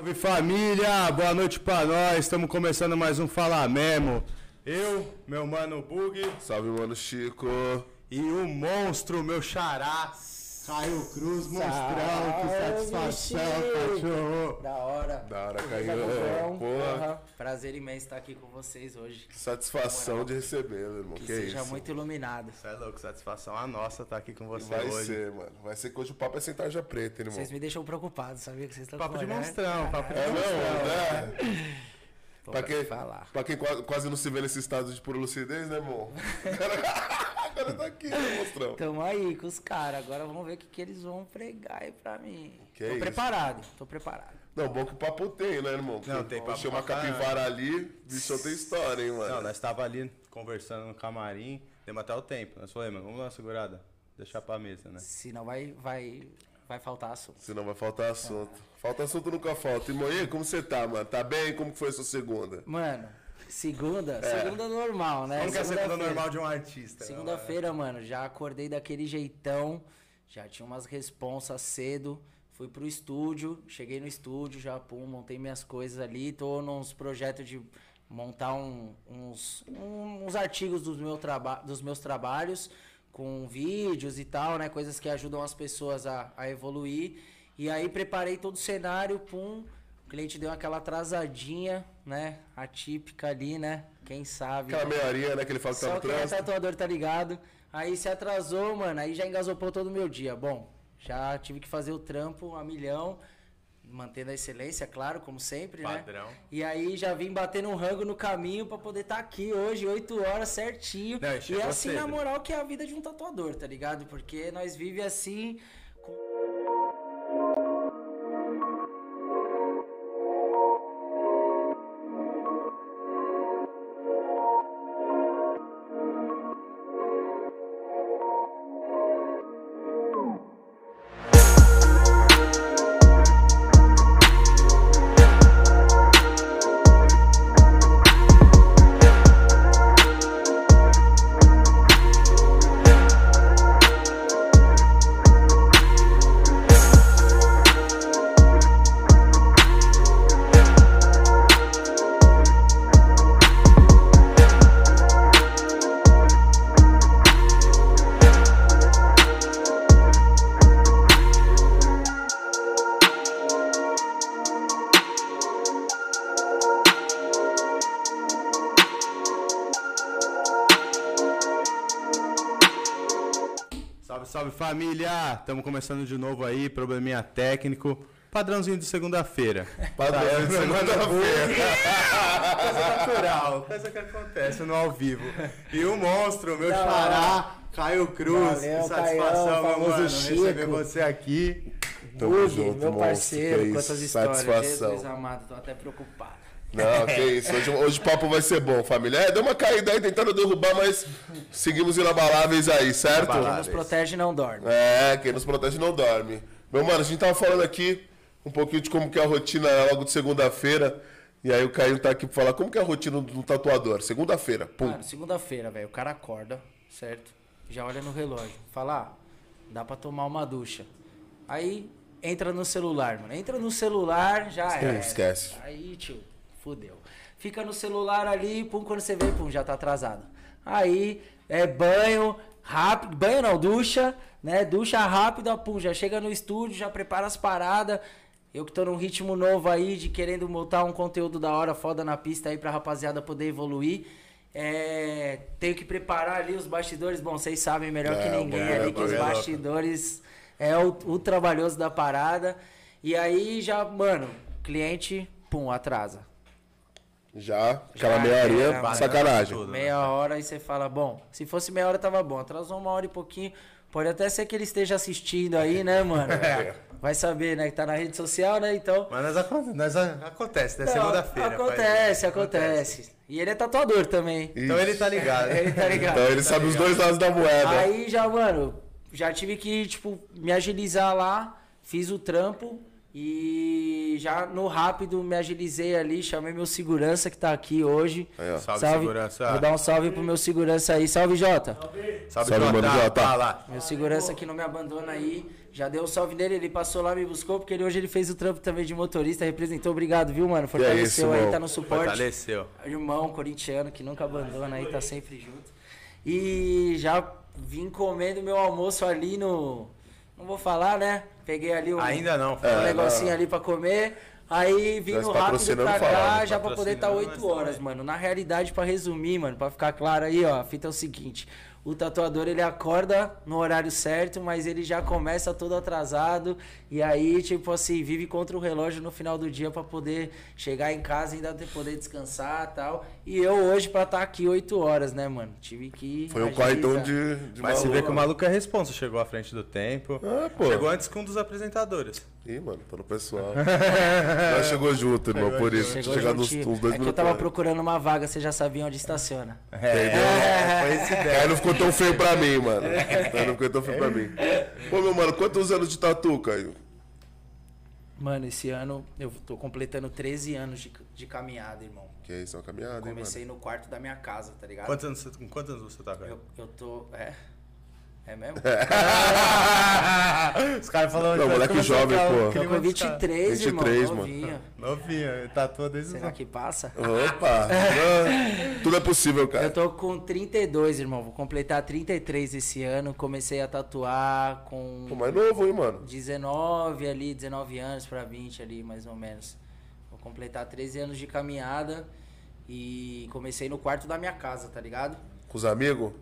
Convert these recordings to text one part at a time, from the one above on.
Salve família, boa noite pra nós. Estamos começando mais um Fala Memo. Eu, meu mano Bug Salve, mano Chico. e o monstro, meu xará, Caio Cruz, monstrão. Que satisfação, cachorro. Da hora. Da hora. Gordão? Porra. Prazer imenso estar aqui com vocês hoje. Que satisfação de receber, meu irmão. Que, Que, seja isso? muito iluminado. Você é louco, satisfação a nossa tá aqui com você Vai hoje. ser, mano. Vai ser que hoje o papo é sem tarja preta, hein, irmão. Vocês me deixam preocupado, sabia que vocês estão Papo de olhar? monstrão, papo de É monstrão. mesmo, né? Pô, Pra quem, falar. pra quem quase, quase não se vê nesse estado de pura lucidez, né, irmão? O cara, o cara tá aqui, né, monstrão? Tamo aí com os caras. Agora vamos ver o que, que eles vão pregar aí pra mim. Que tô isso? preparado, tô preparado. Não, bom que o papo tem, né, irmão? Não, tem papo Chama uma capivara ali, bicho tem história, hein, mano? Não, nós tava ali conversando no camarim, demos até o tempo. Nós falamos, mano, vamos dar uma segurada, deixar pra mesa, né? Senão vai, vai, vai faltar assunto. Senão vai faltar assunto. Falta assunto nunca falta. E aí, como você tá, mano? Tá bem? Como que foi a sua segunda? Mano, segunda, É. segunda normal, né? Como que é a segunda normal de um artista? Segunda-feira, mano, já acordei daquele jeitão, já tinha umas responsas cedo, fui pro estúdio, cheguei no estúdio, já pum, montei minhas coisas ali, tô nos projetos de montar um- uns, um- uns artigos dos, meu traba dos meus trabalhos, com vídeos e tal, né, coisas que ajudam as pessoas a, a evoluir, e aí preparei todo o cenário, pum, cliente deu aquela atrasadinha, né, atípica ali, né, quem sabe... Aquela meia horinha, né, que ele fala que tá Só no quem é trânsito. tatuador tá ligado. Aí se atrasou, mano, aí já engasopou todo o meu dia. Bom, já tive que fazer o trampo a milhão, mantendo a excelência, claro, como sempre, Padrão. né? E aí já vim batendo um rango no caminho pra poder estar aqui hoje, 8 horas certinho. Não, e é assim cedo. na moral que é a vida de um tatuador, tá ligado? Porque nós vive assim, Estamos começando de novo aí, probleminha técnico. Padrãozinho de segunda-feira. Padrão de segunda-feira. Coisa natural, coisa que acontece no ao vivo. E o monstro, meu Da xará, Caio Cruz. Valeu, que satisfação, Caião, meu mano, Chico. receber você aqui. Tamo Bug, junto, meu monstro, parceiro, que quantas histórias. Satisfação. Jesus amado, tô até preocupado. Não, que isso. Hoje, hoje o papo vai ser bom, família. É, deu uma caída aí tentando derrubar, mas seguimos inabaláveis aí, certo? Quem nos protege não dorme. É, quem nos protege não dorme. Meu mano, a gente tava falando aqui um pouquinho de como que é a rotina logo de segunda-feira. E aí o Caio tá aqui pra falar como que é a rotina do tatuador. Segunda-feira, pum. Mano, segunda-feira, velho, o cara acorda, certo? Já olha no relógio. Fala, ah, dá pra tomar uma ducha. Aí entra no celular, mano. Entra no celular, já Sim, é. esquece. Aí, tio, fudeu. Fica no celular ali, pum, quando você vê, pum, já tá atrasado. Aí, é banho, rápido, banho não, ducha, né? Ducha rápida, pum, já chega no estúdio, já prepara as paradas. Eu que tô num ritmo novo aí, de querendo montar um conteúdo da hora, foda na pista aí pra rapaziada poder evoluir. É, tenho que preparar ali os bastidores. Bom, vocês sabem melhor É, que o ninguém é- ali que os é bastidores é o, o trabalhoso da parada. E aí já, mano, cliente, pum, atrasa. Já, aquela Já meia horinha, sacanagem. Tudo, né? Meia hora e você fala, bom, se fosse meia hora tava bom. Atrasou uma hora e pouquinho. Pode até ser que ele esteja assistindo aí, né, mano? É. Vai saber, né? Que tá na rede social, né? Então. Mas nós, nós acontece, né? Segunda-feira. Acontece, pai. acontece. E ele é tatuador também. Então ele tá ligado. Ele tá ligado. Então ele sabe os dois lados da moeda. Aí já, mano, já tive que, tipo, me agilizar lá, fiz o trampo e já no rápido me agilizei ali, chamei meu segurança que tá aqui hoje. Aí, ó. Salve, segurança. Vou dar um salve pro meu segurança aí. Salve, Jota. Salve, Salve, mano, Jota. Jota. Fala. Meu segurança que não me abandona aí. Já deu um salve nele, ele passou lá, me buscou, porque ele, hoje ele fez o trampo também de motorista, representou. Obrigado, viu, mano? Fortaleceu isso, aí, tá no suporte. Fortaleceu. Irmão corintiano que nunca abandona aí, tá sempre junto. E já vim comendo meu almoço ali no. Não vou falar, né? Peguei ali o, Ainda não. um É, negocinho não. ali pra comer. Aí vim no rápido pra cá, já pra poder estar tá Patrocinando, 8 mas horas, também. mano. Na realidade, pra resumir, mano, pra ficar claro aí, ó, a fita é o seguinte. O tatuador, ele acorda no horário certo, mas ele já começa todo atrasado. E aí, tipo assim, vive contra o relógio no final do dia pra poder chegar em casa e ainda ter- poder descansar e tal. E eu hoje pra estar aqui 8 horas, né, mano? Tive que. Foi um agilizar. corretão de, de Mas você maluco. vê que o maluco é responsa, chegou à frente do tempo. Ah, pô. Chegou antes que um dos apresentadores. Ih, mano, tá no pessoal. Nós chegou junto, irmão, por isso. Chegou Chegar nos, uns dois É que eu tava procurando uma vaga, você já sabia onde estaciona. É, foi esse ideia. Aí não ficou tão feio pra mim, mano. Aí não ficou tão feio pra mim. Pô, meu mano, quantos anos de tatu, Caio? Mano, esse ano eu tô completando 13 anos de, de caminhada, irmão. Que isso, é uma caminhada, hein, mano? Comecei no quarto da minha casa, tá ligado? Quantos anos, você- com quantos anos você tá, cara? Eu, eu tô. É. É mesmo? Os caras falando Não, moleque jovem, pô. Tô com 23, irmão. 23, mano. Novinho. Novinho, tá todo desde Será que passa? Opa! Tudo é possível, Eu cara. tô com 32, irmão. Vou completar 33 esse ano. Comecei a tatuar com Pô, mais novo, hein, mano? 19 ali, 19 anos pra 20 ali, mais ou menos. Vou completar 13 anos de caminhada e comecei no quarto da minha casa, tá ligado? Com os amigos?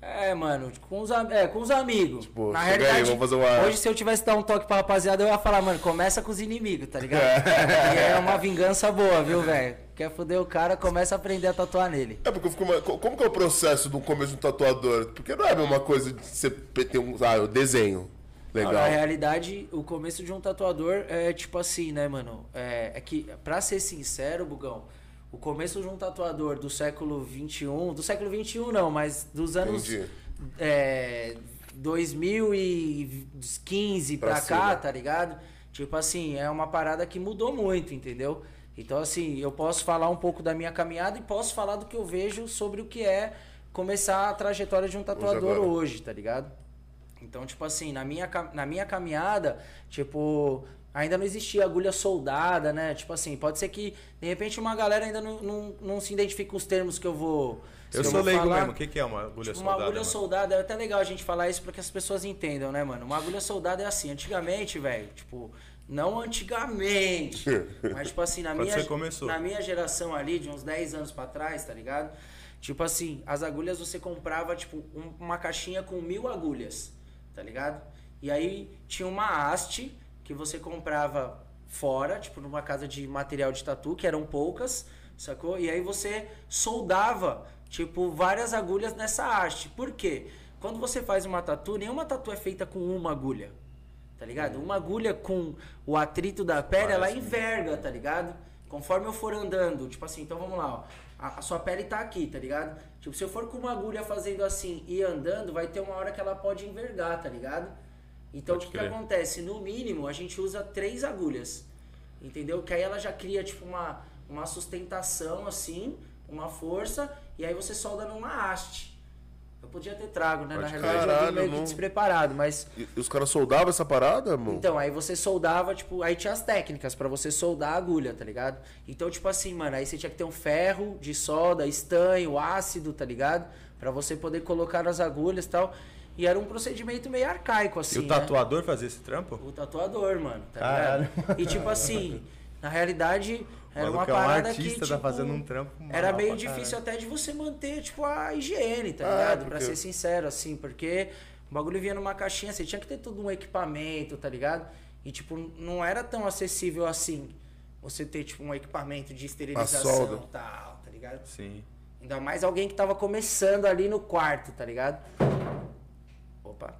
É, mano, com os, é, com os amigos. Tipo, Na chega aí, realidade, vamos fazer uma- hoje se eu tivesse dar um toque pra rapaziada, eu ia falar, mano, começa com os inimigos, tá ligado? e é uma vingança boa, viu, velho? Quer foder o cara, começa a aprender a tatuar nele. É porque eu fico. Como que é o processo do começo do tatuador? Porque não é a mesma coisa de você ter um. Ah, eu desenho. Legal. na realidade, o começo de um tatuador é tipo assim, né, mano? É, é que, pra ser sincero, Bugão, o começo de um tatuador do século XXI, do século XXI não, mas dos anos é, 2015 pra, Pra cá, tá ligado? Tipo assim, é uma parada que mudou muito, entendeu? Então, assim, eu posso falar um pouco da minha caminhada e posso falar do que eu vejo sobre o que é começar a trajetória de um tatuador agora. hoje, tá ligado? Então, tipo assim, na minha, na minha caminhada, tipo, ainda não existia agulha soldada, né? Tipo assim, pode ser que, de repente, uma galera ainda não, não, não se identifique com os termos que eu vou. Eu sou leigo falar. mesmo. O que, que é uma agulha Tipo, uma soldada? agulha mano? soldada, é até legal a gente falar isso para que as pessoas entendam, né, mano? Uma agulha soldada é assim, antigamente, velho, tipo, não antigamente, mas tipo assim, na minha, na minha geração ali, de uns 10 anos pra trás, tá ligado? Tipo assim, as agulhas você comprava, tipo, um- uma caixinha com mil agulhas, tá ligado? E aí tinha uma haste que você comprava fora, tipo, numa casa de material de tatu, que eram poucas, sacou? E aí você soldava, tipo, várias agulhas nessa haste. Por quê? Quando você faz uma tatu, nenhuma tatu é feita com uma agulha. Tá ligado? Uma agulha com o atrito da pele, ela enverga, tá ligado? Conforme eu for andando, tipo assim, então vamos lá, ó. A, a sua pele tá aqui, tá ligado? Tipo, se eu for com uma agulha fazendo assim e andando, vai ter uma hora que ela pode envergar, tá ligado? Então Pode o que, que acontece? No mínimo, a gente usa três agulhas. Entendeu? Que aí ela já cria, tipo, uma, uma sustentação, assim, uma força, e aí você solda numa haste. Eu podia ter trago, né? Na realidade, eu caralho, vim meio que não- despreparado, mas E, os caras soldavam essa parada, irmão? então, aí você soldava, tipo, aí tinha as técnicas pra você soldar a agulha, tá ligado? Então, tipo assim, mano, aí você tinha que ter um ferro de solda, estanho, ácido, tá ligado? Pra você poder colocar nas agulhas e tal. E era um procedimento meio arcaico, assim. E o né? tatuador fazia esse trampo? O tatuador, mano, tá Caralho. ligado? E tipo assim, na realidade, era uma maluco é um parada que, tá tipo, fazendo um trampo Era meio pra difícil até de você manter, tipo, a higiene, tá Ah, ligado? Pra porque- ser sincero, assim, porque o bagulho vinha numa caixinha, você tinha que ter todo um equipamento, tá ligado? E, tipo, não era tão acessível assim você ter, tipo, um equipamento de esterilização e tal, tá ligado? Sim. Ainda mais alguém que tava começando ali no quarto, tá ligado? Opa.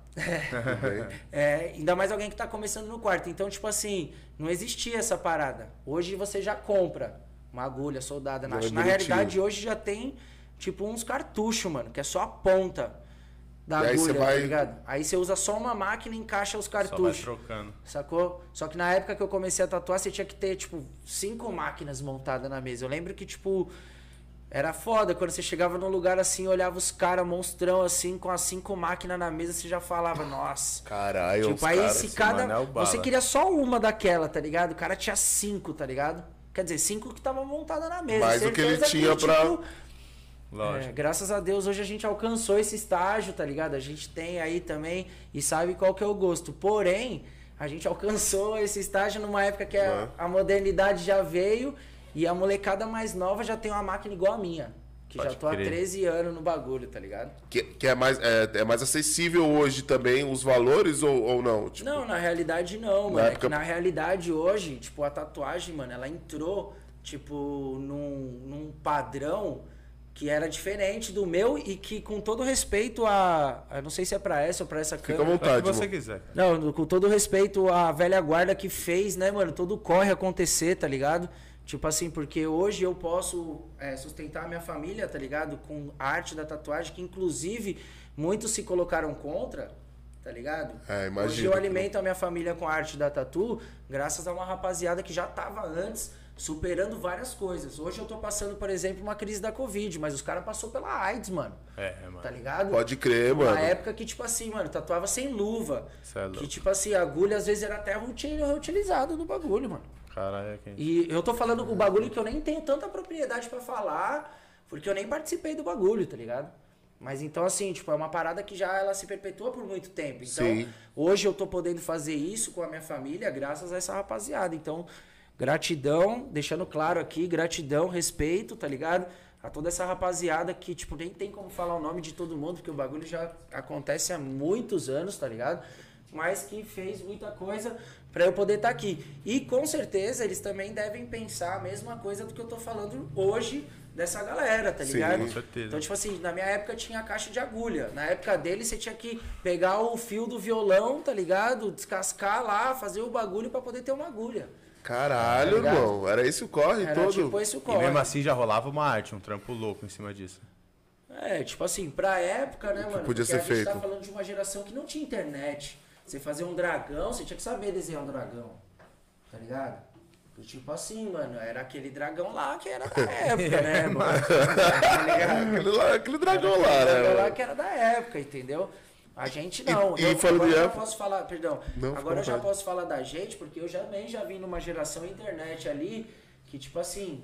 É, ainda mais alguém que tá começando no quarto. Então, tipo assim, não existia essa parada. Hoje você já compra uma agulha soldada na é Na realidade, hoje já tem, tipo, uns cartuchos, mano, que é só a ponta da E aí agulha, você vai- tá ligado? Aí você usa só uma máquina e encaixa os Só vai cartuchos. trocando. Sacou? Só que na época que eu comecei a tatuar, você tinha que ter, tipo, cinco máquinas montadas na mesa. Eu lembro que, tipo, Era foda, quando você chegava num lugar assim, olhava os caras monstrão assim, com as cinco máquinas na mesa, você já falava, nossa. Caralho, Tipo, aí caras. se cada. é. Você queria só uma daquela, tá ligado? O cara tinha cinco, tá ligado? Quer dizer, cinco que tava montada na mesa. Mais do que ele tinha pra- tipo, Lógico. é, graças a Deus hoje a gente alcançou esse estágio, tá ligado? A gente tem aí também e sabe qual que é o gosto. Porém, a gente alcançou esse estágio numa época que a, a modernidade já veio e a molecada mais nova já tem uma máquina igual a minha. Que Pode já tô há crer. 13 anos no bagulho, tá ligado? Que, que é, mais, é, é mais acessível hoje também os valores ou, ou não? Tipo, Não, na realidade não, mano. Na É época- na realidade hoje, tipo, a tatuagem, mano, ela entrou, tipo, num, num padrão que era diferente do meu e que, com todo respeito a. Eu não sei se é pra essa ou pra essa Fica à câmera. O que vontade, você mano. quiser. Não, com todo respeito à velha guarda que fez, né, mano, todo o corre acontecer, tá ligado? Tipo assim, porque hoje eu posso é, sustentar a minha família, tá ligado? Com a arte da tatuagem, que inclusive muitos se colocaram contra, tá ligado? É, Hoje imagino. eu alimento a minha família com a arte da tatu, graças a uma rapaziada que já tava antes superando várias coisas. Hoje eu tô passando, por exemplo, uma crise da Covid, mas os caras passou pela AIDS, mano. É, mano. Tá ligado? Pode crer, Uma mano. época que, tipo assim, mano, tatuava sem luva. Cê é louco. que, tipo assim, a agulha às vezes era até reuti- reutilizada no bagulho, mano. Caralho, é quem. E eu tô falando o bagulho que eu nem tenho tanta propriedade pra falar, porque eu nem participei do bagulho, tá ligado? Mas então, assim, tipo, é uma parada que já ela se perpetua por muito tempo. Então, Sim. hoje eu tô podendo fazer isso com a minha família graças a essa rapaziada. Então, gratidão, deixando claro aqui, gratidão, respeito, tá ligado? A toda essa rapaziada que, tipo, nem tem como falar o nome de todo mundo, porque o bagulho já acontece há muitos anos, tá ligado? Mas que fez muita coisa pra eu poder estar aqui. E com certeza eles também devem pensar a mesma coisa do que eu tô falando hoje dessa galera, tá Sim, ligado? com certeza. Então, tipo assim, na minha época tinha caixa de agulha. Na época dele, você tinha que pegar o fio do violão, tá ligado? Descascar lá, fazer o bagulho pra poder ter uma agulha. Caralho, Tá irmão. Era esse o corre Era todo. tipo esse o E corre. mesmo assim já rolava uma arte, um trampo louco em cima disso. É, tipo assim, pra época, né, mano? podia porque ser a gente tá feito. falando de uma geração que não tinha internet. Você fazer um dragão, você tinha que saber desenhar um dragão. Tá ligado? E, Tipo assim, mano, era aquele dragão lá que era da época, né, mano? Aquele, lá- aquele dragão Aquele lá, dragão lá né? que era da época, entendeu? A gente não. E- eu, e falando agora de eu já posso falar, perdão. Não, agora eu já posso falar da gente, porque eu já- também já vim numa geração internet ali que, tipo assim.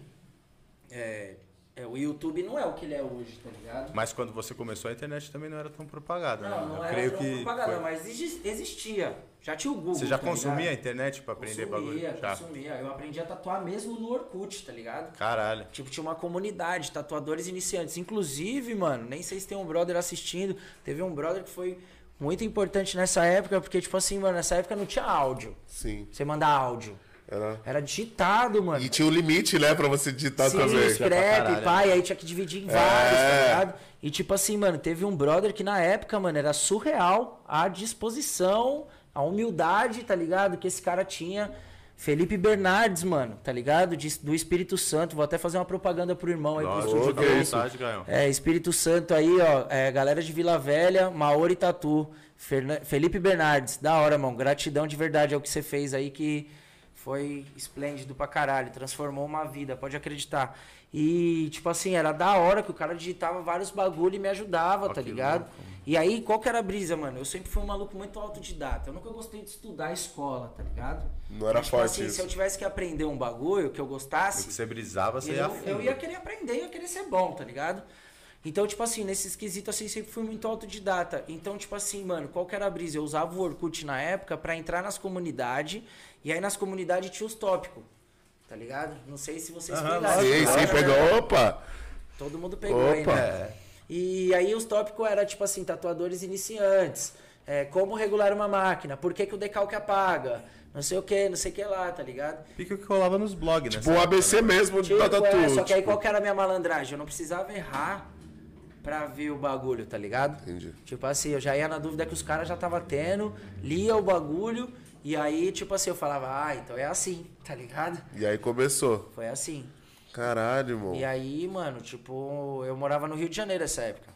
É, é, o YouTube não é o que ele é hoje, tá ligado? Mas quando você começou a internet também não era tão propagada, Não, né? não Eu era creio tão que propaganda, foi- mas exi- existia. Já tinha o Google. Você já tá consumia a ligado? internet pra aprender bagulho? Consumia, Já. consumia. Eu aprendi a tatuar mesmo no Orkut, tá ligado? Caralho. Tipo, tinha uma comunidade, tatuadores iniciantes. Inclusive, mano, nem sei se tem um brother assistindo. Teve um brother que foi muito importante nessa época, porque, tipo assim, mano, nessa época não tinha áudio. Sim. Você mandar áudio. Era... Era digitado, mano. E tinha um limite, né, pra você digitar Sim, também. crepe, caralho. pai, aí tinha que dividir em vários, É. tá ligado? E tipo assim, mano, teve um brother que na época, mano, era surreal a disposição, a humildade, tá ligado? Que esse cara tinha. Felipe Bernardes, mano, tá ligado? De- do Espírito Santo. Vou até fazer uma propaganda pro irmão aí pro estúdio Ô, que vontade. É, Espírito Santo aí, ó. É, galera de Vila Velha, Maori Tatu. Ferna- Felipe Bernardes, da hora, mano. Gratidão de verdade ao que você fez aí, que foi esplêndido pra caralho. Transformou uma vida, pode acreditar. E, tipo assim, era da hora que o cara digitava vários bagulho e me ajudava, tá ligado? E aí, qual que era a brisa, mano? Eu sempre fui um maluco muito autodidata. Eu nunca gostei de estudar escola, tá ligado? Não era Mas, tipo forte assim, isso. se eu tivesse que aprender um bagulho que eu gostasse, que você brisava, você ia eu, a fundo. eu ia querer aprender, eu ia querer ser bom, tá ligado? Então, tipo assim, nesse esquisito, assim, sempre fui muito autodidata. Então, tipo assim, mano, qual que era a brisa? Eu usava o Orkut na época pra entrar nas comunidades, e aí nas comunidades tinha os tópicos, tá ligado? Não sei se vocês Aham, pegaram. Sim, sim, pegou. Opa! Todo mundo pegou aí, Opa. né? E aí os tópicos eram, tipo assim, tatuadores iniciantes, é, como regular uma máquina, por que, que o decalque apaga, não sei o que, não sei o que lá, tá ligado? Pica o que rolava nos blogs, né? Tipo um ABC mesmo de Tipo, tatu. é, só que aí tipo. qual que era a minha malandragem? Eu não precisava errar pra ver o bagulho, tá ligado? Entendi. Tipo assim, eu já ia na dúvida que os caras já tava tendo, lia o bagulho, e aí, tipo assim, eu falava, ah, então é assim, tá ligado? E aí começou. Foi assim. Caralho, irmão. E aí, mano, tipo, eu morava no Rio de Janeiro essa época.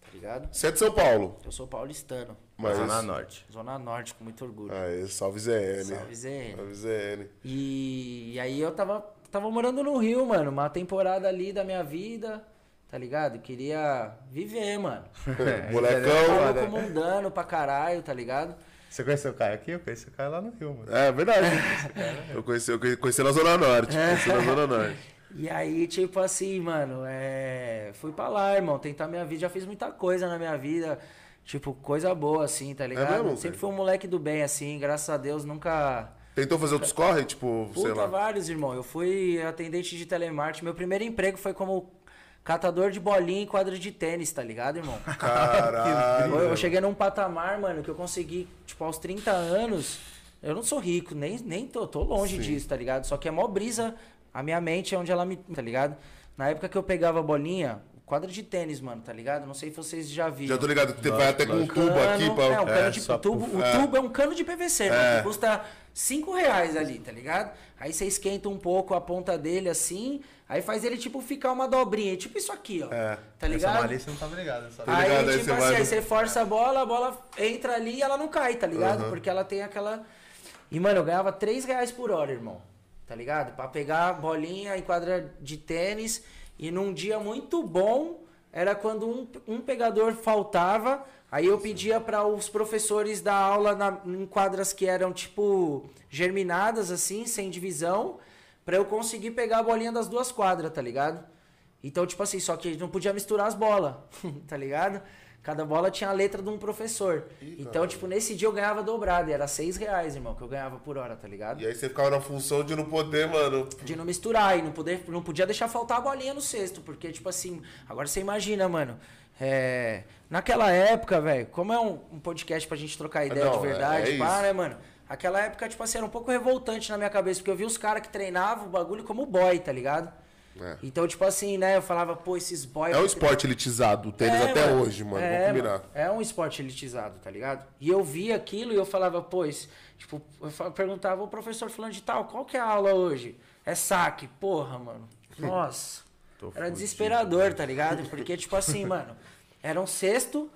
Tá ligado? Você é de São Paulo. Eu sou paulistano. Mas... Zona Norte. Zona Norte, com muito orgulho. Aê, salve ZN. Salve, ZN. Salve ZN. E, e aí eu tava tava morando no Rio, mano. Uma temporada ali da minha vida, tá ligado? Queria viver, mano. Molecão. Maluco mundano pra caralho, tá ligado? Você conheceu o Caio aqui? Eu conheci o Caio lá no Rio, mano. É verdade. Eu conheci, eu conheci na Zona Norte. Conheci na Zona Norte. E aí, tipo assim, mano, é... fui pra lá, irmão, tentar minha vida. Já fiz muita coisa na minha vida, tipo, coisa boa, assim, tá ligado? mesmo, Sempre fui um moleque do bem, assim, graças a Deus, nunca. Tentou fazer outros corre, tipo, sei Puta, lá. vários, irmão. Eu fui atendente de telemarketing. Meu primeiro emprego foi como catador de bolinha em quadra de tênis, tá ligado, irmão? Caralho. Eu, eu cheguei num patamar, mano, que eu consegui, tipo, aos 30 anos. Eu não sou rico, nem, nem tô, tô longe Sim. disso, tá ligado? Só que é mó brisa, a minha mente é onde ela me. tá ligado? Na época que eu pegava a bolinha, quadra de tênis, mano, tá ligado? Não sei se vocês já viram. Já tô ligado que vai até com um tubo Cano- aqui pra. É, um cano É, de tubo. O é. tubo é um cano de PVC, mano, É. que custa 5 reais ali, tá ligado? Aí você esquenta um pouco a ponta dele assim, aí faz ele tipo ficar uma dobrinha, tipo isso aqui, ó. É. Tá Essa ligado? malícia não tava ligada, sabe? Tô Aí, ligado, aí tipo você assim, vai aí você força a bola, a bola entra ali e ela não cai, tá ligado? Aham. Porque ela tem aquela. E, mano, eu ganhava 3 reais por hora, irmão. Tá ligado? Pra pegar bolinha em quadra de tênis. E num dia muito bom, era quando um, um pegador faltava. Aí eu pedia para os professores dar aula na, em quadras que eram, tipo, germinadas, assim, sem divisão. Pra eu conseguir pegar a bolinha das duas quadras, tá ligado? Então, tipo assim, só que não podia misturar as bolas, tá ligado? Cada bola tinha a letra de um professor. então, tipo, nesse dia eu ganhava dobrado. E era seis reais, irmão, que eu ganhava por hora, tá ligado? E aí você ficava na função de não poder, mano. De não misturar e não, poder, não podia deixar faltar a bolinha no cesto. Porque, tipo assim, agora você imagina, mano. é, naquela época, velho, como é um, um podcast pra gente trocar ideia Não, de é- verdade, é pá, isso. né, mano? Aquela época, tipo assim, era um pouco revoltante na minha cabeça, porque eu vi os caras que treinavam o bagulho como boy, tá ligado? É. Então, tipo assim, né, eu falava, pô, esses boys. É um esporte elitizado, o tênis é, até mano. hoje, mano. É, Vamos combinar. mano. É um esporte elitizado, tá ligado? E eu via aquilo e eu falava, pois, tipo, eu perguntava, o professor fulano de tal, qual que é a aula hoje? É saque. Porra, mano. Nossa. Tô Era fudido. desesperador, tá ligado? Porque, tipo assim, mano, era um cesto,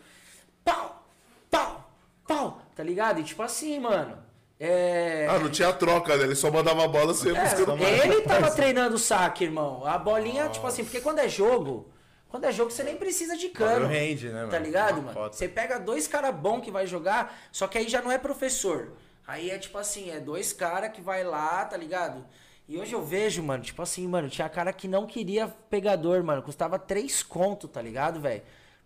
pau, pau, pau, tá ligado? E tipo assim, mano. É. Ah, não tinha troca, né? Ele só mandava a bola, você ia É, buscando. ele tava treinando o saque, irmão. A bolinha, tipo assim, porque quando é jogo, quando é jogo você nem precisa de cano. Rende, né, Tá mano? ligado, Uma mano? foto. Você pega dois cara bom que vai jogar, só que aí já não é professor. Aí é tipo assim, é dois cara que vai lá, tá ligado? E hoje eu vejo, mano, tipo assim, mano, tinha cara que não queria pegador, mano. Custava três conto, tá ligado, velho?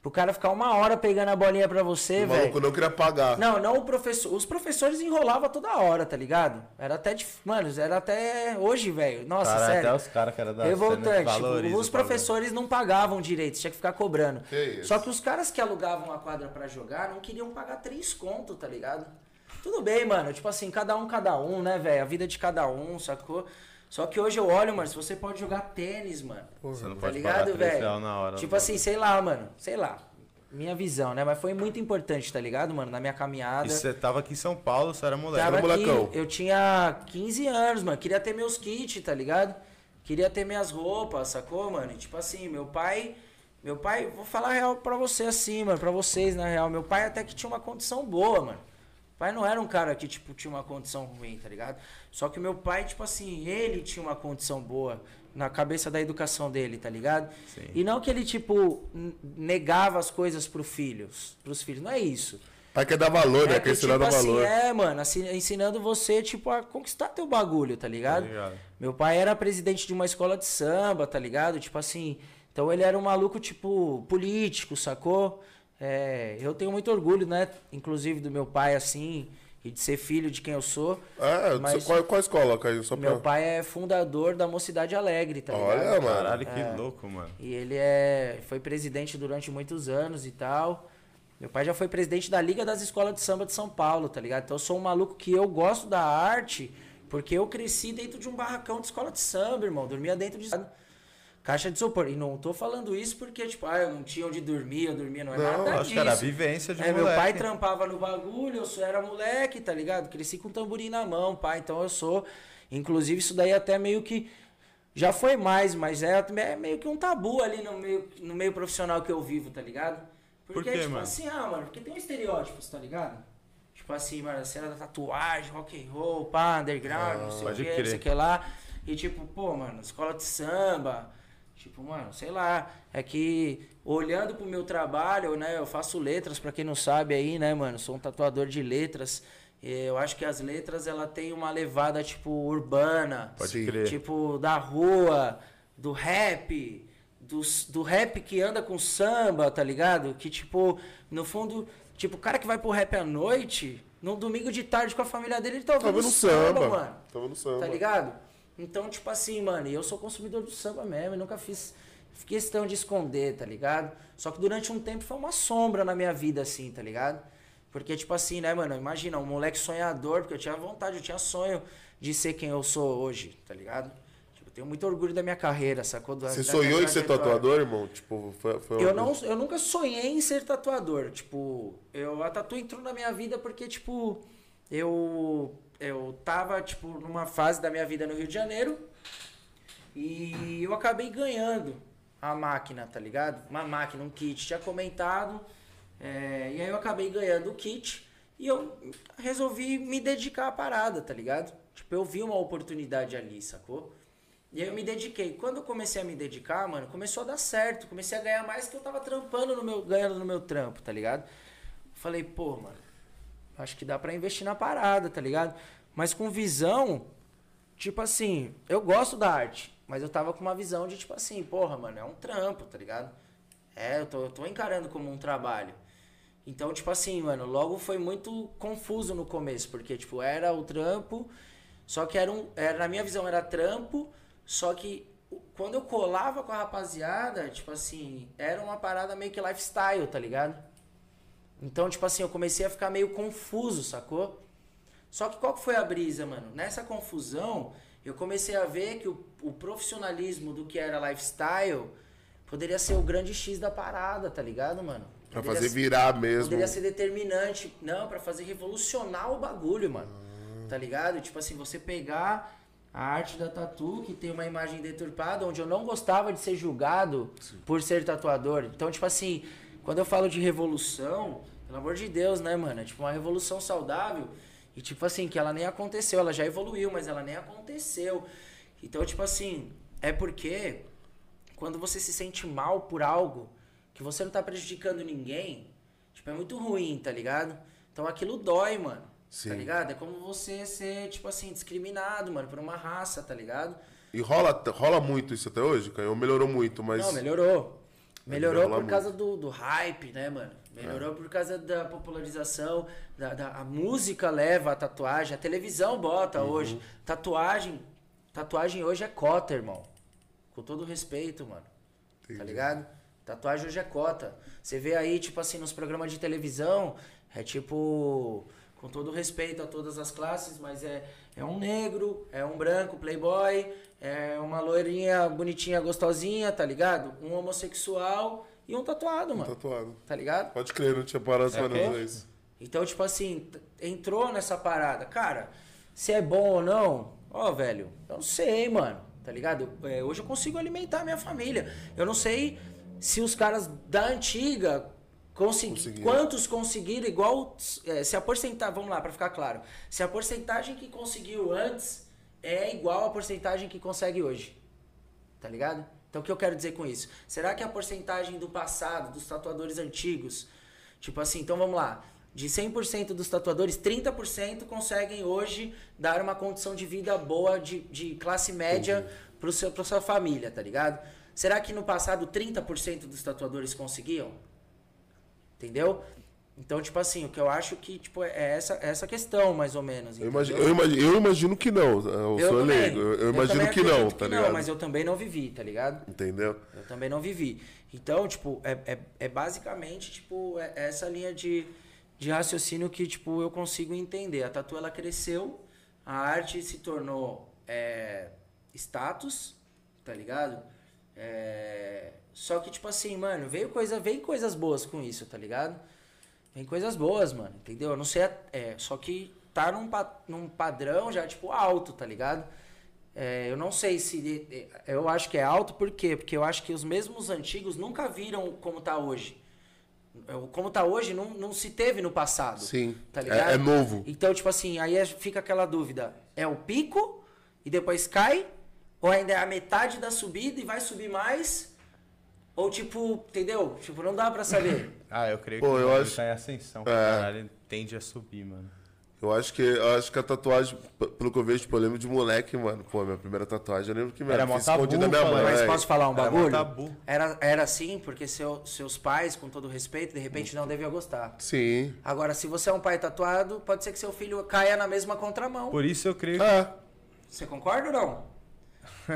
Pro cara ficar uma hora pegando a bolinha pra você, velho. maluco não queria pagar. Não, não o professor. Os professores enrolavam toda hora, tá ligado? Era até. dif- Mano, era até hoje, velho. Nossa, Cara, sério. até os caras que era da Revoltante. Tipo, os professores não pagavam direito, tinha que ficar cobrando. Que isso. Só que os caras que alugavam a quadra pra jogar não queriam pagar três conto, tá ligado? Tudo bem, mano. Tipo assim, cada um, cada um, né, velho? A vida de cada um, sacou? Só que hoje eu olho, mano, se você pode jogar tênis, mano. Você não Tá pode ligado, velho? na hora. Tipo assim, sei lá, mano. Sei lá. Minha visão, né? Mas foi muito importante, tá ligado, mano? Na minha caminhada. E você tava aqui em São Paulo, você era moleque. Tava Era aqui, molecão. eu tinha 15 anos, mano. Queria ter meus kits, tá ligado? Queria ter minhas roupas, sacou, mano? E, tipo assim, meu pai. Meu pai, vou falar a real pra você assim, mano, pra vocês, na real. Meu pai até que tinha uma condição boa, mano. Meu pai não era um cara que, tipo, tinha uma condição ruim, tá ligado? Só que meu pai, tipo assim, ele tinha uma condição boa na cabeça da educação dele, tá ligado? Sim. E não que ele, tipo, negava as coisas pro filhos, pros filhos. Não é isso. Pai quer dar valor, né? É Quer que, ensinar tipo dar assim, valor. é, mano, assim, ensinando você, tipo, a conquistar teu bagulho, tá ligado? Tá ligado. Meu pai era presidente de uma escola de samba, tá ligado? Tipo assim, então ele era um maluco, tipo, político, sacou? É, eu tenho muito orgulho, né? Inclusive do meu pai, assim, e de ser filho de quem eu sou. É, Mas- qual, qual escola, Caio? Só pra... Meu pai é fundador da Mocidade Alegre, tá ligado? Olha, mano. Caralho, que louco, mano. E ele é, foi presidente durante muitos anos e tal. Meu pai já foi presidente da Liga das Escolas de Samba de São Paulo, tá ligado? Então eu sou um maluco que eu gosto da arte porque eu cresci dentro de um barracão de escola de samba, irmão. Dormia dentro de caixa de isopor. E não tô falando isso porque, tipo, ah, eu não tinha onde dormir, eu dormia, não é Não, nada Acho disso. que era a vivência de É, meu pai trampava no bagulho, eu só era moleque, tá ligado? Cresci com tamborim na mão, pai. Então eu sou. Inclusive, isso daí até meio que. Já foi mais, mas é, é meio que um tabu ali no meio, no meio profissional que eu vivo, tá ligado? Porque, Por quê, tipo mano? assim, ah, mano, porque tem estereótipos, tá ligado? Tipo assim, mano, a cena da tatuagem, rock and roll, pá, underground, não sei o que, não sei o que lá. E tipo, pô, mano, escola de samba. Tipo, mano, sei lá. É que olhando pro meu trabalho, né? Eu faço letras, pra quem não sabe aí, né, mano? Sou um tatuador de letras. Eu acho que as letras, ela tem uma levada, tipo, urbana. Pode crer. Tipo, da rua, do rap, do, do rap que anda com samba, tá ligado? Que, tipo, no fundo, tipo, o cara que vai pro rap à noite, no domingo de tarde com a família dele, ele tá ouvindo Tava no samba, samba. mano. Tava no samba. Tá ligado? Então, tipo assim, mano, e eu sou consumidor do samba mesmo, e nunca fiz questão de esconder, tá ligado? Só que durante um tempo foi uma sombra na minha vida, assim, tá ligado? Porque, tipo assim, né, mano, imagina, um moleque sonhador, porque eu tinha vontade, eu tinha sonho de ser quem eu sou hoje, tá ligado? Tipo, eu tenho muito orgulho da minha carreira, sacou? Da- Você da sonhou em ser tatuador, irmão? Tipo, foi, foi Eu, não, eu nunca sonhei em ser tatuador. Tipo, eu, a tatu entrou na minha vida porque, tipo, eu, eu tava, tipo, numa fase da minha vida no Rio de Janeiro e eu acabei ganhando a máquina, tá ligado? Uma máquina, um kit. Tinha comentado. é, e aí eu acabei ganhando o kit e eu resolvi me dedicar à parada, tá ligado? Tipo, eu vi uma oportunidade ali, sacou? E aí eu me dediquei. Quando eu comecei a me dedicar, mano, começou a dar certo. Comecei a ganhar mais que eu tava trampando no meu, ganhando no meu trampo, tá ligado? Falei, pô, mano, acho que dá pra investir na parada, tá ligado? Mas com visão, tipo assim, eu gosto da arte, mas eu tava com uma visão de tipo assim, porra, mano, é um trampo, tá ligado? É, eu tô, eu tô encarando como um trabalho. Então, tipo assim, mano, logo foi muito confuso no começo, porque, tipo, era o trampo, só que era um. Era, na minha visão era trampo, só que quando eu colava com a rapaziada, tipo assim, era uma parada meio que lifestyle, tá ligado? Então, tipo assim, eu comecei a ficar meio confuso, sacou? Só que qual que foi a brisa, mano? Nessa confusão, eu comecei a ver que o, o profissionalismo do que era lifestyle poderia ser o grande X da parada, tá ligado, mano? Pra Poderia fazer ser- virar mesmo. Poderia ser determinante. Não, pra fazer revolucionar o bagulho, mano. Tá ligado? Tipo assim, você pegar a arte da tatu, que tem uma imagem deturpada, onde eu não gostava de ser julgado por ser tatuador. Então, tipo assim, quando eu falo de revolução, pelo amor de Deus, né, mano? É tipo uma revolução saudável. E tipo assim, que ela nem aconteceu, ela já evoluiu, mas ela nem aconteceu. Então, tipo assim, é porque quando você se sente mal por algo que você não tá prejudicando ninguém, tipo, é muito ruim, tá ligado? Então aquilo dói, mano. Sim. Tá ligado? É como você ser, tipo assim, discriminado, mano, por uma raça, tá ligado? E rola, rola muito isso até hoje, Canhão? Melhorou muito, mas. Não, melhorou. Melhorou por causa do, do hype, né, mano? Melhorou por causa da popularização, da, da- a música leva a tatuagem, a televisão bota Uhum. hoje. Tatuagem, tatuagem hoje é cota, irmão. Com todo respeito, mano. Tá ligado? Tatuagem hoje é cota. Você vê aí, tipo assim, nos programas de televisão, é tipo, com todo respeito a todas as classes, mas é, é um negro, é um branco, playboy, é uma loirinha bonitinha, gostosinha, tá ligado? Um homossexual e um tatuado, mano. Tatuado. Tá ligado? Pode crer, não tinha parado pra não isso. Então, tipo assim, entrou nessa parada. Cara, se é bom ou não, ó, velho, eu não sei, mano. Tá ligado? É, hoje eu consigo alimentar minha família. Eu não sei se os caras da antiga consegui, Conseguiram. quantos conseguiram igual é, se a porcentagem, vamos lá, pra ficar claro. Se a porcentagem que conseguiu antes é igual à porcentagem que consegue hoje. Tá ligado? Então o que eu quero dizer com isso? Será que a porcentagem do passado, dos tatuadores antigos, tipo assim, então vamos lá, de 100% dos tatuadores, 30% conseguem hoje dar uma condição de vida boa, de, de classe média pro seu, pra sua família, tá ligado? Será que no passado 30% dos tatuadores conseguiam? Entendeu? Então, tipo assim, o que eu acho que tipo, é essa, essa questão, mais ou menos. Eu imagino, eu, imagino, eu imagino que não. Eu, sou também. leigo. Eu, eu imagino que não, tá que ligado? Não, mas eu também não vivi, tá ligado? Entendeu? Eu também não vivi. Então, tipo, é, é, é basicamente, tipo, é essa linha de, de raciocínio que, tipo, eu consigo entender. A tatu, ela cresceu, a arte se tornou é, status, tá ligado? É, só que, tipo assim, mano, veio coisa, veio coisas boas com isso, tá ligado? Vem coisas boas, mano, entendeu? Eu não sei, é, só que tá num, num padrão já, tipo, alto, tá ligado? É, eu não sei se. é, Eu acho que é alto, por quê? Porque eu acho que os mesmos antigos nunca viram como tá hoje. É, Como tá hoje não, não se teve no passado. Sim. Tá É- ligado? é novo. Então, tipo assim, aí é- fica aquela dúvida: é o pico e depois cai? Ou ainda é a metade da subida e vai subir mais? Ou tipo, entendeu? Tipo, não dá pra saber. Ah, eu creio Pô, que o eu bagulho acho- tá em ascensão. É. Caralho, tende a subir, mano. Eu acho que, eu acho que a tatuagem, pelo que eu vejo, tipo, eu lembro de moleque, mano. Pô, minha primeira tatuagem, eu lembro que, mano, Era fiz escondido da minha falar, mãe. Mas velho. posso falar um Era bagulho? tabu. Era, era assim, porque seu, seus pais, com todo respeito, de repente não deviam gostar. Sim. Agora, se você é um pai tatuado, pode ser que seu filho caia na mesma contramão. Por isso eu creio que. Ah, Você concorda ou não?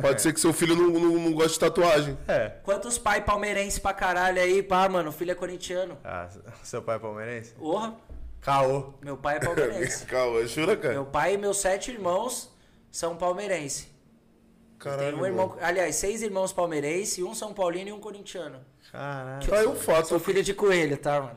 Pode ser que seu filho não, não, não goste de tatuagem. É. Quantos pais palmeirenses pra caralho aí, pá, mano, o filho é corintiano. Ah, seu pai é palmeirense? Porra, Caô. meu pai é palmeirense. Calma, jura, cara? meu pai e meus sete irmãos são palmeirenses. Caralho, Tem um irmão, aliás, seis irmãos palmeirenses, um São Paulino e um corintiano. Caralho. Tá aí um fato, Sou filho de coelho, tá, mano?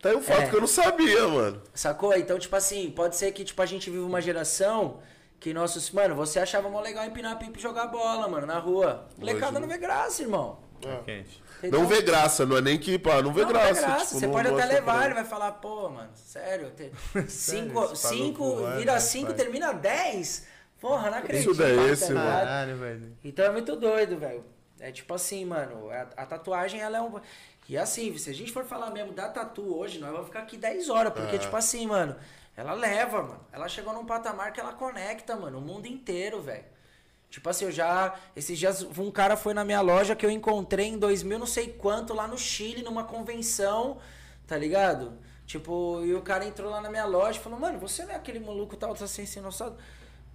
tá aí um fato É. que eu não sabia, mano. Sacou? Então, tipo assim, pode ser que tipo, a gente vive uma geração que nossos. Mano, você achava mó legal empinar pipa e jogar bola, mano, na rua. Molecada não vê graça, irmão. Quente. Entendeu? Não vê graça, não é nem que, pá, não vê Não, graça. vê graça. tipo, você não pode até levar, ele vai falar, pô, mano, sério. Te... cinco, pagou cinco vira né, cinco, pai? termina dez. Porra, não acredito. Isso daí é tá esse, mano. Caralho, velho. Então é muito doido, velho. É tipo assim, mano, a, a tatuagem ela é um. E assim, se a gente for falar mesmo da tatu hoje, nós vamos ficar aqui 10 horas. Porque, É. tipo assim, mano, ela leva, mano. Ela chegou num patamar que ela conecta, mano, o mundo inteiro, velho. Tipo assim, eu já. Esses dias um cara foi na minha loja que eu encontrei em 2000, não sei quanto, lá no Chile, numa convenção, tá ligado? Tipo, e o cara entrou lá na minha loja e falou, mano, você não é aquele maluco tal, tá assim, assim, nossado?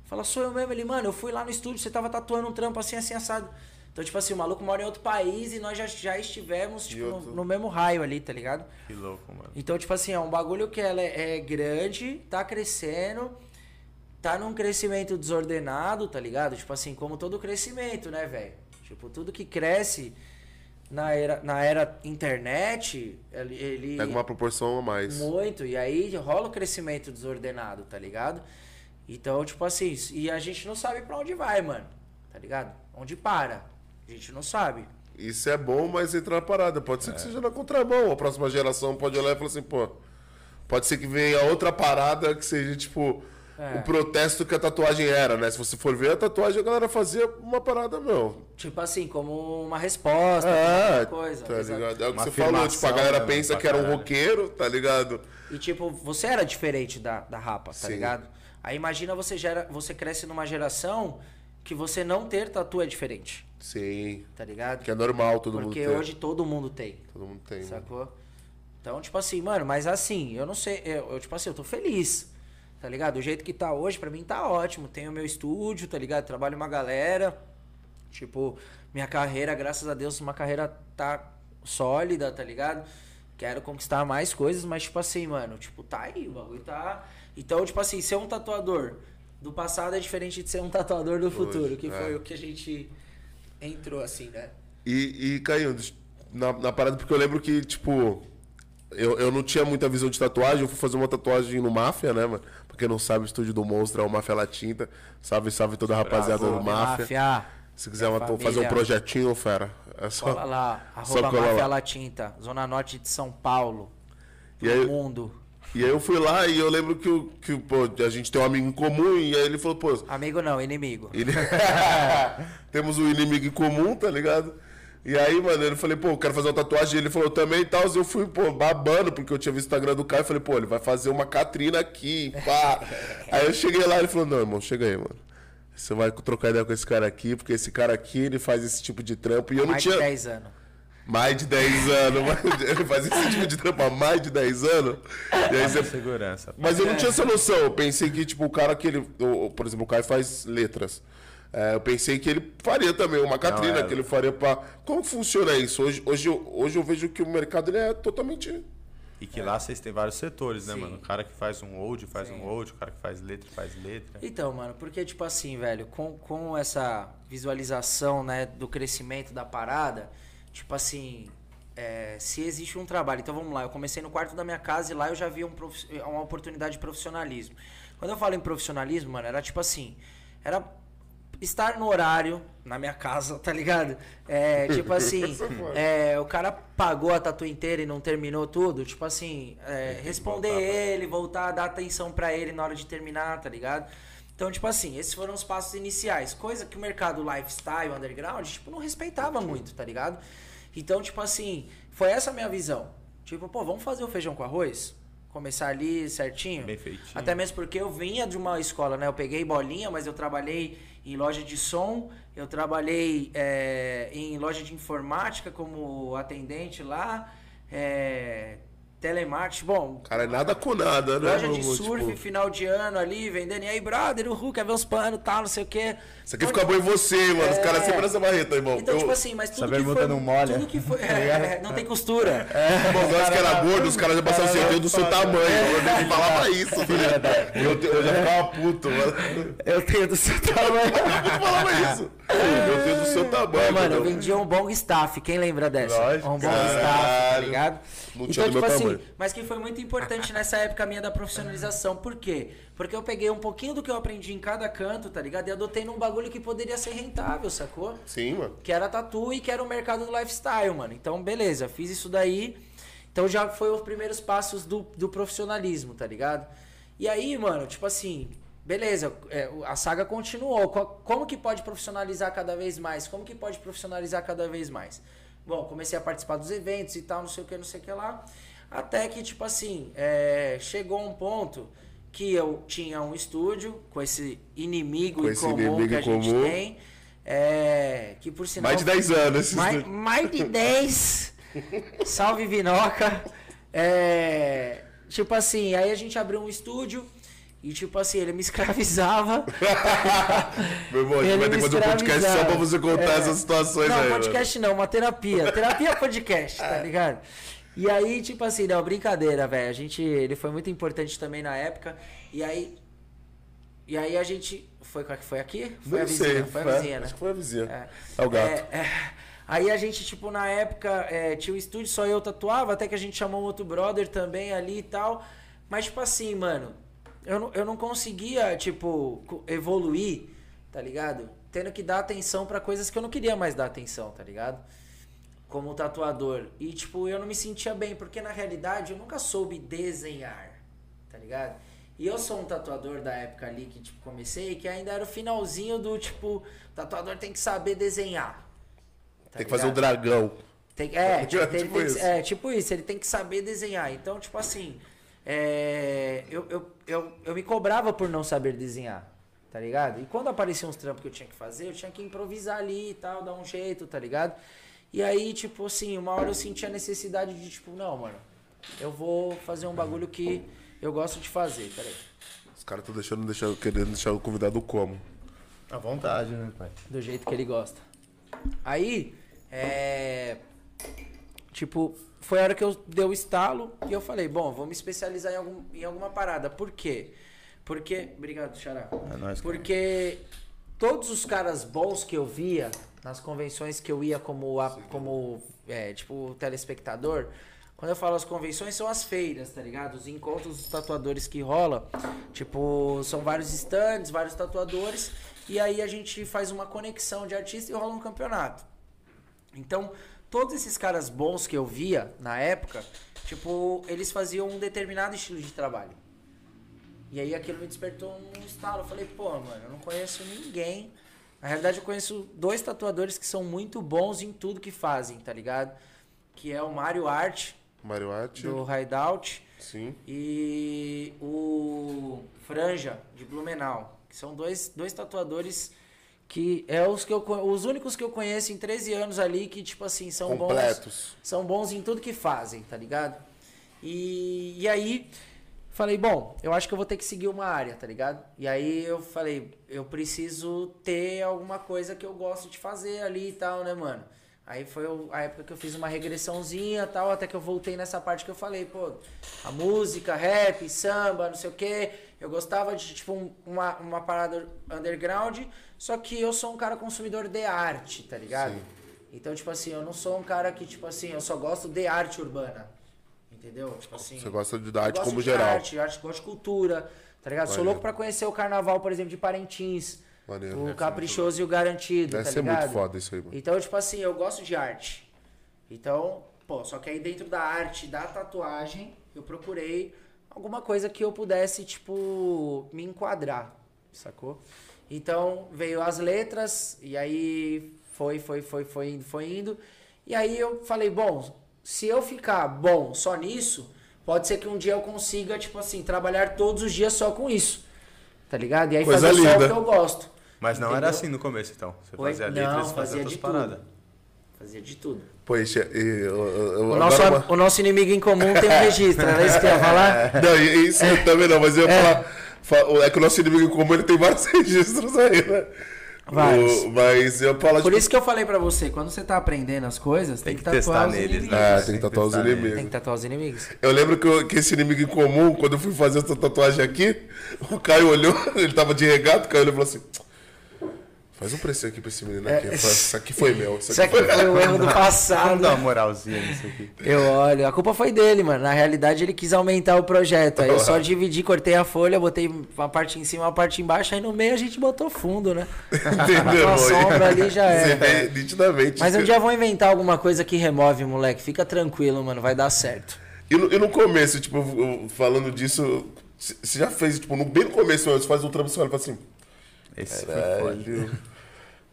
Fala, sou eu mesmo. Ele, mano, eu fui lá no estúdio, você tava tatuando um trampo assim, assim, assado. Então, tipo assim, o maluco mora em outro país e nós já, já estivemos, tipo, no, no mesmo raio ali, tá ligado? Que louco, mano. Então, tipo assim, é um bagulho que ela é, é grande, tá crescendo, tá num crescimento desordenado, tá ligado? Tipo assim, como todo crescimento, né, velho? Tipo, tudo que cresce na era, na era internet, ele. ele Pega uma proporção a mais. muito, e aí rola o crescimento desordenado, tá ligado? Então, tipo assim, e a gente não sabe pra onde vai, mano, tá ligado? Onde para, a gente não sabe. Isso é bom, mas entra na parada. Pode ser que seja na contramão. A próxima geração pode olhar e falar assim, pô. Pode ser que venha outra parada que seja, tipo, É. o protesto que a tatuagem era, né? Se você for ver a tatuagem, a galera fazia uma parada, meu. Tipo assim, como uma resposta, É, uma coisa. tá ligado? É o que Uma você falou, tipo, a galera né, pensa que era um roqueiro, tá ligado? E tipo, você era diferente da, da rapa, tá Sim. ligado? Aí imagina você gera, você cresce numa geração que você não ter tatu é diferente, Sim. tá ligado? Que é normal todo mundo Porque ter. hoje todo mundo tem, Todo mundo tem. né? sacou? Então, tipo assim, mano, mas assim, eu não sei, eu, eu, tipo assim, eu tô feliz, tá ligado? O jeito que tá hoje, pra mim tá ótimo. Tenho meu estúdio, tá ligado? Trabalho uma galera. Tipo, minha carreira, graças a Deus, uma carreira tá sólida, tá ligado? Quero conquistar mais coisas, mas, tipo assim, mano, tipo, tá aí, o bagulho tá. Então, tipo assim, ser um tatuador do passado é diferente de ser um tatuador do futuro, que é. foi o que a gente entrou, assim, né? E, e Caio, na, na parada, porque eu lembro que, tipo, eu, eu não tinha muita visão de tatuagem, eu fui fazer uma tatuagem no Máfia, né, mano? Pra quem não sabe, o estúdio do Monstro é o Máfia La Tinta. Salve, salve toda a rapaziada do Máfia. Máfia. Se quiser uma- Família. fazer um projetinho, fera. É só. Cola lá, só arroba colar Máfia lá. La Tinta, Zona Norte de São Paulo. E aí- mundo. E aí eu fui lá e eu lembro que, o- que pô, a gente tem um amigo em comum e aí ele falou, pô, Amigo não, inimigo. Ele- Temos um inimigo em comum, tá ligado? E aí, mano, eu falei, pô, eu quero fazer uma tatuagem. Ele falou também e tal. Eu fui, pô, babando, porque eu tinha visto o Instagram do Caio. Eu falei, pô, ele vai fazer uma Catrina aqui, pá. aí eu cheguei lá e ele falou, não, irmão, chega aí, mano. Você vai trocar ideia com esse cara aqui, porque esse cara aqui, ele faz esse tipo de trampo. E eu não tinha. de 10 anos. Mais de 10 anos. Ele faz esse tipo de trampo há mais de 10 anos. E aí você Segurança. mas eu não tinha essa noção. Eu pensei que, tipo, o cara que ele. por exemplo, o Caio faz letras. É, eu pensei que ele faria também uma Catrina, é. que ele faria pra. Como funciona isso? Hoje, hoje, eu, hoje eu vejo que o mercado ele é totalmente. E que lá vocês têm vários setores, né, Sim. mano? O cara que faz um old faz um old, o cara que faz letra faz letra. Então, mano, porque, tipo assim, velho, com, com essa visualização, né, do crescimento da parada, tipo assim, é, se existe um trabalho. Então vamos lá, eu comecei no quarto da minha casa e lá eu já vi um profi- uma oportunidade de profissionalismo. Quando eu falo em profissionalismo, mano, era tipo assim, era estar no horário na minha casa, tá ligado? É, tipo assim, é, o cara pagou a tatu inteira e não terminou tudo, tipo assim, é, responder voltar ele, voltar dar atenção pra ele na hora de terminar, tá ligado? Então, tipo assim, esses foram os passos iniciais. Coisa que o mercado lifestyle, underground, tipo, não respeitava muito, tá ligado? Então, tipo assim, foi essa a minha visão. Tipo, pô, vamos fazer o feijão com arroz? Começar ali certinho? Bem feitinho. Até mesmo porque eu vinha de uma escola, né? Eu peguei bolinha, mas eu trabalhei em loja de som, eu trabalhei é, em loja de informática como atendente lá, é, telemarketing, bom, Cara, é nada com nada, né? loja de Vamos, surf, tipo, final de ano ali, vendendo. E aí, brother, o Hulk quer ver uns panos tal, não sei o quê. Isso aqui fica bom em você, mano. Os caras sempre nessa barreta, irmão. Então, eu, tipo assim, mas tudo Essa que foi... não molha. Tudo que foi... É, não tem costura. Bom, nós que era gordo, os caras já passavam assim, eu tenho do seu tamanho. Eu nem falava isso, velho. Eu, te- eu já ficava puto, mano. Eu tenho do seu tamanho. Eu falava isso. Eu tenho do seu tamanho, Pô, mano, eu vendia um bom staff, quem lembra dessa? Lógico. Um bom staff, tá ligado? Não então, tinha do tipo meu assim, mas que foi muito importante nessa época minha da profissionalização. Por quê? Porque eu peguei um pouquinho do que eu aprendi em cada canto, tá ligado? E adotei num bagulho que poderia ser rentável, sacou? Sim, mano. Que era tatu e que era o mercado do lifestyle, mano. Então, beleza, fiz isso daí. Então já foi os primeiros passos do, do profissionalismo, tá ligado? E aí, mano, tipo assim, beleza, é, a saga continuou. Co- Como que pode profissionalizar cada vez mais? Como que pode profissionalizar cada vez mais? Bom, comecei a participar dos eventos e tal, não sei o que, não sei o que lá. Até que, tipo assim, é, chegou um ponto que eu tinha um estúdio com esse inimigo Com em esse comum inimigo que a em gente comum. tem. É, que por sinal. Mais de 10 anos. Mais, mais de 10. Salve Vinoca. É, tipo assim, aí a gente abriu um estúdio e tipo assim, ele me escravizava. Meu irmão, a gente vai ter que fazer um podcast só pra você contar É. essas situações não, aí, mano. podcast não, uma terapia. Terapia podcast, tá ligado? E aí, tipo assim, não, brincadeira, velho. A gente. Ele foi muito importante também na época. E aí. E aí a gente. Foi, foi aqui? Foi Não a vizinha, sei, foi a vizinha, né? Acho que foi a vizinha. É. É o gato. É, é. Aí a gente, tipo, na época, é, tinha o estúdio, só eu tatuava, até que a gente chamou um outro brother também ali e tal. Mas, tipo assim, mano, eu não, eu não conseguia, tipo, evoluir, tá ligado? Tendo que dar atenção pra coisas que eu não queria mais dar atenção, tá ligado? Como tatuador. E, tipo, eu não me sentia bem, porque na realidade eu nunca soube desenhar, tá ligado? E eu sou um tatuador da época ali que, tipo, comecei, que ainda era o finalzinho do, tipo, tatuador tem que saber desenhar. tá Tem que fazer um ligado? dragão. Tem, é, tipo, ele tipo tem é, tipo isso, ele tem que saber desenhar. Então, tipo assim, é, eu, eu, eu, eu me cobrava por não saber desenhar, tá ligado? E quando apareciam uns trampos que eu tinha que fazer, eu tinha que improvisar ali e tal, dar um jeito, tá ligado? E aí, tipo assim, uma hora eu senti a necessidade de, tipo, não, mano, eu vou fazer um bagulho que eu gosto de fazer, peraí. Os caras estão deixando, deixando, querendo deixar o convidado como. À vontade, né, pai? do jeito que ele gosta. Aí, é. Tipo, foi a hora que eu dei o estalo e eu falei, bom, vou me especializar em, algum, em alguma parada. Por quê? Porque. Obrigado, Xará. É nóis, cara. Porque todos os caras bons que eu via nas convenções que eu ia como, a- como é, tipo, telespectador. Quando eu falo as convenções, são as feiras, tá ligado? Os encontros dos tatuadores que rola. Tipo, são vários stands, vários tatuadores. E aí a gente faz uma conexão de artista e rola um campeonato. Então, todos esses caras bons que eu via na época, tipo, eles faziam um determinado estilo de trabalho. E aí aquilo me despertou um estalo. Eu falei, pô, mano, eu não conheço ninguém. Na realidade, eu conheço dois tatuadores que são muito bons em tudo que fazem, tá ligado? Que é o Mário Art, Mario Art. do Hideout, Sim. e o Franja, de Blumenau. Que são dois, dois tatuadores que é os, que eu, os únicos que eu conheço em 13 anos ali que, tipo assim, são bons Completos. são bons em tudo que fazem, tá ligado? E, e aí, falei, bom, eu acho que eu vou ter que seguir uma área, tá ligado? E aí eu falei, eu preciso ter alguma coisa que eu gosto de fazer ali e tal, né, mano? Aí foi a época que eu fiz uma regressãozinha e tal, até que eu voltei nessa parte que eu falei, pô, a música, rap, samba, não sei o quê. Eu gostava de, tipo, um- uma, uma parada underground, só que eu sou um cara consumidor de arte, tá ligado? Então, tipo assim, eu não sou um cara que, tipo assim, eu só gosto de arte urbana. Entendeu? Tipo assim. Você gosta de arte gosto como de geral. Arte, arte, gosto de cultura, tá ligado? Sou Maneiro. louco pra conhecer o carnaval, por exemplo, de Parintins. Maneiro. O caprichoso e o garantido, Deve tá ser ligado? muito foda isso aí, mano. Então, tipo assim, eu gosto de arte. Então, pô, só que aí dentro da arte, da tatuagem, eu procurei alguma coisa que eu pudesse, tipo, me enquadrar, sacou? Então veio as letras, e aí foi, foi, foi, foi indo, foi indo. E aí eu falei, bom, se eu ficar bom só nisso, pode ser que um dia eu consiga, tipo assim, trabalhar todos os dias só com isso. Tá ligado? E aí Coisa fazer só o linda. que eu gosto. Mas não era Entendeu? assim no começo, então. Você Oi? fazia Não, letras e fazia fazia outras de paradas. Fazia de tudo. Pô, e, e- eu- eu- O nosso, uma- o nosso inimigo em comum tem um registro, era isso que eu ia falar? Não, e- isso eu também não, mas eu ia falar. fa- É que o nosso inimigo em comum ele tem vários registros aí, né? Vários. O- mas eu falar Por tipo, isso que eu falei pra você, quando você tá aprendendo as coisas, tem, Tem que que tatuar testar os neles, inimigos. né? Ah, tem que tatuar os inimigos. Tem que tatuar os inimigos. Eu lembro que, eu- que esse inimigo em comum, quando eu fui fazer essa tatuagem aqui, o Caio olhou, ele tava de regata, o Caio olhou e falou assim: Faz um preço aqui pra esse menino aqui. Eu falei, Isso aqui foi meu. Isso aqui aqui foi foi o erro do Vamos passado. dar uma moralzinha nisso aqui. Eu olho, a culpa foi dele, mano. Na realidade, ele quis aumentar o projeto. Aí eu só dividi, cortei a folha, botei uma parte em cima, uma parte embaixo, aí no meio a gente botou fundo, né? Entendeu? Uma sombra ali já vê nitidamente. Mas um dia vou inventar alguma coisa que remove, moleque. Fica tranquilo, mano. Vai dar certo. E no, e no começo, tipo, falando disso, você já fez, tipo, no, bem no começo, você faz um trampo e você olha e fala assim: Esse foi foda.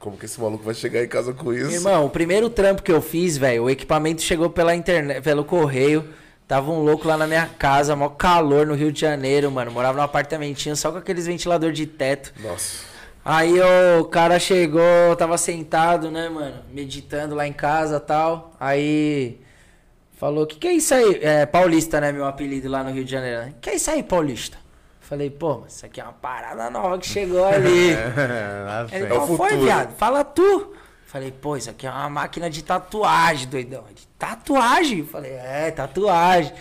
Como que esse maluco vai chegar em casa com isso? Irmão, o primeiro trampo que eu fiz, velho, o equipamento chegou pela internet, pelo correio. Tava um louco lá na minha casa, maior calor no Rio de Janeiro, mano. Morava num apartamentinho só com aqueles ventilador de teto. Nossa. Aí o cara chegou, tava sentado, né, mano, meditando lá em casa tal. Aí falou: que que é isso aí? É Paulista, né, meu apelido lá no Rio de Janeiro. que é isso aí, Paulista? Falei, pô, mas isso aqui é uma parada nova que chegou ali. Lá Ele, vem. É qual foi, viado? Fala tu. Falei, pô, isso aqui é uma máquina de tatuagem, doidão. Ele, tatuagem? Falei, é, tatuagem.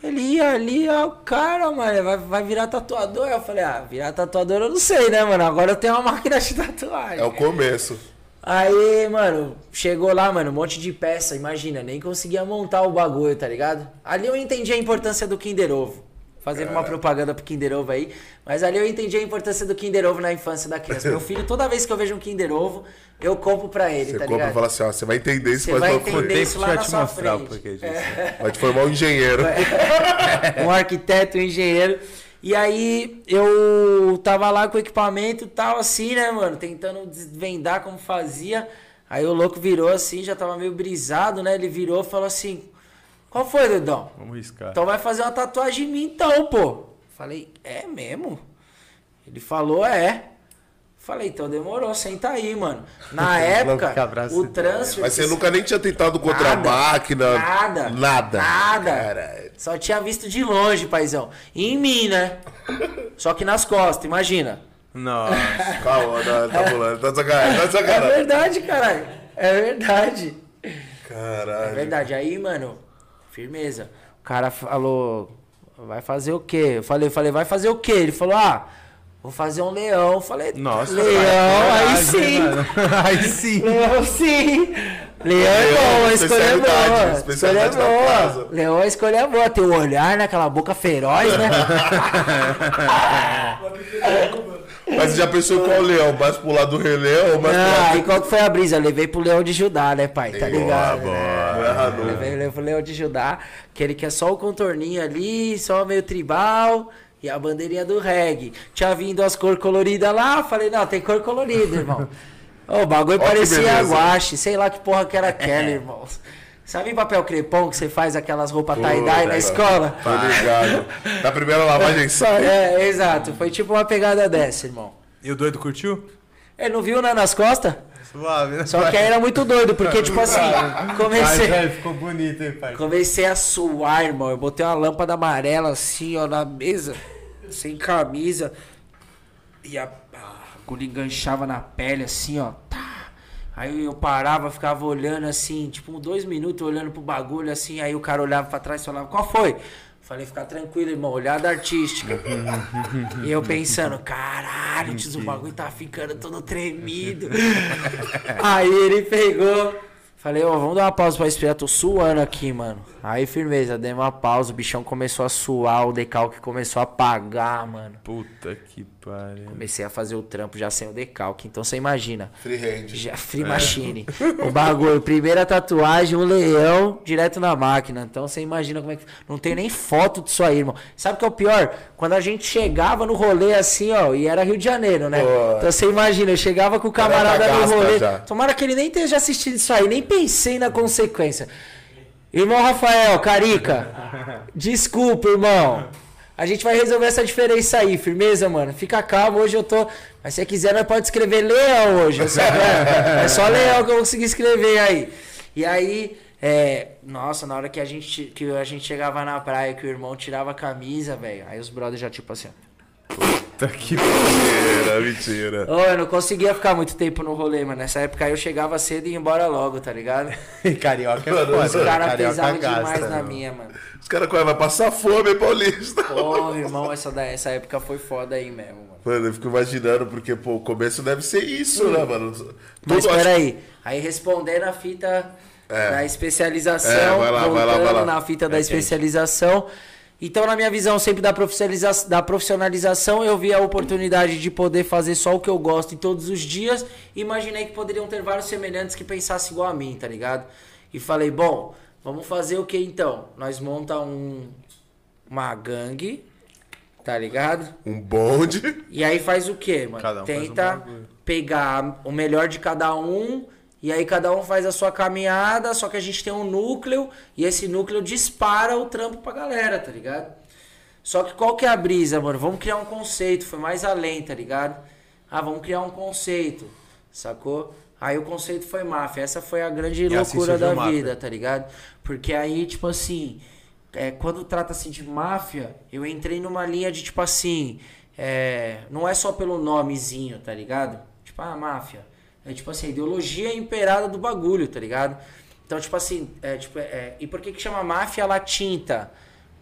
Ele ia ali, ó, o cara, mano, vai, vai virar tatuador? Eu falei, ah, virar tatuador eu não sei, né, mano? Agora eu tenho uma máquina de tatuagem. É o começo. Aí, mano, chegou lá, mano, um monte de peça, imagina, nem conseguia montar o bagulho, tá ligado? Ali eu entendi a importância do Kinder Ovo. Fazendo uma propaganda pro Kinder Ovo aí. Mas ali eu entendi a importância do Kinder Ovo na infância da criança. Meu filho, toda vez que eu vejo um Kinder Ovo, eu compro pra ele, Você tá compra e fala assim: ó, você vai entender isso Você vai entender isso que lá na te sua mostrar frente. disso. Vai te formar um engenheiro. um arquiteto, um engenheiro. E aí eu tava lá com o equipamento e tal, assim, né, mano? Tentando desvendar como fazia. Aí o louco virou assim, já tava meio brisado, né? Ele virou e falou assim: Qual foi, Dedão? Vamos riscar. Então vai fazer uma tatuagem em mim então, pô. Falei, é mesmo? Ele falou, é. Falei, então demorou, senta aí, mano. Na época, o transfer. Mas você nunca nem tinha tentado contra Nada, a máquina. Nada. Nada. Nada. Caralho. Só tinha visto de longe, paizão. E em mim, né? Só que nas costas, imagina. Nossa. Calma, não, tá pulando. Tá sacanagem, tá É sacanagem. verdade, caralho. É verdade. É Caralho. verdade. Aí, mano, firmeza. O cara falou, vai fazer o quê? Eu falei, falei, vai fazer o quê? Ele falou, ah, vou fazer um leão. Eu falei, Nossa. leão, aí coragem, sim. Aí sim. Leão sim. Leão é bom, a escolha é boa. Escolha é boa. Leão a escolha é boa. Tem um olhar, né? Aquela boca feroz, né? Mas você já pensou qual leão? Mais pro lado do Rei Leão pro lado aí qual que foi a brisa? Eu levei pro Leão de Judá, né, pai? Tá ligado? Né? erra não. Levei, levei pro Leão de Judá, que ele quer só o contorninho ali, só meio tribal e a bandeirinha do reggae. Tinha vindo as cores coloridas lá, falei, não, tem cor colorida, irmão. Ô, o bagulho Ó parecia guache, sei lá que porra que era aquela, irmão. Sabe em papel crepom que você faz aquelas roupas tie-dye na escola? Tô ligado. Na primeira lavagem sai. É, exato. Foi tipo uma pegada dessa, irmão. E o doido curtiu? Ele não viu, né, nas costas? Suave, né? Só que aí era muito doido, porque, tipo assim, comecei, ficou bonito, hein, pai? comecei a suar, irmão. Eu botei uma lâmpada amarela assim, ó, na mesa, sem camisa. E a, agulha enganchava na pele, assim, ó. Tá. Aí eu parava, ficava olhando assim, tipo, uns dois minutos olhando pro bagulho, assim. Aí o cara olhava pra trás e falava, qual foi? Falei, fica tranquilo, irmão, olhada artística. e eu pensando, caralho, tio, o bagulho tá ficando todo tremido. Aí ele pegou, Falei, ó, vamos dar uma pausa pra respirar, tô suando aqui, mano. Aí, firmeza, dei uma pausa, o bichão começou a suar, o decalque começou a apagar, mano. Puta que pariu. Comecei a fazer o trampo já sem o decalque, então você imagina. Freehand. Já free machine. O bagulho, primeira tatuagem, um leão direto na máquina. Então você imagina como é que. Não tem nem foto disso aí, irmão. Sabe o que é o pior? Quando a gente chegava no rolê assim, ó, e era Rio de Janeiro, né? Pô. Então você imagina, eu chegava com o camarada no rolê. já. Tomara que ele nem esteja assistindo isso aí, nem pensei na consequência. Irmão Rafael, Carica, desculpa, irmão. A gente vai resolver essa diferença aí, firmeza, mano? Fica calmo, hoje eu tô. Mas se você quiser, nós pode escrever leão hoje. É só, é só leão que eu consegui escrever aí. E aí, é, nossa, na hora que a gente, que a gente chegava na praia, que o irmão tirava a camisa, velho. Aí os brothers já, tipo assim, ó. Puta que Mentira, mentira. Ô, eu não conseguia ficar muito tempo no rolê, mano. Nessa época aí eu chegava cedo e ia embora logo, tá ligado? Carioca é Mano, foda. Os caras pesavam demais na mano. minha, mano. Os caras vai vai passar fome, paulista. Ô, irmão, essa, da, essa época foi foda aí mesmo, mano. Mano, eu fico imaginando, porque, pô, o começo deve ser isso, né, mano? Tudo Mas acho- peraí, aí respondendo a fita da especialização, É, vai lá, vai lá, voltando vai lá. na fita da especialização. Então, na minha visão, sempre da, profissionaliza- da profissionalização, eu vi a oportunidade de poder fazer só o que eu gosto em todos os dias. E imaginei que poderiam ter vários semelhantes que pensassem igual a mim, tá ligado? E falei, bom, vamos fazer o que então? Nós monta um, uma gangue, tá ligado? Um bonde. E aí faz o quê, mano? Cada um faz um Tenta bagulho. pegar o melhor de cada um. E aí cada um faz a sua caminhada, só que a gente tem um núcleo e esse núcleo dispara o trampo pra galera, tá ligado? Só que qual que é a brisa, mano? Vamos criar um conceito, foi mais além, tá ligado? Ah, vamos criar um conceito, sacou? Aí o conceito foi máfia, essa foi a grande E assim loucura da máfia. vida, tá ligado? Porque aí, tipo assim, é, quando trata-se de máfia, eu entrei numa linha de tipo assim, é, não é só pelo nomezinho, tá ligado? Tipo, ah, máfia. É tipo assim, a ideologia imperada do bagulho, tá ligado? Então, tipo assim, é, tipo, é, e por que que chama máfia latinta?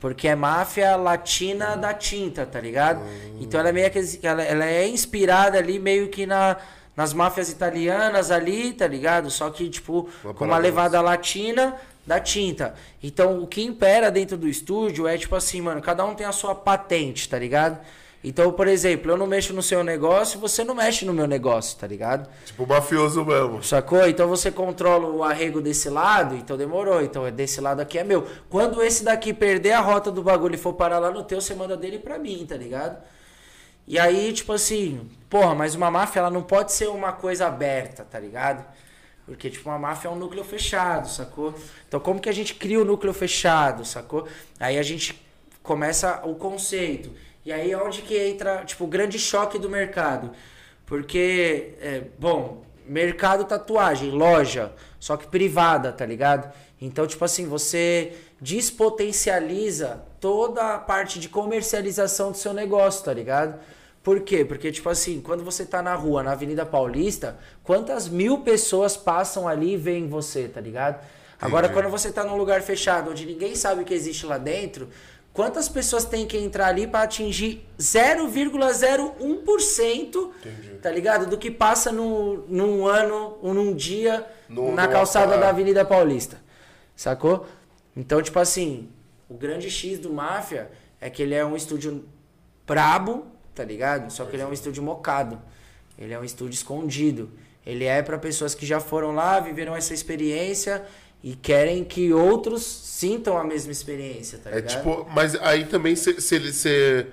Porque é máfia latina da tinta, tá ligado? Então ela é meio que ela, ela é inspirada ali meio que na, nas máfias italianas ali, tá ligado? Só que tipo Uma com uma levada latina da tinta. Então o que impera dentro do estúdio é tipo assim, mano, cada um tem a sua patente, tá ligado? Então, por exemplo, eu não mexo no seu negócio, você não mexe no meu negócio, tá ligado? Tipo, mafioso mesmo. Sacou? Então você controla o arrego desse lado, então demorou. Então desse lado aqui é meu. Quando esse daqui perder a rota do bagulho e for parar lá no teu, você manda dele pra mim, tá ligado? E aí, tipo assim, porra, mas uma máfia ela não pode ser uma coisa aberta, tá ligado? Porque, tipo, uma máfia é um núcleo fechado, sacou? Então, como que a gente cria o núcleo fechado, sacou? Aí a gente começa o conceito. E aí é onde que entra, tipo, o grande choque do mercado. Porque, é, bom, mercado tatuagem, loja, só que privada, tá ligado? Então, tipo assim, você despotencializa toda a parte de comercialização do seu negócio, tá ligado? Por quê? Porque, tipo assim, quando você tá na rua, na Avenida Paulista, quantas mil pessoas passam ali e veem você, tá ligado? Agora, Entendi. quando você tá num lugar fechado, onde ninguém sabe o que existe lá dentro, quantas pessoas tem que entrar ali para atingir 0,01%, tá ligado? Do que passa no, num ano ou num dia No- na no- calçada é. da Avenida Paulista. Sacou? Então, tipo assim, o grande X do Máfia é que ele é um estúdio brabo, tá ligado? Só que ele é um estúdio mocado. Ele é um estúdio escondido. Ele é para pessoas que já foram lá, viveram essa experiência e querem que outros sintam a mesma experiência, tá É ligado? tipo, mas aí também você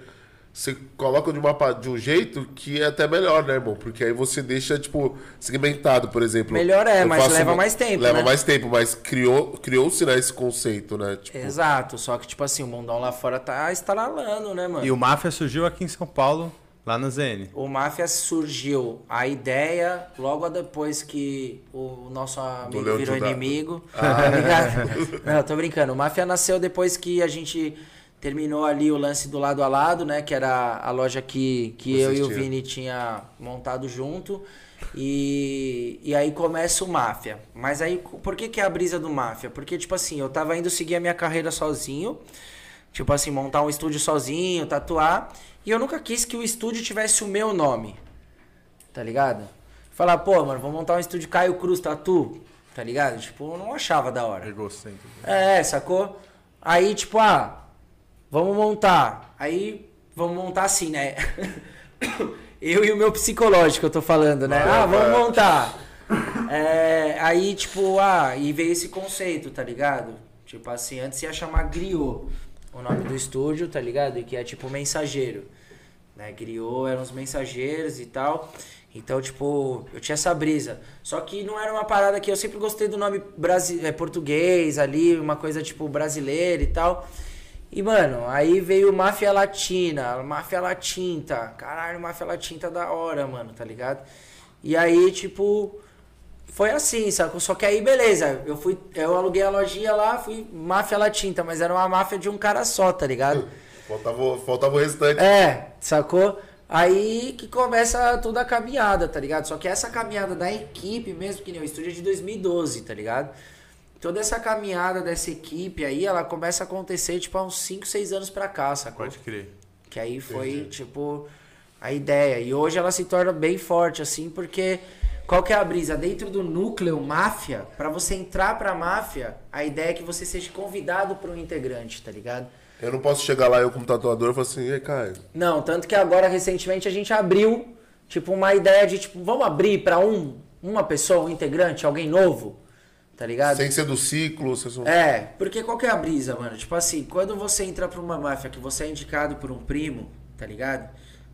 coloca de, uma, de um jeito que é até melhor, né, irmão? Porque aí você deixa, tipo, segmentado, por exemplo. Melhor é, mas leva uma- mais tempo, Leva né? mais tempo, mas criou- criou-se né, esse conceito, né? Tipo, Exato, só que, tipo assim, o mundão lá fora tá estaralando, né, mano? E o Máfia surgiu aqui em São Paulo, lá na ZN. O Máfia surgiu a ideia logo depois que o nosso amigo virou inimigo. Tá ligado? Não, tô brincando. O Máfia nasceu depois que a gente terminou ali o lance do lado a lado, né? Que era a loja que, que eu e o. Vini tinha montado junto. E, e aí começa o Máfia. Mas aí, por que, que é a brisa do Máfia? Porque, tipo assim, eu tava indo seguir a minha carreira sozinho. Tipo assim, montar um estúdio sozinho, tatuar. E eu nunca quis que o estúdio tivesse o meu nome. Tá ligado? Falar, pô, mano, vou montar um estúdio Caio Cruz Tatu. tá ligado? Tipo, eu não achava da hora. Egocêntrico. É, sacou? Aí, tipo, ah, vamos montar. Aí, vamos montar assim, né? Eu e o meu psicológico, eu tô falando, né? Ah, vamos montar. É, aí, tipo, ah, e veio esse conceito, tá ligado? Tipo assim, antes ia chamar Griot, o nome do estúdio, tá ligado? E que é tipo mensageiro. Né? Griot eram os mensageiros e tal. Então, tipo, eu tinha essa brisa. Só que não era uma parada que eu sempre gostei do nome brasi é, português ali, uma coisa tipo brasileira e tal. E, mano, aí veio Máfia Latina, Máfia Latinta. Caralho, Máfia Latinta da hora, mano, tá ligado? E aí, tipo, foi assim, sabe? Só que aí, beleza, eu fui, eu aluguei a lojinha lá, fui Máfia Latinta, mas era uma máfia de um cara só, tá ligado? Faltava, faltava o restante. É, sacou? Aí que começa toda a caminhada, tá ligado? Só que essa caminhada da equipe mesmo, que nem o estúdio é de 2012, tá ligado? Toda essa caminhada dessa equipe aí, ela começa a acontecer, tipo, há uns 5, 6 anos pra cá, sacou? Pode crer. Que aí foi, tipo, a ideia. E hoje ela se torna bem forte, assim, porque qual que é a brisa? Dentro do núcleo máfia, pra você entrar pra máfia, a ideia é que você seja convidado por um integrante, tá ligado? Eu não posso chegar lá eu como tatuador e falar assim, ei, Caio. Não, tanto que agora, recentemente, a gente abriu, tipo, uma ideia de, tipo, vamos abrir pra um, uma pessoa, um integrante, alguém novo, tá ligado? Sem ser do ciclo, vocês. É, porque qual que é a brisa, mano? Tipo assim, quando você entra pra uma máfia que você é indicado por um primo, tá ligado?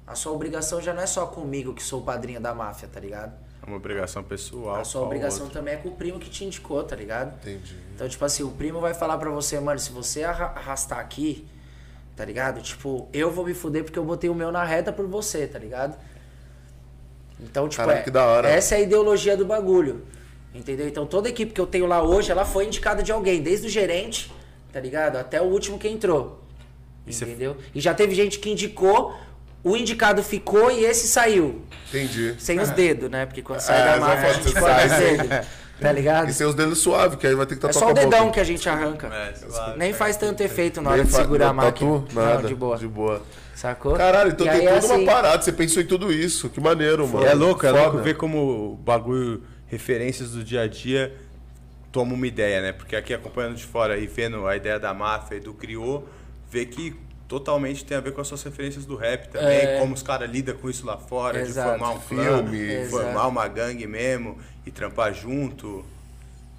A sua obrigação já não é só comigo, que sou o padrinho da máfia, tá ligado? É uma obrigação pessoal. A sua obrigação outro. também é com o primo que te indicou, tá ligado? Entendi. Então, tipo assim, o primo vai falar pra você, mano, se você arra- arrastar aqui, tá ligado? Tipo, eu vou me fuder porque eu botei o meu na reta por você, tá ligado? Então, tipo, é- que da hora. essa é a ideologia do bagulho. Entendeu? Então, toda a equipe que eu tenho lá hoje, ela foi indicada de alguém, desde o gerente, tá ligado? Até o último que entrou. Isso é- Entendeu? E já teve gente que indicou, o indicado ficou e esse saiu. Entendi. Sem os dedos, né? Porque quando sai É, da máfia, a gente corta os dedos. Tá ligado? E sem os dedos suaves, que aí vai ter que É tatuar só o dedão boca. que a gente arranca. É, suave, Nem faz tanto efeito na hora de segurar a não, máquina. tatu? Nada. Não, de boa. De boa. Sacou? Caralho, então E tem toda assim, uma parada. Você pensou em tudo isso. Que maneiro, mano. É louco, é Foda. louco ver como o bagulho, referências do dia a dia, toma uma ideia, né? Porque aqui acompanhando de fora e vendo a ideia da máfia e do criou, vê que totalmente tem a ver com as suas referências do rap também, É. como os caras lidam com isso lá fora, Exato. de formar um Filme. filme, formar Exato. uma gangue mesmo e trampar junto.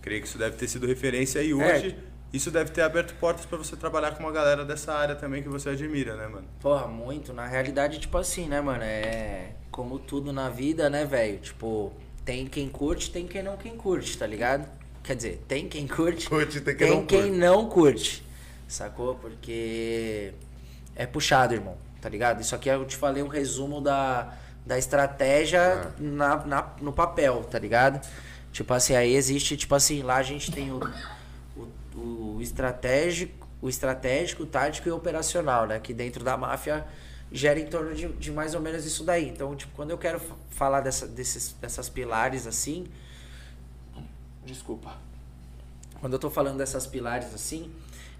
Creio que isso deve ter sido referência e É. hoje isso deve ter aberto portas pra você trabalhar com uma galera dessa área também que você admira, né, mano? Porra, muito. Na realidade, tipo assim, né, mano? É como tudo na vida, né, velho? Tipo, tem quem curte, tem quem não quem curte, tá ligado? Quer dizer, tem quem curte, Curte, tem quem tem não quem curte. não curte. Sacou? Porque é puxado, irmão, tá ligado? Isso aqui eu te falei um resumo da, da estratégia na, na- no papel, tá ligado? Tipo assim, aí existe, tipo assim, lá a gente tem o, o, o estratégico, o estratégico, o tático e o operacional, né? Que dentro da máfia gera em torno de, de mais ou menos isso daí. Então, tipo, quando eu quero fa- falar dessa, desses, dessas pilares assim. Desculpa. Quando eu tô falando dessas pilares assim,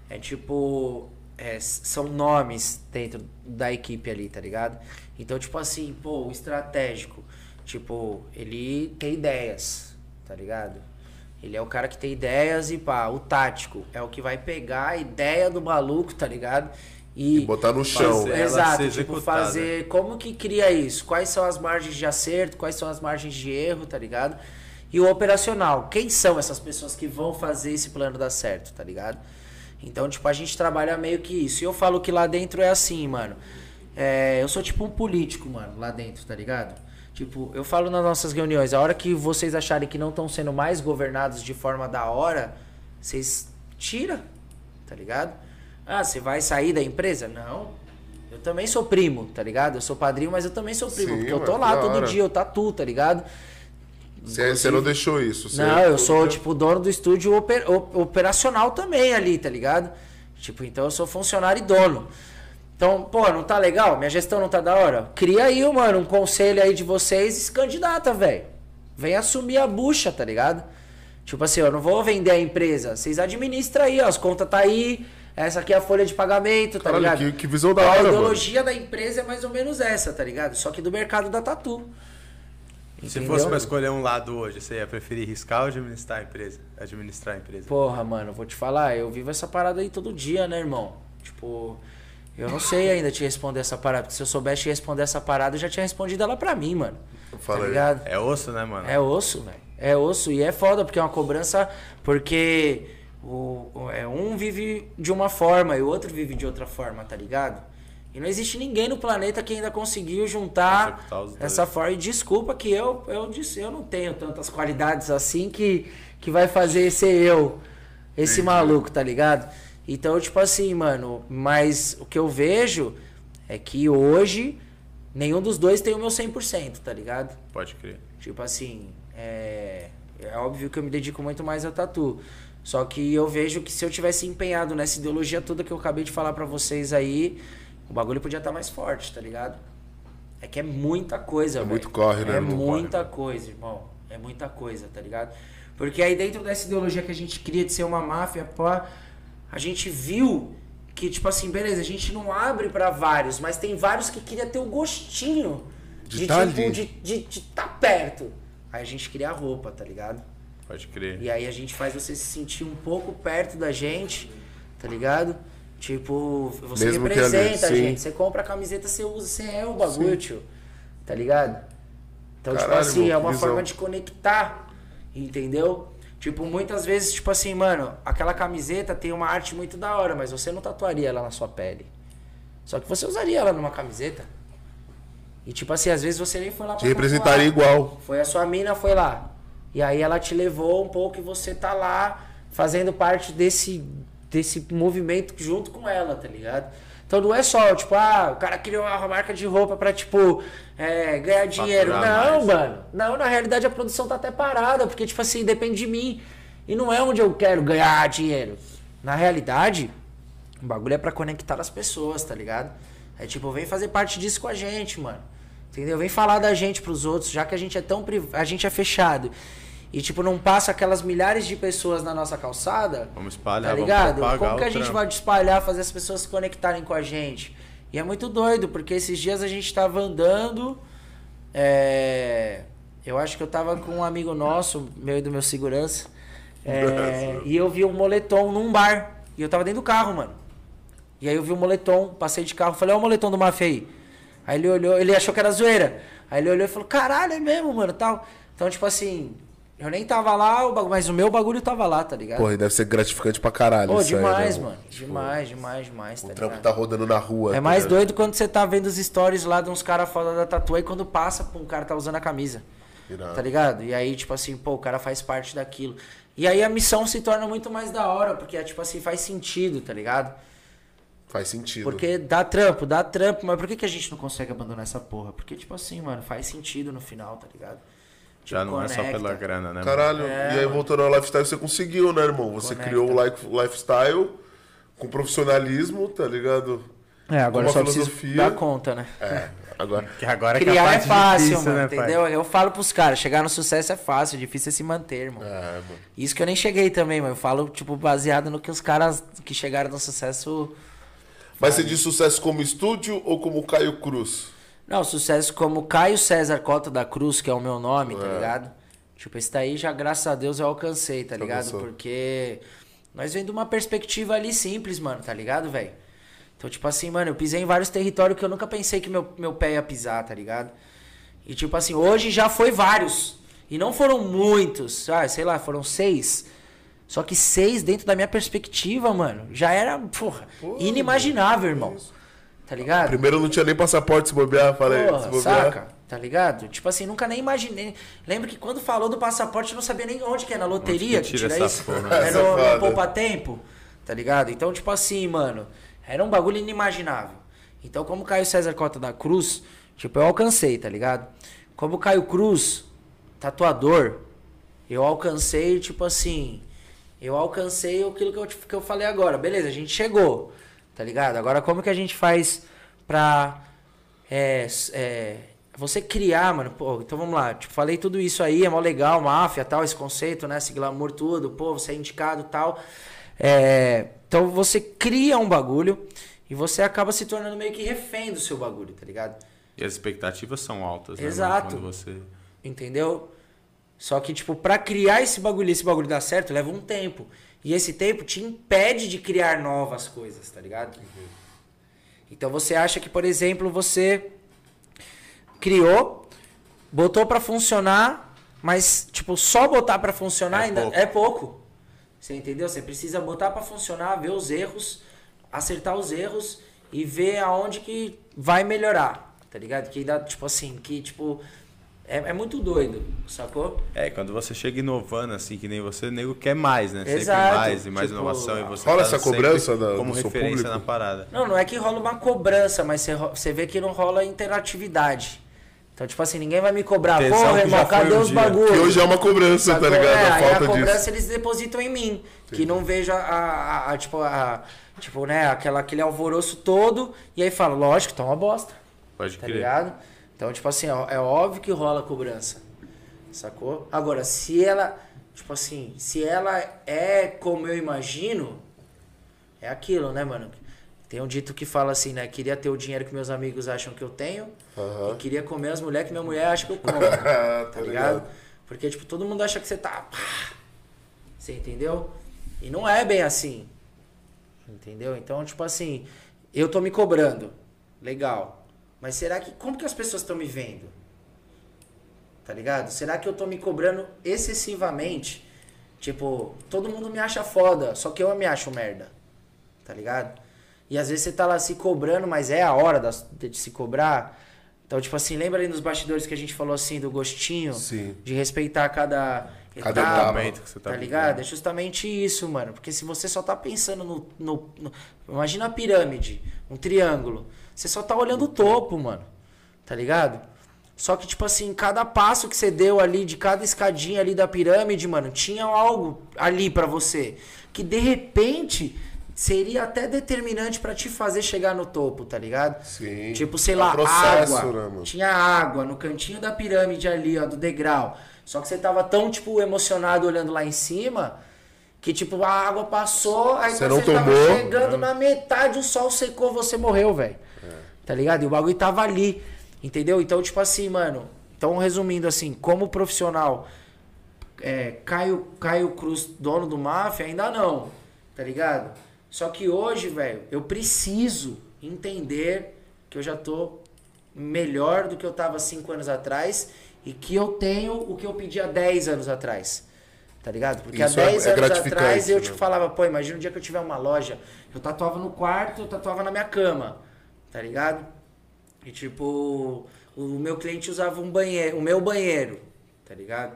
é tipo. É, são nomes dentro da equipe ali, tá ligado? Então, tipo assim, pô, o estratégico, tipo, ele tem ideias, tá ligado? Ele é o cara que tem ideias e pá, o tático é o que vai pegar a ideia do maluco, tá ligado? E botar no chão. Fazer. Exato, tipo, executada. fazer como que cria isso? Quais são as margens de acerto? Quais são as margens de erro, tá ligado? E o operacional, quem são essas pessoas que vão fazer esse plano dar certo, tá ligado? Então, tipo, a gente trabalha meio que isso. E eu falo que lá dentro é assim, mano. É, eu sou tipo um político, mano, lá dentro, tá ligado? Tipo, eu falo nas nossas reuniões, a hora que vocês acharem que não estão sendo mais governados de forma da hora, vocês tira, tá ligado? Ah, você vai sair da empresa? Não. Eu também sou primo, tá ligado? Eu sou padrinho, mas eu também sou primo, Sim, porque eu tô lá todo hora. dia, eu tatu, tá ligado? Você, não deixou isso. Você Não, eu sou, tipo, dono do estúdio oper- op- operacional também ali, tá ligado? Tipo, então eu sou funcionário e dono. Então, pô, não tá legal? Minha gestão não tá da hora? Cria aí, mano, um conselho aí de vocês e se candidata, velho. Vem assumir a bucha, tá ligado? Tipo assim, eu não vou vender a empresa. Vocês administram aí, ó. As contas tá aí. Essa aqui é a folha de pagamento, tá Caralho, ligado? que- que visão da hora, A mano. ideologia da empresa é mais ou menos essa, tá ligado? Só que do mercado da tatu. Se Entendeu? fosse pra escolher um lado hoje, você ia preferir riscar ou administrar a empresa? Administrar a empresa. Porra, mano, vou te falar, eu vivo essa parada aí todo dia, né, irmão? Tipo, eu não sei ainda te responder essa parada, porque se eu soubesse te responder essa parada, eu já tinha respondido ela pra mim, mano. Fala tá? É osso, né, mano? É osso, velho. É osso. E é foda, porque é uma cobrança. Porque o- é, um vive de uma forma e o outro vive de outra forma, tá ligado? E não existe ninguém no planeta que ainda conseguiu juntar essa forma. E desculpa que eu, eu, disse, eu não tenho tantas qualidades assim que, que vai fazer ser eu, esse maluco, tá ligado? Então, tipo assim, mano, mas o que eu vejo é que hoje nenhum dos dois tem o meu 100%, tá ligado? Pode crer. Tipo assim, é, é óbvio que eu me dedico muito mais a tatu. Só que eu vejo que se eu tivesse empenhado nessa ideologia toda que eu acabei de falar pra vocês aí, o bagulho podia estar mais forte, tá ligado? É que é muita coisa, velho. muito corre, né, É muita coisa, irmão. É muita coisa, tá ligado? Porque aí dentro dessa ideologia que a gente cria de ser uma máfia, pô, a gente viu que, tipo assim, beleza, a gente não abre pra vários, mas tem vários que queria ter o gostinho De de, tá tipo, de de de tá perto. Aí a gente cria a roupa, tá ligado? Pode crer. E aí a gente faz você se sentir um pouco perto da gente, tá ligado? Tipo, você Mesmo ali, representa a sim. gente. Você compra a camiseta, você usa, você é o bagulho, tio. Tá ligado? Então, tipo Caralho, assim, irmão, é uma visão. forma de conectar, entendeu? Tipo, muitas vezes, tipo assim, mano, aquela camiseta tem uma arte muito da hora, mas você não tatuaria ela na sua pele. Só que você usaria ela numa camiseta. E tipo assim, às vezes você nem foi lá pra Te representaria tatuar. igual. Foi a sua mina, foi lá. E aí ela te levou um pouco e você tá lá fazendo parte desse, desse movimento junto com ela, tá ligado? Então não é só, tipo, ah, o cara criou uma marca de roupa pra, tipo, é, ganhar dinheiro. Faturar Não, mais. mano. Não, na realidade a produção tá até parada, porque, tipo assim, depende de mim. E não é onde eu quero ganhar dinheiro. Na realidade, o bagulho é pra conectar as pessoas, tá ligado? É tipo, vem fazer parte disso com a gente, mano. Entendeu? Vem falar da gente pros outros, já que a gente é tão priv... a gente é fechado. E tipo, não passa aquelas milhares de pessoas na nossa calçada. Vamos espalhar, Tá vamos ligado? propagar Como que a gente trampo. vai espalhar, fazer as pessoas se conectarem com a gente? E é muito doido, porque esses dias a gente tava andando. é, Eu acho que eu tava com um amigo nosso, meu e do meu segurança. é, E eu vi um moletom num bar. E eu tava dentro do carro, mano. E aí eu vi o moletom, passei de carro, falei, ó o moletom do Mafia aí. Aí ele olhou, ele achou que era zoeira. Aí ele olhou e falou, caralho, é mesmo, mano, tal. Então, tipo assim, eu nem tava lá, o mas o meu bagulho tava lá, tá ligado? Porra, e deve ser gratificante pra caralho. Pô, isso aí, demais, né, mano. Demais, demais, demais, O tá trampo ligado? tá rodando na rua. É tá mais doido quando você tá vendo os stories lá de uns caras foda da tatu, aí quando passa, pô, um cara tá usando a camisa. Irado. Tá ligado? E aí, tipo assim, pô, o cara faz parte daquilo. E aí a missão se torna muito mais da hora, porque, é, tipo assim, faz sentido, tá ligado? Faz sentido. Porque dá trampo, dá trampo, mas por que, que a gente não consegue abandonar essa porra? Porque, tipo assim, mano, faz sentido no final, tá ligado? Já Tipo, não é só conecta. pela grana, né? mano? Caralho, É, e aí mano. voltando ao lifestyle, você conseguiu, né, irmão? Você Conecta. criou o life- lifestyle com profissionalismo, tá ligado? É, agora só preciso filosofia. dar conta, né? É, agora. Que agora Criar é parte fácil, difícil, mano, né, pai? entendeu? Eu falo pros caras, chegar no sucesso é fácil, difícil é se manter, irmão. É, mano. Isso que eu nem cheguei também, mas eu falo, tipo, baseado no que os caras que chegaram no sucesso. Mas você diz sucesso como estúdio ou como Caio Cruz? Não, sucesso como Caio César Cota da Cruz, que é o meu nome, tá É. ligado? Tipo, esse daí já, graças a Deus, eu alcancei, tá ligado? Alcançou. Porque nós vem de uma perspectiva ali simples, mano, tá ligado, velho? Então, tipo assim, mano, eu pisei em vários territórios que eu nunca pensei que meu, meu pé ia pisar, tá ligado? E tipo assim, hoje já foi vários. E não foram muitos, ah, sei lá, foram seis. Só que seis, dentro da minha perspectiva, mano, já era, porra, inimaginável, irmão. Tá ligado? Primeiro não tinha nem passaporte se bobear, falei. Porra, se bobear. saca? Tá ligado? Tipo assim, nunca nem imaginei. Lembro que quando falou do passaporte, eu não sabia nem onde que é, na loteria que que tira tira essa isso. porra? Essa é no, no Poupa Tempo, tá ligado? Então, tipo assim, mano, era um bagulho inimaginável. Então, como Caio César Cota da Cruz, tipo, eu alcancei, tá ligado? Como Caio Cruz, tatuador, eu alcancei, tipo assim, eu alcancei aquilo que eu, que eu falei agora. Beleza, a gente chegou, tá ligado? Agora, como que a gente faz pra é, é, você criar, mano, pô, então vamos lá, tipo, falei tudo isso aí, é mó legal, máfia, tal, esse conceito, né, esse glamour tudo, pô, você é indicado tal. É, então você cria um bagulho e você acaba se tornando meio que refém do seu bagulho, tá ligado? E as expectativas são altas, né? Exato. Você Entendeu? Só que, tipo, pra criar esse bagulho, esse bagulho dar certo, leva um tempo. E esse tempo te impede de criar novas coisas, tá ligado? Então você acha que, por exemplo, você criou, botou pra funcionar, mas, tipo, só botar pra funcionar É ainda pouco. é pouco. Você entendeu? Você precisa botar pra funcionar, ver os erros, acertar os erros e ver aonde que vai melhorar, tá ligado? Que dá, tipo assim, que, tipo, é, é muito doido, sacou? É, quando você chega inovando, assim, que nem você, o nego quer mais, né? Sempre Exato. mais e mais Tipo, inovação. E você rola tá essa sempre cobrança da- como do seu referência público? na parada. Não, não é que rola uma cobrança, mas você, você vê que não rola interatividade. Então, tipo assim, ninguém vai me cobrar. Porra, irmão, cadê um os bagulhos? Que hoje é uma cobrança, Sacou? tá ligado? É, a aí falta a cobrança disso. eles depositam em mim. Que não vejo a, a- a- tipo, a, tipo, né, aquela, aquele alvoroço todo. E aí fala, lógico, tá uma bosta. Pode Tá crer. ligado? Então, tipo assim, ó, é óbvio que rola cobrança. Sacou? Agora, se ela, tipo assim, se ela é como eu imagino, é aquilo, né, mano? Tem um dito que fala assim, né? Queria ter o dinheiro que meus amigos acham que eu tenho. E queria comer as mulheres que minha mulher acha que eu como. Ah, tá ligado? Porque, tipo, todo mundo acha que você tá. pá. Você entendeu? E não é bem assim. Entendeu? Então, tipo assim, eu tô me cobrando. Legal. Mas será que. Como que as pessoas estão me vendo? Tá ligado? Será que eu tô me cobrando excessivamente? Tipo, todo mundo me acha foda, só que eu me acho merda. Tá ligado? E às vezes você tá lá se cobrando, mas é a hora de se cobrar. Então, tipo assim, lembra ali nos bastidores que a gente falou assim do gostinho? Sim. De respeitar cada Cada etapa, que você tá tá ligado? É justamente isso, mano. Porque se você só tá pensando no, no- no- Imagina a pirâmide, um triângulo. Você só tá olhando o topo, mano. Tá ligado? Só que, tipo assim, cada passo que você deu ali, de cada escadinha ali da pirâmide, mano, tinha algo ali pra você. Que de repente seria até determinante pra te fazer chegar no topo, tá ligado? Sim. Tipo, sei É lá, processo, água. né, mano? Tinha água no cantinho da pirâmide ali, ó, do degrau. Só que você tava tão, tipo, emocionado olhando lá em cima, que, tipo, a água passou, aí Você não você tomou, chegando na metade, o sol secou, você morreu, velho. Tá ligado? E o bagulho tava ali. Entendeu? Então, tipo assim, mano. Então, resumindo assim, como profissional, é, Caio, Caio Cruz, dono do Máfia, ainda não. Tá ligado? Só que hoje, velho, eu preciso entender que eu já tô melhor do que eu tava cinco anos atrás e que eu tenho o que eu pedi há 10 anos atrás. Tá ligado? Porque Isso há é- 10 é anos atrás eu né? tipo, falava, pô, imagina um dia que eu tiver uma loja, eu tatuava no quarto, eu tatuava na minha cama, tá ligado? E tipo, o meu cliente usava um banheiro, o meu banheiro, tá ligado?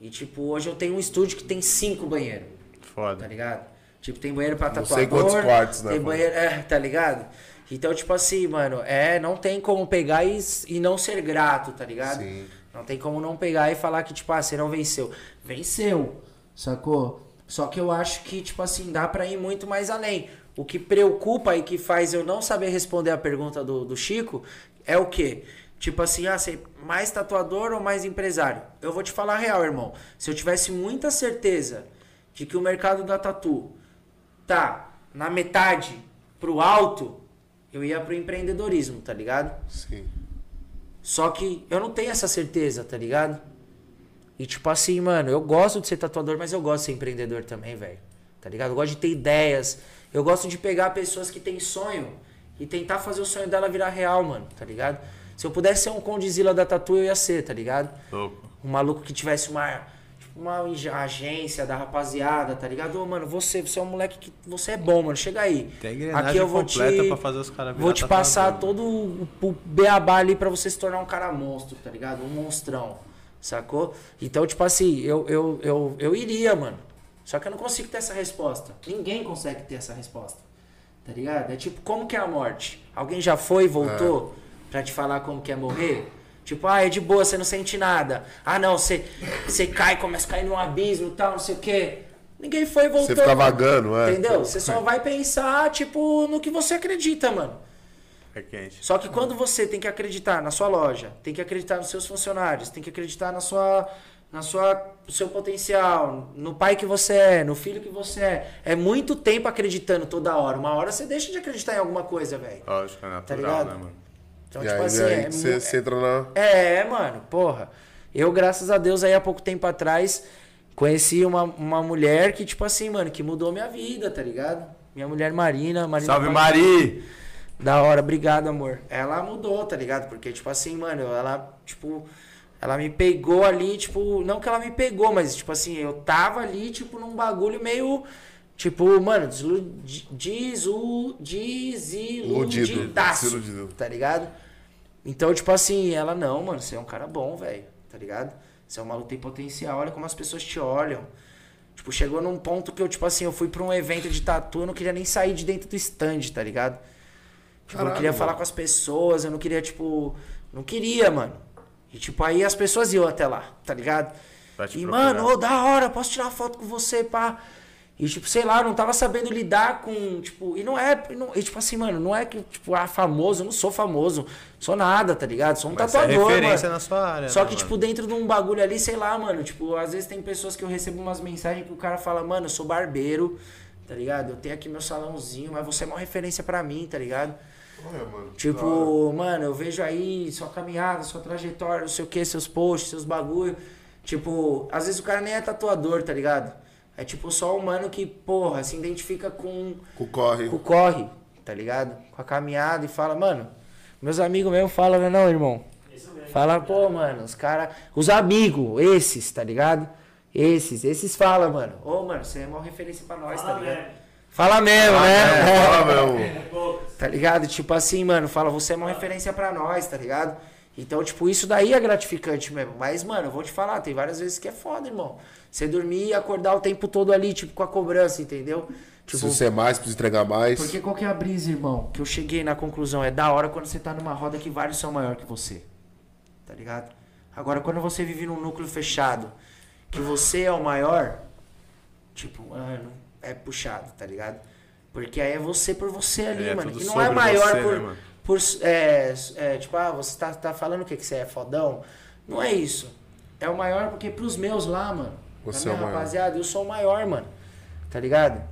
E tipo, hoje eu tenho um estúdio que tem cinco banheiros, tá Foda. ligado? Tipo, tem banheiro pra Não tatuador. sei quantos quartos, né, Tem banheiro, é, tá ligado? Então, tipo assim, mano, é, não tem como pegar e, e não ser grato, tá ligado? Sim. Não tem como não pegar e falar que, tipo, ah, você não venceu. Venceu, sacou? Só que eu acho que, tipo assim, dá pra ir muito mais além. O que preocupa e que faz eu não saber responder a pergunta do, do Chico é o quê? Tipo assim, ah, você é mais tatuador ou mais empresário? Eu vou te falar a real, irmão. Se eu tivesse muita certeza de que o mercado da tatu tá na metade pro alto, eu ia pro empreendedorismo, tá ligado? Sim. Só que eu não tenho essa certeza, tá ligado? E tipo assim, mano, eu gosto de ser tatuador, mas eu gosto de ser empreendedor também, velho. Tá ligado? Eu gosto de ter ideias. Eu gosto de pegar pessoas que têm sonho e tentar fazer o sonho dela virar real, mano, tá ligado? Se eu pudesse ser um condizila da tatu, eu ia ser, tá ligado? Louco. Um maluco que tivesse uma, tipo, uma ag- agência da rapaziada, tá ligado? Ô, mano, você, você é um moleque que. Você é bom, mano. Chega aí. Tem Aqui eu vou te. completa pra fazer os caras Vou te passar todo o, o beabá ali pra você se tornar um cara monstro, tá ligado? Um monstrão. Sacou? Então, tipo assim, eu, eu, eu, eu iria, mano. Só que eu não consigo ter essa resposta. Ninguém consegue ter essa resposta. Tá ligado? É tipo, como que é a morte? Alguém já foi e voltou pra te falar como que é morrer? Tipo, ah, é de boa, você não sente nada. Ah, não, você, você cai, começa a cair num abismo e tal, não sei o quê. Ninguém foi e voltou. Você fica vagando, é. Entendeu? Você só vai pensar, tipo, no que você acredita, mano. É quente. Só que quando você tem que acreditar na sua loja, tem que acreditar nos seus funcionários, tem que acreditar na sua, na sua, seu potencial, no pai que você é, no filho que você é. É muito tempo acreditando toda hora. Uma hora você deixa de acreditar em alguma coisa, velho. Lógico, é natural, ligado? né, mano? Então, e tipo aí, assim, aí é, você, mu- você entra na. é, mano, porra. Eu, graças a Deus, aí há pouco tempo atrás, conheci uma, uma mulher que, tipo assim, mano, que mudou minha vida, tá ligado? Minha mulher Marina. Marina Salve, Paquim. Mari! Da hora, obrigado, amor. Ela mudou, tá ligado? Porque, tipo assim, mano, ela, tipo, ela me pegou ali, tipo, não que ela me pegou, mas, tipo assim, eu tava ali, tipo, num bagulho meio, tipo, mano, desilu, desiludidaço, tá ligado? Então, tipo assim, ela, não, mano, você é um cara bom, velho, tá ligado? Você é um maluco tem potencial, olha como as pessoas te olham. Tipo, chegou num ponto que eu, tipo assim, eu fui pra um evento de tatu, eu não queria nem sair de dentro do stand, tá ligado? Tipo, eu Caralho, queria falar mano. com as pessoas, eu não queria, tipo. Não queria, mano. E tipo, aí as pessoas iam até lá, tá ligado? E, procurar. mano, ô, da hora, posso tirar uma foto com você, pá. E, tipo, sei lá, eu não tava sabendo lidar com, tipo, e não é, e, não- e, tipo assim, mano, não é que, tipo, ah, famoso, eu não sou famoso, sou nada, tá ligado? Sou um Mas é tatuador, referência mano. na sua área, Só né, que, mano? tipo, dentro de um bagulho ali, sei lá, mano, tipo, às vezes tem pessoas que eu recebo umas mensagens que o cara fala, mano, eu sou barbeiro, tá ligado? Eu tenho aqui meu salãozinho, mas você é uma referência pra mim, tá ligado? Olha, mano. Tipo, mano, eu vejo aí sua caminhada, sua trajetória, não sei o que, seus posts, seus bagulho. Tipo, às vezes o cara nem é tatuador, tá ligado? É tipo só um mano que, porra, se identifica com, Com o corre. com o corre, tá ligado? Com a caminhada e fala, mano, meus amigos mesmo falam, né não, irmão? Fala, pô, mano, os caras. Os amigos, esses, tá ligado? Esses, esses falam, mano. Ô, mano, você é uma referência pra nós, tá ligado? Fala mesmo, né? É, fala mesmo. Tá ligado? Tipo assim, mano, fala, você é uma referência pra nós, tá ligado? Então, tipo, isso daí é gratificante mesmo. Mas, mano, eu vou te falar, tem várias vezes que é foda, irmão. Você dormir e acordar o tempo todo ali, tipo, com a cobrança, entendeu? Tipo, Preciso ser mais, preciso entregar mais. porque qual que é a brisa, irmão? Que eu cheguei na conclusão, é da hora quando você tá numa roda que vários são maior que você. Tá ligado? Agora, quando você vive num núcleo fechado, que você é o maior, tipo, mano, é puxado, tá ligado? Porque aí é você por você ali, É, mano. tudo E não é maior você, por, né, mano? por é, é, tipo, ah, você tá, tá falando o que? Que você é fodão? Não é isso. É o maior porque pros meus lá, mano. Você é o maior. rapaziada, eu sou o maior, mano. Tá ligado?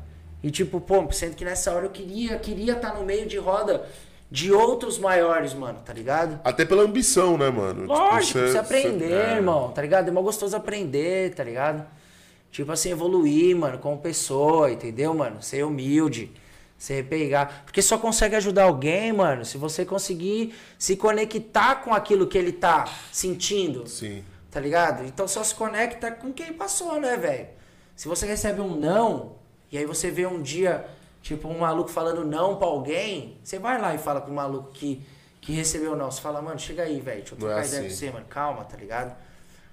E tipo, pô, sendo que nessa hora eu queria queria estar no meio de roda de outros maiores, mano, tá ligado? Até pela ambição, né, mano? Tipo, Lógico, cê- você aprender, cê- é. irmão, tá ligado? É mó gostoso aprender, tá ligado? Tipo assim, evoluir, mano, como pessoa, entendeu, mano? Ser humilde, ser pegar. Porque só consegue ajudar alguém, mano, se você conseguir se conectar com aquilo que ele tá sentindo. Sim. Tá ligado? Então só se conecta com quem passou, né, velho? Se você recebe um não, e aí você vê um dia, tipo, um maluco falando não pra alguém, você vai lá e fala pro maluco que, que recebeu não. Você fala, mano, chega aí, velho, deixa eu é trocar ideia com assim. você, mano. Calma, tá ligado?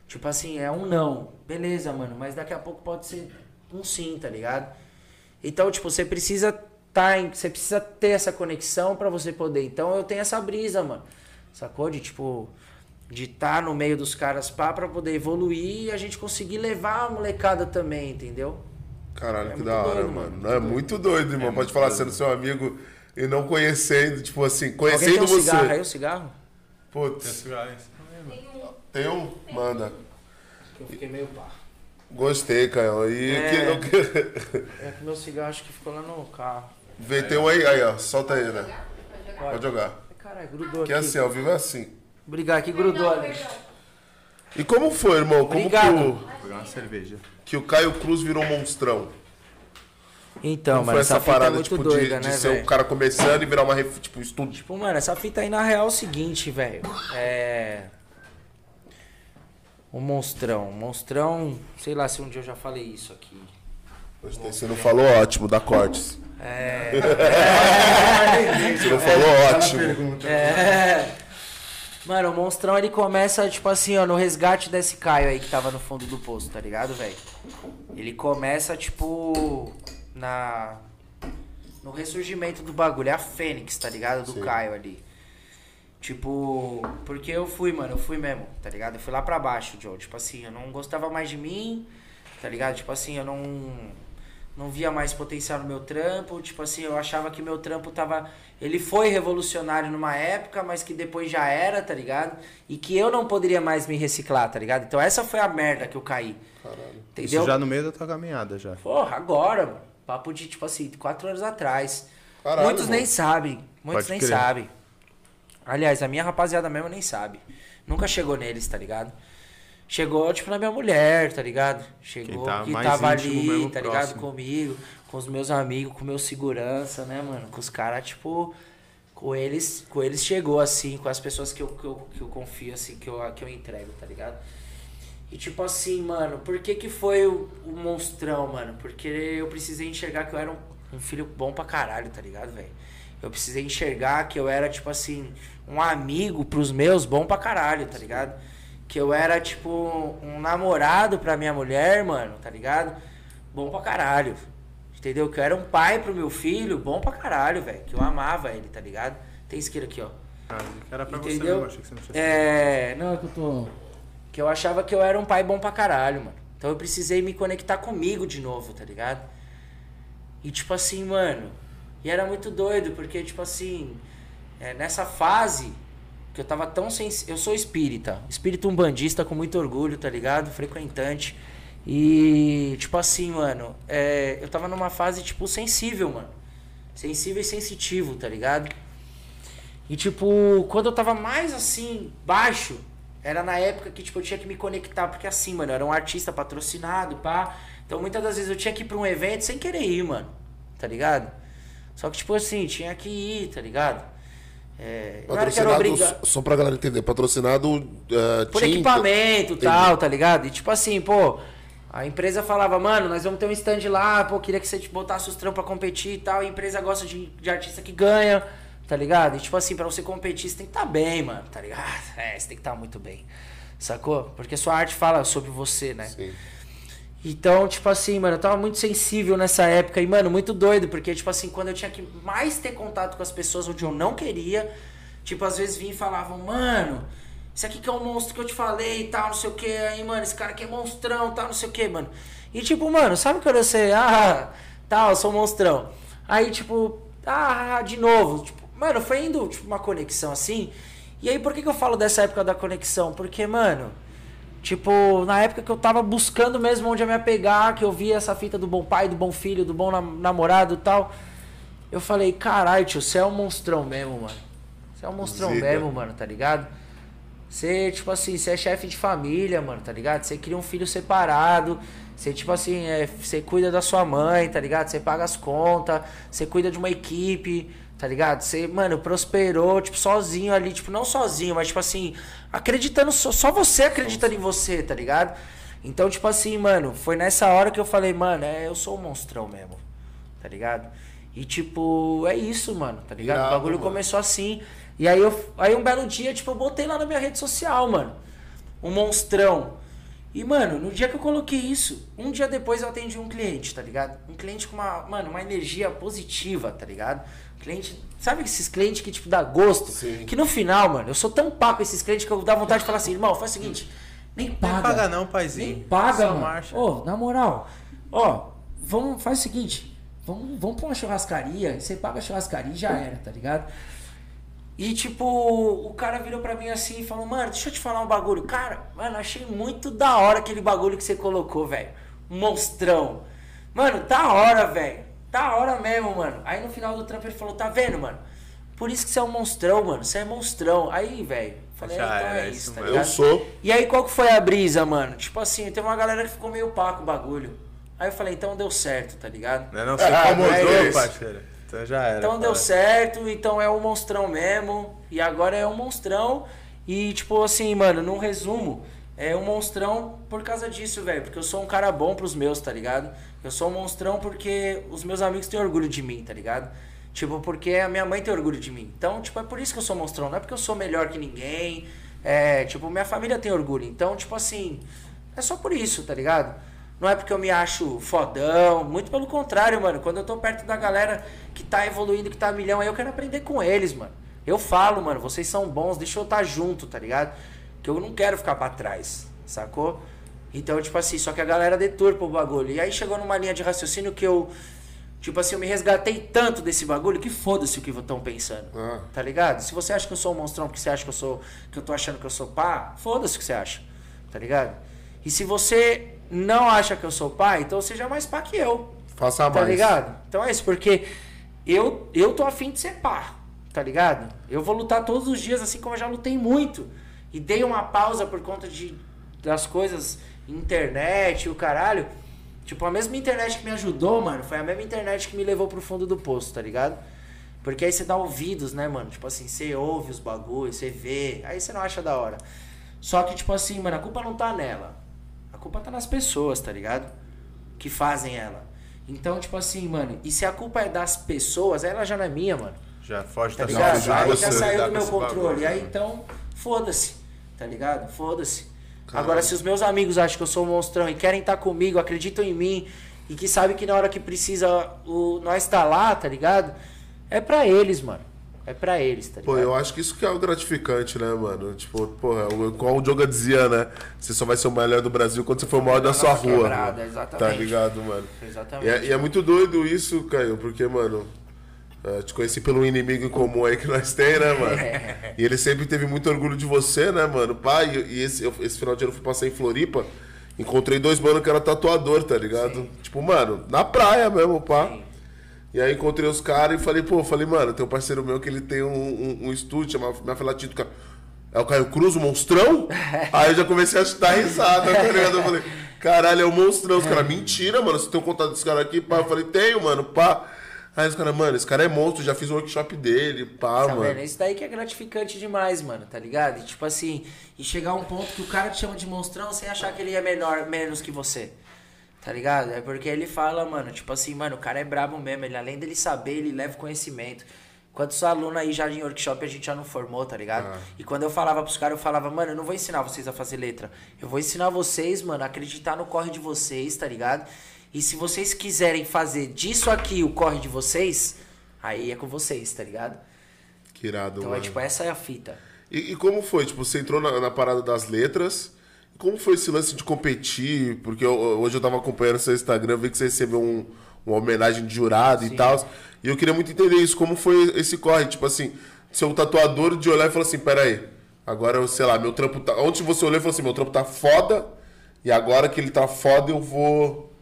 Tipo assim, é um não. Beleza, mano, mas daqui a pouco pode ser um sim, tá ligado? Então, tipo, você precisa tá em, você precisa ter essa conexão pra você poder. Então, eu tenho essa brisa, mano. Sacou? De tipo de estar no meio dos caras pá pra poder evoluir e a gente conseguir levar a molecada também, entendeu? Caralho, É que da hora, doido, mano. Não, é muito doido, irmão. Pode falar sendo seu amigo e não conhecendo, tipo assim, Alguém tem conhecendo um você. cigarro aí, o cigarro? Putz, tem um? Manda. Eu fiquei meio pá. Gostei, Caio. E É. que, que... É que meu cigarro acho que ficou lá no carro. Vê, tem um aí, aí, ó. Solta aí, né? Pode jogar. Ai, Caralho, grudou Que é aqui. assim, ao vivo é assim. Obrigado, aqui grudou ali. E como foi, irmão? Como que Obrigado. o, Vou pegar uma cerveja. que o Caio Cruz virou monstrão? Então, Como mano, foi essa, essa fita é parada, muito tipo, doida, de, né, de ser velho? um cara começando e virar uma, tipo, estudo? Tipo, mano, essa fita aí na real é o seguinte, velho. É. O monstrão. Monstrão, sei lá se um dia eu já falei isso aqui. Gostei. Você não falou ótimo, dá cortes. É. Você não falou ótimo. É. Mano, o monstrão ele começa, tipo assim, ó, no resgate desse Caio aí que tava no fundo do poço, tá ligado, velho? Ele começa, tipo, na. No ressurgimento do bagulho. É a Fênix, tá ligado? Do Sim. Caio ali. Tipo, porque eu fui, mano, eu fui mesmo, tá ligado? Eu fui lá pra baixo, Joe. Tipo assim, eu não gostava mais de mim, tá ligado? Tipo assim, eu não. Não via mais potencial no meu trampo. Tipo assim, eu achava que meu trampo tava. Ele foi revolucionário numa época, mas que depois já era, tá ligado? E que eu não poderia mais me reciclar, tá ligado? Então essa foi a merda que eu caí. Entendeu? Isso já no meio da tua caminhada, já. Porra, agora, mano. Papo de, tipo assim, quatro anos atrás. Caralho, Muitos mano. nem sabem. Muitos Pode nem crer. sabem. Aliás, a minha rapaziada mesmo nem sabe. Nunca chegou neles, tá ligado? chegou, tipo, na minha mulher, tá ligado? Chegou tá que tava ali, tá ligado? próximo. Comigo, com os meus amigos, com meus segurança, né, mano? Com os caras, tipo, com eles, com eles chegou, assim, com as pessoas que eu, que eu, que eu confio, assim, que eu, que eu entrego, tá ligado? E tipo assim, mano, por que que foi o, o monstrão, mano? Porque eu precisei enxergar que eu era um, um filho bom pra caralho, tá ligado, velho? Eu precisei enxergar que eu era, tipo assim, um amigo pros meus bom pra caralho, tá ligado? Que eu era, tipo, um namorado pra minha mulher, mano, tá ligado? Bom pra caralho. Entendeu? Que eu era um pai pro meu filho, bom pra caralho, velho. Que eu amava ele, tá ligado? Tem isqueiro aqui, ó. Ah, era pra você Entendeu? mesmo, achei que você não tinha É. Não, é que eu tô. Que eu achava que eu era um pai bom pra caralho, mano. Então eu precisei me conectar comigo de novo, tá ligado? E tipo assim, mano. E era muito doido, porque, tipo assim. é, nessa fase que eu tava tão sens... Eu sou espírita. Espírito umbandista com muito orgulho, tá ligado? Frequentante. E, tipo assim, mano. é, eu tava numa fase, tipo, sensível, mano. Sensível e sensitivo, tá ligado? E tipo, quando eu tava mais assim, baixo, era na época que tipo, eu tinha que me conectar, porque assim, mano, eu era um artista patrocinado, pá. Então muitas das vezes eu tinha que ir pra um evento sem querer ir, mano. Tá ligado? Só que, tipo assim, tinha que ir, tá ligado? É, Patrocinado, obrigado. só pra galera entender, patrocinado eh, Por tinta. equipamento e tal, tá ligado? E tipo assim, pô, a empresa falava, mano, nós vamos ter um stand lá, pô, queria que você tipo, botasse os trampos pra competir e tal. E a empresa gosta de, de artista que ganha, tá ligado? E tipo assim, pra você competir, você tem que estar tá bem, mano, tá ligado? É, você tem que estar tá muito bem. Sacou? Porque sua arte fala sobre você, né? Sim. Então, tipo assim, mano, eu tava muito sensível nessa época e, mano, muito doido, porque, tipo assim, quando eu tinha que mais ter contato com as pessoas onde eu não queria, tipo, às vezes vinham e falavam, mano, esse aqui que é o monstro que eu te falei e tal, não sei o que, aí, mano, esse cara aqui é monstrão tal, não sei o que, mano. E, tipo, mano, sabe quando eu sei, ah, tal, eu sou monstrão. Aí, tipo, ah, de novo, tipo, mano, foi indo, tipo, uma conexão assim. E aí, por que, que eu falo dessa época da conexão? Porque, mano. Tipo, na época que eu tava buscando mesmo onde eu me apegar, que eu vi essa fita do bom pai, do bom filho, do bom nam- namorado e tal. Eu falei, caralho, tio, você é um monstrão mesmo, mano. Você é um monstrão mesmo, mano, tá ligado? Você, tipo assim, você é chefe de família, mano, tá ligado? Você cria um filho separado. Você, tipo assim, é, você cuida da sua mãe, tá ligado? Você paga as contas, você cuida de uma equipe, tá ligado? Você, mano, prosperou, tipo, sozinho ali, tipo, não sozinho, mas, tipo assim, acreditando, só, só você acreditando em você, tá ligado? Então, tipo assim, mano, foi nessa hora que eu falei, mano, é, eu sou um monstrão mesmo, tá ligado? E, tipo, é isso, mano, tá ligado? Irado, o bagulho mano. começou assim. E aí, eu, aí um belo dia, tipo, eu botei lá na minha rede social, mano, um monstrão. E, mano, no dia que eu coloquei isso, um dia depois eu atendi um cliente, tá ligado? Um cliente com uma, mano, uma energia positiva, tá ligado? Cliente, sabe esses clientes que, tipo, dá gosto? Sim. Que no final, mano, eu sou tão pá com esses clientes que eu dá vontade de falar assim, irmão, faz o seguinte, nem paga. Nem paga não, paizinho. Nem paga, Só mano. Ô, na moral, ó, vamos, faz o seguinte, vamos, vamos pra uma churrascaria, você paga a churrascaria e já era, tá ligado? E tipo, o cara virou pra mim assim e falou, mano, deixa eu te falar um bagulho. Cara, mano, achei muito da hora aquele bagulho que você colocou, velho. Monstrão. Mano, da hora, velho. Da hora mesmo, mano. Aí no final do trampo ele falou, tá vendo, mano? Por isso que você é um monstrão, mano. Você é monstrão. Aí, velho, falei, Já ah, então era, é isso tá mesmo. Eu ligado? sou. E aí, qual que foi a brisa, mano? Tipo assim, teve uma galera que ficou meio pá com o bagulho. Aí eu falei, então deu certo, tá ligado? Não, não, você Ah, incomodou, é parceiro. Então já era. Então deu certo, então é um monstrão mesmo. E agora é um monstrão. E tipo assim, mano, num resumo, é um monstrão por causa disso, velho. Porque eu sou um cara bom pros meus, tá ligado? Eu sou um monstrão porque os meus amigos têm orgulho de mim, tá ligado? Tipo, porque a minha mãe tem orgulho de mim. Então, tipo, é por isso que eu sou monstrão. Não é porque eu sou melhor que ninguém. É, tipo, minha família tem orgulho. Então, tipo assim, é só por isso, tá ligado? Não é porque eu me acho fodão, muito pelo contrário, mano. Quando eu tô perto da galera que tá evoluindo, que tá milhão, aí eu quero aprender com eles, mano. Eu falo, mano, vocês são bons, deixa eu estar junto, tá ligado? Que eu não quero ficar pra trás, sacou? Então, tipo assim, só que a galera deturpa o bagulho. E aí chegou numa linha de raciocínio que eu, tipo assim, eu me resgatei tanto desse bagulho que foda-se o que estão pensando. Ah. Tá ligado? Se você acha que eu sou um monstrão porque você acha que eu sou. que eu tô achando que eu sou pá, foda-se o que você acha. Tá ligado? E se você não acha que eu sou pá, então seja mais pá que eu. Faça Tá mais. ligado? Então é isso, porque eu, eu tô afim de ser pá, tá ligado? Eu vou lutar todos os dias, assim como eu já lutei muito. E dei uma pausa por conta de das coisas, internet, o caralho. Tipo, a mesma internet que me ajudou, mano, foi a mesma internet que me levou pro fundo do poço, tá ligado? Porque aí você dá ouvidos, né, mano? Tipo assim, você ouve os bagulhos, você vê, aí você não acha da hora. Só que, tipo assim, mano, a culpa não tá nela. A culpa tá nas pessoas, tá ligado? Que fazem ela. Então, tipo assim, mano, e se a culpa é das pessoas, ela já não é minha, mano. Já foge Tá da ligado? Aí você já saiu do meu controle. bagulho, Aí né? então, foda-se. Tá ligado? Foda-se. Agora, se os meus amigos acham que eu sou um monstrão e querem estar comigo, acreditam em mim e que sabem que na hora que precisa o, nós tá lá, tá ligado? É pra eles, mano. É pra eles, tá ligado? Pô, eu acho que isso que é o gratificante, né, mano? Tipo, porra, o- igual o Diogo dizia, né? Você só vai ser o melhor do Brasil quando você for o maior da sua rua. quebrada, Tá exatamente. ligado, mano? Exatamente. E é, e é muito doido isso, Caio, porque, mano, é, te conheci pelo inimigo em comum aí que nós tem, né, mano? E ele sempre teve muito orgulho de você, né, mano? Pai, e esse, eu- esse final de ano eu fui passar em Floripa, encontrei dois mano que era tatuador, tá ligado? Tipo, mano, na praia mesmo, pá. Sim. E aí encontrei os caras e falei, pô, falei, mano, tem um parceiro meu que ele tem um, um, um estúdio, chama Minha Felatito, cara. É o Caio Cruz, o monstrão? aí eu já comecei a chutar risada, tá ligado? Eu falei, caralho, é o monstrão. Os caras, mentira, mano, você tem um contato desse cara aqui? Pá, eu falei, tenho, mano, pá. Aí os caras, mano, esse cara é monstro, já fiz um workshop dele, pá, Tá mano. vendo? Isso daí que é gratificante demais, mano, tá ligado? E tipo assim, e chegar a um ponto que o cara te chama de monstrão sem achar que ele é menor, menos que você. Tá ligado? É porque ele fala, mano, tipo assim, mano, o cara é brabo mesmo. Ele, além dele saber, ele leva conhecimento. Quantos alunos aí já em workshop a gente já não formou, tá ligado? Ah. E quando eu falava pros caras, eu falava, mano, eu não vou ensinar vocês a fazer letra. Eu vou ensinar vocês, mano, a acreditar no corre de vocês, tá ligado? E se vocês quiserem fazer disso aqui o corre de vocês, aí é com vocês, tá ligado? Que irado, Então mano. é tipo, essa é a fita. E, e como foi? Tipo, você entrou na, na parada das letras. Como foi esse lance de competir? Porque eu- hoje eu tava acompanhando seu Instagram, vi que você recebeu um- uma homenagem de jurado e tal. E eu queria muito entender isso. Como foi esse corre? Tipo assim, ser um tatuador de olhar e falar assim: peraí, agora eu, sei lá, meu trampo tá. Onde você olhou e falou assim: meu trampo tá foda. E agora que ele tá foda, eu vou.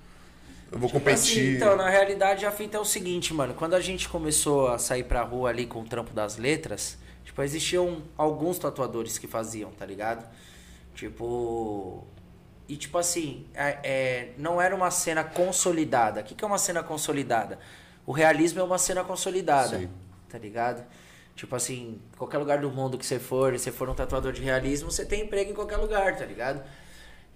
Eu vou Assim, competir. então, na realidade, a fita é o seguinte, mano. Quando a gente começou a sair pra rua ali com o trampo das letras, tipo, existiam alguns tatuadores que faziam, tá ligado? Tipo. E tipo assim, é, é, não era uma cena consolidada. O que, que é uma cena consolidada? O realismo é uma cena consolidada, Sim. tá ligado? Tipo assim, qualquer lugar do mundo que você for, e você for um tatuador de realismo, você tem emprego em qualquer lugar, tá ligado?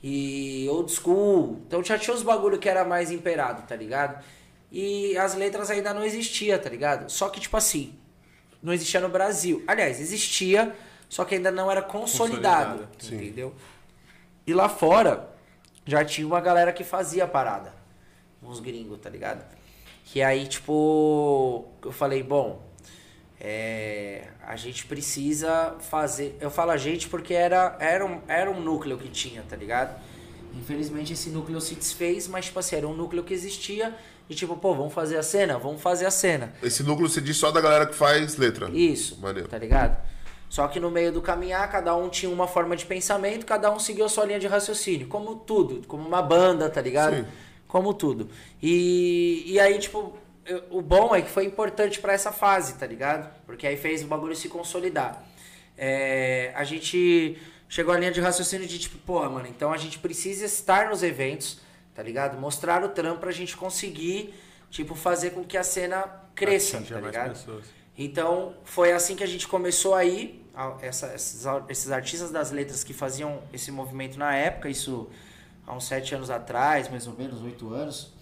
E old school. Então já tinha os bagulho que era mais imperado, tá ligado? E as letras ainda não existia, tá ligado? Só que, tipo assim, não existia no Brasil. Aliás, existia, só que ainda não era consolidado, Consolidado, sim. entendeu? E lá fora já tinha uma galera que fazia a parada. Uns gringos, tá ligado? Que aí, tipo, eu falei, bom, é, a gente precisa fazer. Eu falo a gente porque era, era, um, era um núcleo que tinha, tá ligado? Infelizmente esse núcleo se desfez, mas, tipo assim, era um núcleo que existia. E tipo, pô, vamos fazer a cena? Vamos fazer a cena. Esse núcleo você diz só da galera que faz letra. Isso. Maneiro. Tá ligado? Só que no meio do caminhar, cada um tinha uma forma de pensamento, cada um seguiu a sua linha de raciocínio. Como tudo, como uma banda, tá ligado? Sim. Como tudo. E, e aí, tipo, o bom é que foi importante pra essa fase, tá ligado? Porque aí fez o bagulho se consolidar. É, a gente chegou à linha de raciocínio de tipo, porra, mano, então a gente precisa estar nos eventos, tá ligado? Mostrar o trampo pra gente conseguir, tipo, fazer com que a cena cresça, tá ligado? pessoas. Então, foi assim que a gente começou aí, essa- esses, esses artistas das letras que faziam esse movimento na época, isso há uns sete anos atrás, mais ou menos, oito anos.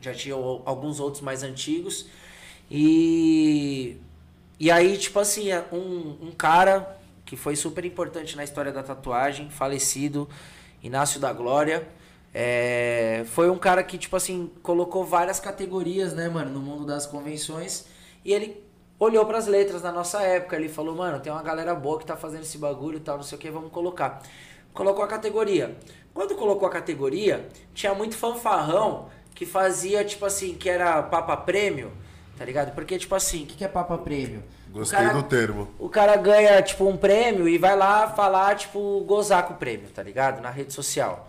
Já tinha alguns outros mais antigos. E, e aí, tipo assim, é um, um cara que foi super importante na história da tatuagem, falecido, Inácio da Glória. é, foi um cara que, tipo assim, colocou várias categorias, né, mano, no mundo das convenções. E ele olhou pras letras na nossa época. Ele falou, mano, tem uma galera boa que tá fazendo esse bagulho e tal, não sei o que, vamos colocar. Colocou a categoria. Quando colocou a categoria, tinha muito fanfarrão que fazia, tipo assim, que era papa prêmio, tá ligado? Porque, tipo assim, o que, que é papa prêmio? O Gostei cara- do termo. o cara ganha, tipo, um prêmio e vai lá falar, tipo, gozar com o prêmio, tá ligado? Na rede social.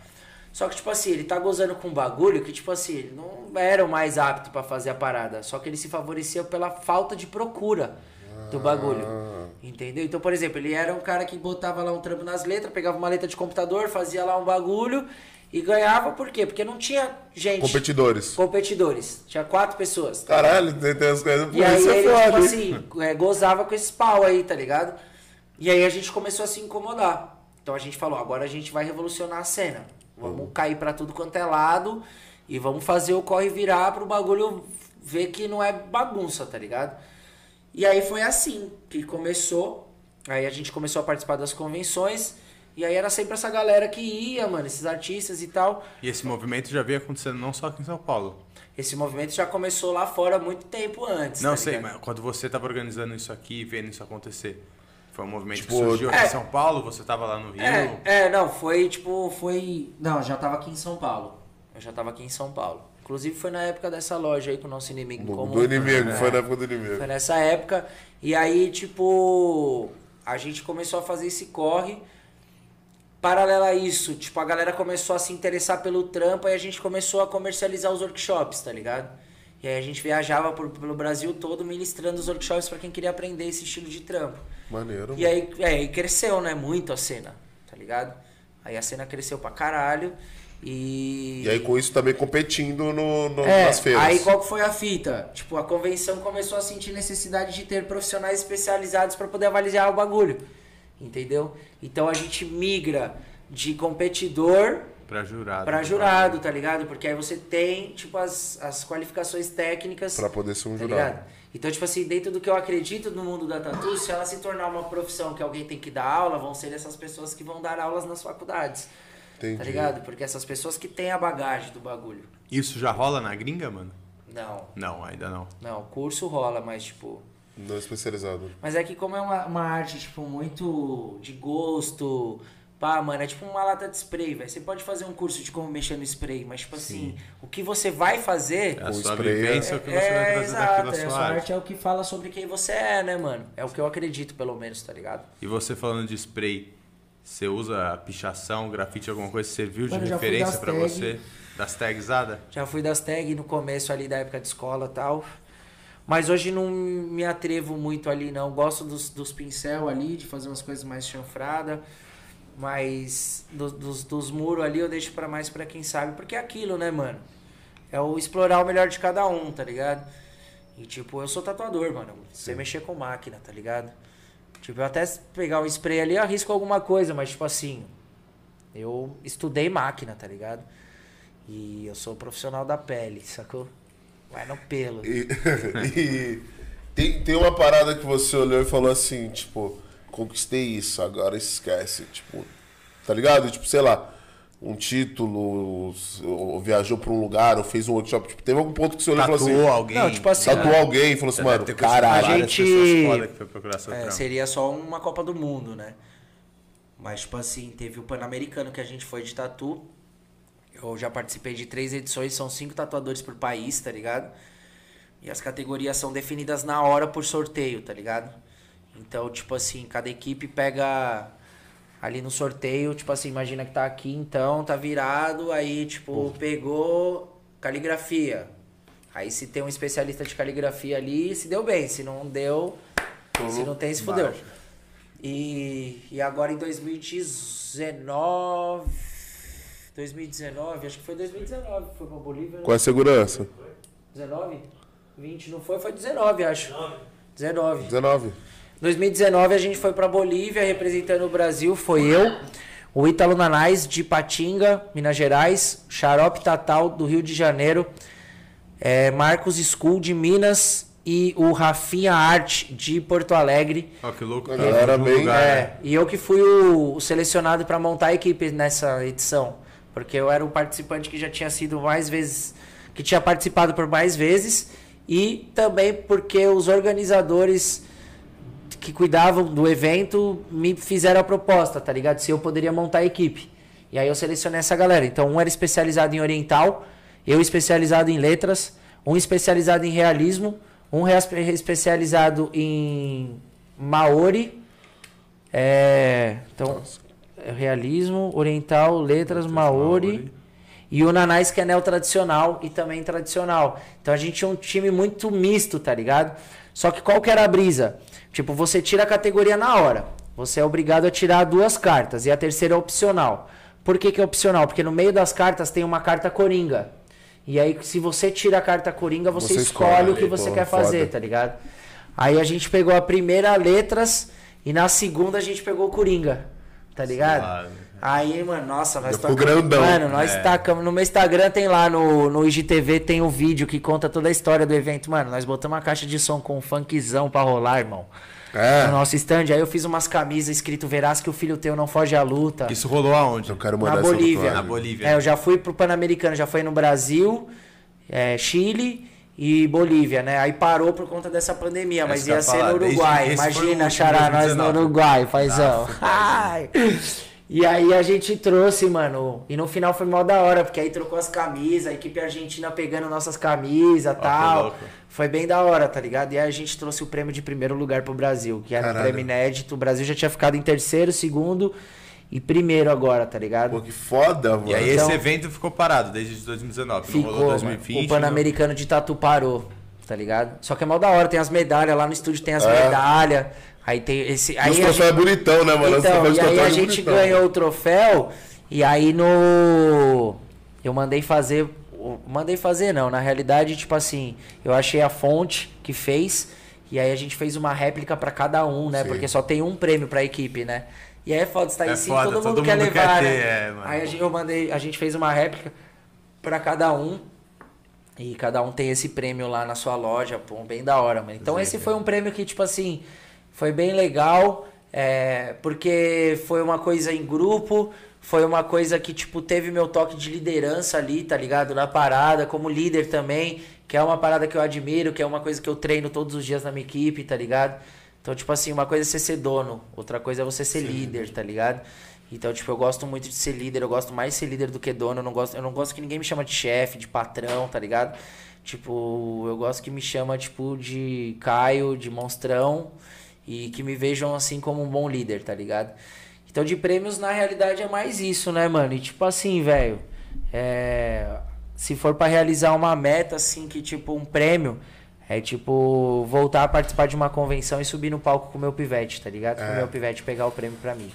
Só que, tipo assim, ele tá gozando com um bagulho que, tipo assim, ele não era o mais apto pra fazer a parada. Só que ele se favorecia pela falta de procura, do bagulho. Entendeu? Então, por exemplo, ele era um cara que botava lá um trampo nas letras, pegava uma letra de computador, fazia lá um bagulho e ganhava por quê? Porque não tinha gente. Competidores. Competidores. Tinha quatro pessoas. tá Caralho, tem, tem as coisas. E aí é ele, foda. tipo hein? assim, é, gozava com esses pau aí, tá ligado? E aí a gente começou a se incomodar. Então a gente falou, agora a gente vai revolucionar a cena. Vamos cair pra tudo quanto é lado e vamos fazer o corre virar pro bagulho ver que não é bagunça, tá ligado? E aí foi assim que começou. Aí a gente começou a participar das convenções. E aí era sempre essa galera que ia, mano, esses artistas e tal. E esse movimento já vinha acontecendo não só aqui em São Paulo. Esse movimento já começou lá fora muito tempo antes. Não tá sei, mas quando você tava organizando isso aqui e vendo isso acontecer, foi um movimento Tipo, que surgiu aqui é. em São Paulo, você tava lá no Rio. É, é, não, foi tipo, foi. Não, já tava aqui em São Paulo. Eu já tava aqui em São Paulo. Inclusive foi na época dessa loja aí com o nosso inimigo Do, comum. do inimigo, É. foi na época do inimigo. Foi nessa época. E aí, tipo, a gente começou a fazer esse corre. Paralelo a isso, tipo, a galera começou a se interessar pelo trampo e a gente começou a comercializar os workshops, tá ligado? E aí a gente viajava por- pelo Brasil todo ministrando os workshops pra quem queria aprender esse estilo de trampo. Maneiro. E aí, é, aí cresceu, né? Muito a cena, tá ligado? Aí a cena cresceu pra caralho. E. E aí com isso também competindo no, no- É, nas feiras. aí qual que foi a fita? Tipo, a convenção começou a sentir necessidade de ter profissionais especializados pra poder avaliar o bagulho. Entendeu? Então a gente migra de competidor Pra jurado. pra jurado, tá ligado? Porque aí você tem, tipo, as, as qualificações técnicas. Pra poder ser um tá jurado. ligado? Então, tipo assim, dentro do que eu acredito no mundo da tatu, se ela se tornar uma profissão que alguém tem que dar aula, vão ser essas pessoas que vão dar aulas nas faculdades. Entendi. Tá ligado? Porque essas pessoas que têm a bagagem do bagulho. Isso já rola na gringa, mano? Não, Não, ainda não. não, o curso rola, mas tipo. Não especializado. Mas é que como é uma, uma arte, tipo, muito de gosto. Pá, mano, é tipo uma lata de spray, velho. Você pode fazer um curso de como mexer no spray, mas, tipo assim, o que você vai fazer. É a O sua spray é- vivência, o que você vai é, trazer exato, daquilo da é, a sua sua arte. arte é o que fala sobre quem você é, né, mano? É o que eu acredito, pelo menos, tá ligado? E você falando de spray, você usa pichação, grafite, alguma coisa que serviu de Mano, fui referência tag. você? Das tagzada? Já fui das tag no começo ali da época de escola e tal. Mas hoje não me atrevo muito ali, não. Gosto dos, dos pincel ali, de fazer umas coisas mais chanfrada. Mas do- dos, dos muros ali eu deixo pra mais pra quem sabe. Porque é aquilo, né, mano? É o explorar o melhor de cada um, tá ligado? E tipo, eu sou tatuador, mano. Você mexer com máquina, tá ligado? Tipo, eu até pegar um spray ali, eu arrisco alguma coisa, mas tipo assim, eu estudei máquina, tá ligado? E eu sou profissional da pele, sacou? Vai no pelo. E, e tem, tem uma parada que você olhou e falou assim, tipo, conquistei isso, agora esquece. Tipo, tá ligado? Tipo, sei lá, um título, ou viajou pra um lugar, ou fez um workshop. Tipo, teve algum ponto que você olhou e falou Tatuou assim. alguém? Não, tipo assim, Tatuou alguém e falou assim, mano, caralho. várias gente- pessoas foda que foi procurar seu É, seria só uma Copa do Mundo, né? Mas, tipo assim, teve o Pan-Americano que a gente foi de tatu. Eu já participei de três edições, são cinco tatuadores por país, tá ligado? E as categorias são definidas na hora por sorteio, tá ligado? Então, tipo assim, cada equipe pega ali no sorteio, tipo assim, imagina que tá aqui então, tá virado, aí, tipo, pegou caligrafia. Aí se tem um especialista de caligrafia ali, se deu bem, se não deu, se não tem, se fudeu. E, e agora em 2019. 2019, acho que foi 2019 que foi pra Bolívia. né? Com a segurança. 19? 20 não foi, foi 19, acho. 19. 19. 2019 a gente foi pra Bolívia representando o Brasil, foi eu, o Ítalo Nanais de Patinga, Minas Gerais, Xarope Tatal do Rio de Janeiro, é, Marcos School de Minas e o Rafinha Arte de Porto Alegre. Ó, que louco. A galera bem- lugar, né? É, e eu que fui o, o selecionado para montar a equipe nessa edição. Porque eu era o participante que já tinha sido mais vezes. que tinha participado por mais vezes. E também porque os organizadores que cuidavam do evento me fizeram a proposta, tá ligado? Se eu poderia montar a equipe. E aí eu selecionei essa galera. Então um era especializado em oriental, eu especializado em letras, um especializado em realismo, um especializado em maori. É, então, é realismo, oriental, letras, maori. Maori. E o Nanais, que é neo tradicional e também tradicional. Então a gente tinha um time muito misto, tá ligado? Só que qual que era a brisa? Tipo, você tira a categoria na hora. Você é obrigado a tirar duas cartas e a terceira é opcional. Por que, que é opcional? Porque no meio das cartas tem uma carta coringa. E aí, se você tira a carta coringa, você, Você escolhe, escolhe, o que você quer fazer, foda. tá ligado? Aí a gente pegou a primeira letras e na segunda a gente pegou o coringa, tá ligado? Suave. Aí, mano, nossa, nós tocamos- grandão. Mano, nós É. tacamos. No meu Instagram tem lá no, no IGTV, tem o vídeo que conta toda a história do evento. Mano, nós botamos uma caixa de som com um funkzão pra rolar, irmão. No É. nosso stand. Aí eu fiz umas camisas escrito Verás que o filho teu não foge à luta. Isso rolou aonde? Eu quero Na mandar essa Bolívia. Na Bolívia. É, eu já fui pro Pan-Americano, já foi no Brasil, é, Chile e Bolívia, né? Aí parou por conta dessa pandemia, mas Essa eu ia ser no Uruguai. Imagina, Xará, nós no 2019. Uruguai, paizão. Ah, Ai. E aí a gente trouxe, mano. E no final foi mal da hora, porque aí trocou as camisas, a equipe argentina pegando nossas camisas e tal. Foi bem da hora, tá ligado? E aí a gente trouxe o prêmio de primeiro lugar pro Brasil, que era um Caralho. prêmio inédito. O Brasil já tinha ficado em terceiro, segundo e primeiro agora, tá ligado? Pô, que foda, mano. E aí Então- esse evento ficou parado desde 2019. não rolou Ficou, 2020. mano. O Pan-Americano de Tatu parou, tá ligado? Só que é mal da hora, tem as medalhas, lá no estúdio tem as É. medalhas. Aí tem esse. E Aí os a troféus é bonitão, né, mano? Então, troféus e aí a tatuagem gente bonitão. ganhou o troféu e aí no eu mandei fazer, mandei fazer não, na realidade, tipo assim, eu achei a fonte que fez e aí a gente fez uma réplica pra cada um, né? Sim. Porque só tem um prêmio pra equipe, né? E aí é foda, você tá É em si, foda, todo, todo mundo quer mundo quer levar, ter, né? é. Aí a gente, eu mandei, a gente fez uma réplica pra cada um. E cada um tem esse prêmio lá na sua loja, pô, bem da hora, mano. Então esse foi um prêmio que, tipo assim, foi bem legal, é, porque foi uma coisa em grupo, foi uma coisa que, tipo, teve meu toque de liderança ali, tá ligado? Na parada, como líder também, que é uma parada que eu admiro, que é uma coisa que eu treino todos os dias na minha equipe, tá ligado? Então, tipo assim, uma coisa é você ser dono, outra coisa é você ser líder, tá ligado? Então, tipo, eu gosto muito de ser líder, eu gosto mais de ser líder do que dono, eu não gosto, eu não gosto que ninguém me chama de chefe, de patrão, tá ligado? Tipo, eu gosto que me chama, tipo, de Caio, de monstrão, e que me vejam assim como um bom líder, tá ligado? Então, de prêmios, na realidade, é mais isso, né, mano? E tipo assim, velho, é... se for pra realizar uma meta, assim, que tipo, um prêmio, é tipo, voltar a participar de uma convenção e subir no palco com o meu pivete, tá ligado? Com o meu pivete pegar o prêmio pra mim.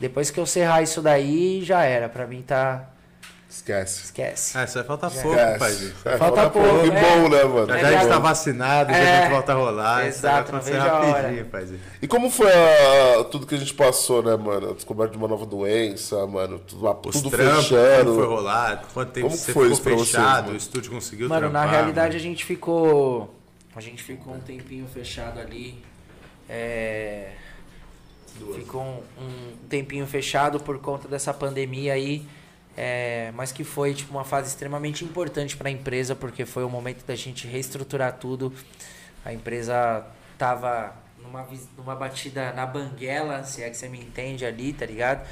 Depois que eu cerrar isso daí, já era. Pra mim tá. Esquece. Esquece. Ah, isso vai faltar pouco, Esquece. pai. É, Falta pouco, Que é. bom, né, mano? Já É, já a gente já- tá vacinado, já É, a gente volta a rolar. isso exato, vai acontecer a hora. rapidinho, pai. E como foi a- tudo que a gente passou, né, mano? A descoberta de uma nova doença, mano. Tudo, Os tudo trampos, fechando. como foi rolar, quanto tempo Como você foi ficou vocês, fechado, mano? o estúdio conseguiu Mano, na trampar, realidade a mano? gente ficou. A gente ficou um tempinho fechado ali. É. Ficou um, um tempinho fechado por conta dessa pandemia aí. é, mas que foi tipo, uma fase extremamente importante para a empresa, porque foi o momento da gente reestruturar tudo. A empresa tava numa, numa batida na banguela, se é que você me entende ali, tá ligado?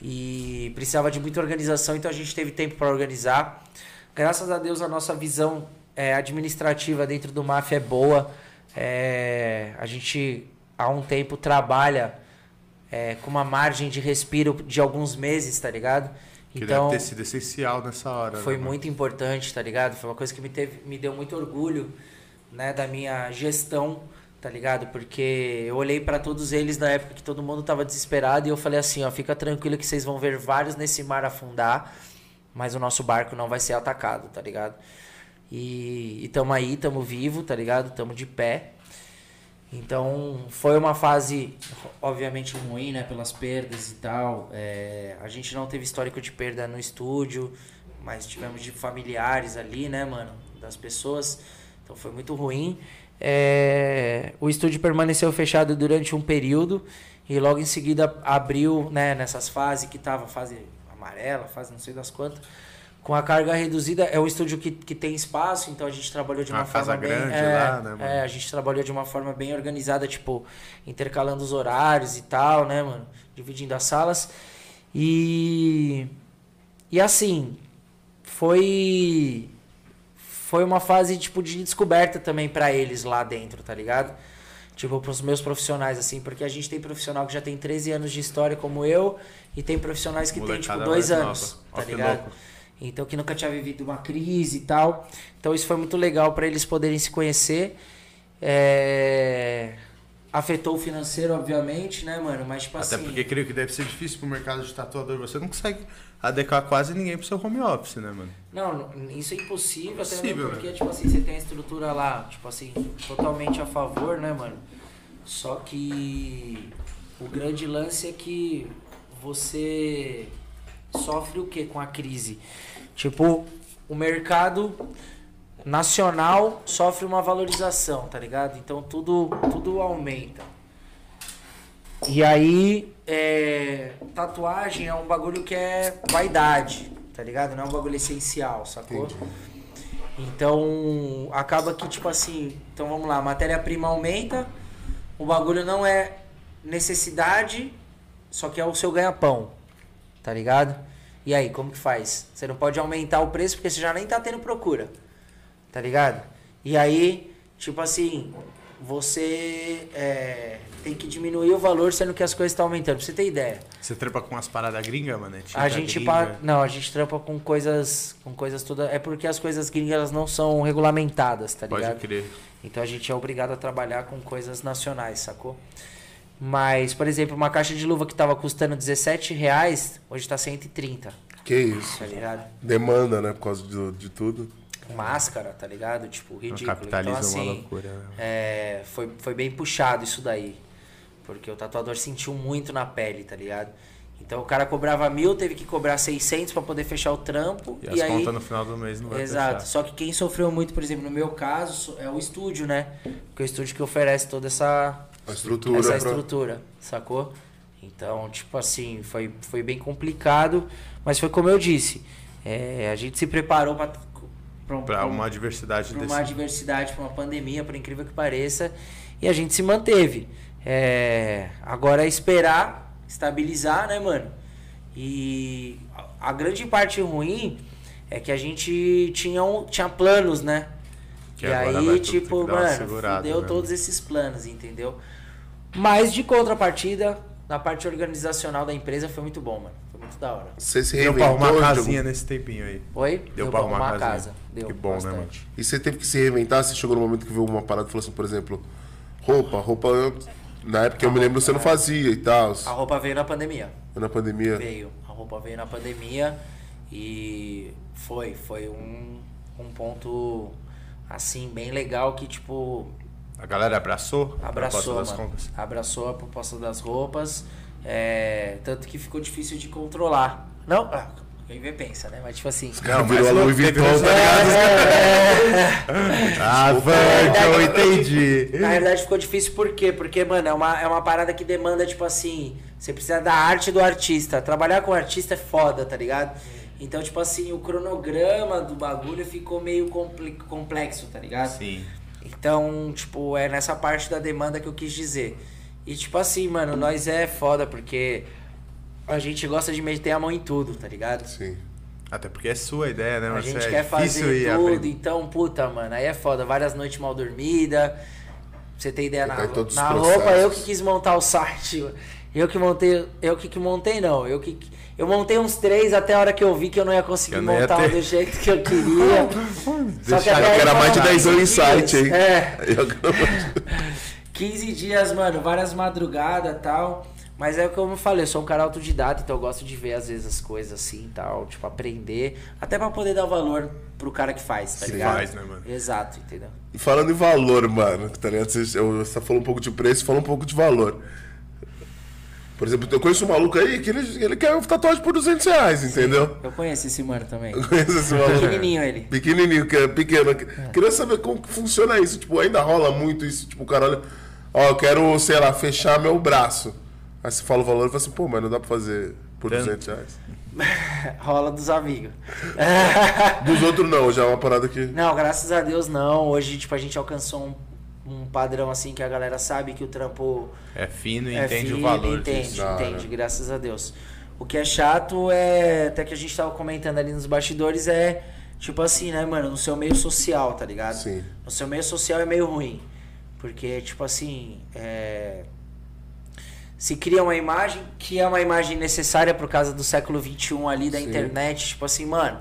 E precisava de muita organização, então a gente teve tempo para organizar. Graças a Deus a nossa visão é, administrativa dentro do MAF é boa. É, a gente há um tempo trabalha é, com uma margem de respiro de alguns meses, tá ligado? Que Então deve ter sido essencial nessa hora. foi né, muito importante, tá ligado? Foi uma coisa que me, teve, me deu muito orgulho, né, da minha gestão, tá ligado? Porque eu olhei pra todos eles na época que todo mundo tava desesperado e eu falei assim, ó, fica tranquilo que vocês vão ver vários nesse mar afundar, mas o nosso barco não vai ser atacado, tá ligado? E, e tamo aí, tamo vivo, tá ligado? Tamo de pé. Então, foi uma fase, obviamente, ruim, né? Pelas perdas e tal. É, a gente não teve histórico de perda no estúdio, mas tivemos de familiares ali, né, mano? Das pessoas. Então, foi muito ruim. É, o estúdio permaneceu fechado durante um período e logo em seguida abriu, né? Nessas fases que tava, fase amarela, fase não sei das quantas. Com a carga reduzida, é um estúdio que, que tem espaço, então a gente trabalhou de uma Uma forma casa bem... grande é, lá, né, mano? é, a gente trabalhou de uma forma bem organizada, tipo, intercalando os horários e tal, né, mano? Dividindo as salas. E. E assim, foi. Foi uma fase, tipo, de descoberta também pra eles lá dentro, tá ligado? Tipo, pros meus profissionais, assim, porque a gente tem profissional que já tem 13 anos de história, como eu, e tem profissionais que tem, tipo, Molecada dois anos, nova. Ó, tá que ligado? Então, que nunca tinha vivido uma crise e tal. Então, isso foi muito legal para eles poderem se conhecer. É, Afetou o financeiro, obviamente, né, mano? Mas, tipo Até assim. porque creio que deve ser difícil pro mercado de tatuador. Você não consegue adequar quase ninguém pro seu home office, né, mano? Não, isso é impossível, até Impossível, mesmo né? porque, tipo assim, você tem a estrutura lá, tipo assim, totalmente a favor, né, mano? Só que o grande lance é que você sofre o que com a crise? Tipo, o mercado nacional sofre uma valorização, tá ligado? Então tudo, tudo aumenta. E aí, é, tatuagem é um bagulho que é vaidade, tá ligado? Não é um bagulho essencial, sacou? Então, acaba que, tipo assim, então vamos lá, matéria-prima aumenta, o bagulho não é necessidade, só que é o seu ganha-pão, tá ligado? E aí, como que faz? Você não pode aumentar o preço porque você já nem tá tendo procura, tá ligado? E aí, tipo assim, você é, tem que diminuir o valor sendo que as coisas estão aumentando, pra você ter ideia. Você trepa com umas paradas gringas, mano? Tinta A gente pa... não, a gente trampa com coisas, com coisas todas, é porque as coisas gringas não são regulamentadas, tá Pode ligado? crer. Então a gente é obrigado a trabalhar com coisas nacionais, sacou? Mas, por exemplo, uma caixa de luva que tava custando 17 reais, hoje tá 130, Que isso. tá ligado? Demanda, né? Por causa de, de tudo. Máscara, tá ligado? Tipo, O ridículo. capitalismo então, é uma assim, loucura. né? é, foi, foi bem puxado isso daí. Porque o tatuador sentiu muito na pele, tá ligado? Então o cara cobrava mil, teve que cobrar 600 pra poder fechar o trampo. E E, as aí, contas no final do mês não vai Exato. fechar. Só que quem sofreu muito, por exemplo, no meu caso, é o estúdio, né? Porque é o estúdio que oferece toda essa, A estrutura. essa pra- estrutura, sacou? Então, tipo assim, foi, foi bem complicado, mas foi como eu disse. é, a gente se preparou pra, pra, Pra pra um- uma diversidade para desse. uma adversidade, para uma pandemia, por incrível que pareça, e a gente se manteve. É, agora é esperar, estabilizar, né, mano? E a, grande parte ruim é que a gente tinha, um, tinha planos, né? Que e aí, tipo, mano, fudeu né, todos esses planos, entendeu? Mas de contrapartida, na parte organizacional da empresa foi muito bom, mano. Foi muito da hora. Você se Deu pra arrumar a casinha nesse tempinho aí. Oi? Deu pra arrumar a a casinha. casa. Deu Que bom, né, bastante. mano? E você teve que se reinventar? Você chegou no momento que viu uma parada e falou assim, por exemplo, roupa, roupa. Na época eu me lembro você não fazia e tal. A roupa veio na pandemia. Na pandemia. Veio. A roupa veio na pandemia e foi, foi um, um ponto assim, bem legal que tipo A galera abraçou? a abraçou, proposta das mano. compras? Abraçou a proposta das roupas. é, tanto que ficou difícil de controlar. Não, ah, quem vê pensa, né? Mas tipo assim. Mas virou a não Louis Vuitton, tá ligado? Ah, Virgil, entendi. Na realidade ficou difícil por quê? Porque, mano, é uma, é uma parada que demanda, tipo assim, você precisa da arte do artista. Trabalhar com artista é foda, tá ligado? Então, tipo assim, o cronograma do bagulho ficou meio complexo, tá ligado? Sim. Então, tipo, é nessa parte da demanda que eu quis dizer. E, tipo assim, mano, nós é foda porque a gente gosta de meter a mão em tudo, tá ligado? Sim. Até porque é sua ideia, né? A Mas gente é quer fazer tudo, aprender. então, puta, mano, aí é foda. Várias noites mal dormidas. Pra você ter ideia, na, Tá na roupa eu que quis montar o site. Eu que montei, eu que, que montei não, eu que eu montei uns três até a hora que eu vi que eu não ia conseguir Eu não ia montar ter. do jeito que eu queria. Só Deixaram até que era mais de foram 10 anos 15 em site, dias. hein? É, Eu- 15 dias, mano, várias madrugadas e tal. Mas é como eu falei, eu sou um cara autodidata, então eu gosto de ver às vezes as coisas assim e tal, tipo, aprender, até pra poder dar valor pro cara que faz, tá Que ligado? faz, né, mano? Exato, entendeu? E falando em valor, mano, tá ligado? Você, eu- você falou um pouco de preço, falou um pouco de valor. Por exemplo, eu conheço um maluco aí que ele, ele quer tatuagem por 200 reais, entendeu? Eu conheço esse mano também. Eu conheço esse maluco. Pequenininho ele. Pequenininho, que é pequeno. Queria saber como que funciona isso. Tipo, ainda rola muito isso. Tipo, o cara olha, ó, eu quero, sei lá, fechar meu braço. Aí você fala o valor e fala assim, pô, mas não dá pra fazer por Tanto. 200 reais. Rola dos amigos. Dos outros não, já é uma parada que... Não, graças a Deus não. Hoje, tipo, a gente alcançou um, um padrão assim que a galera sabe que o trampo É fino e é entende fino, o valor Entende, disso. Entende, graças a Deus. O que é chato é, até que a gente tava comentando ali nos bastidores, é tipo assim, né, mano, no seu meio social, tá ligado? Sim. No seu meio social é meio ruim. Porque, tipo assim, é... se cria uma imagem que é uma imagem necessária por causa do século XXI ali, da Sim. internet. Tipo assim, mano,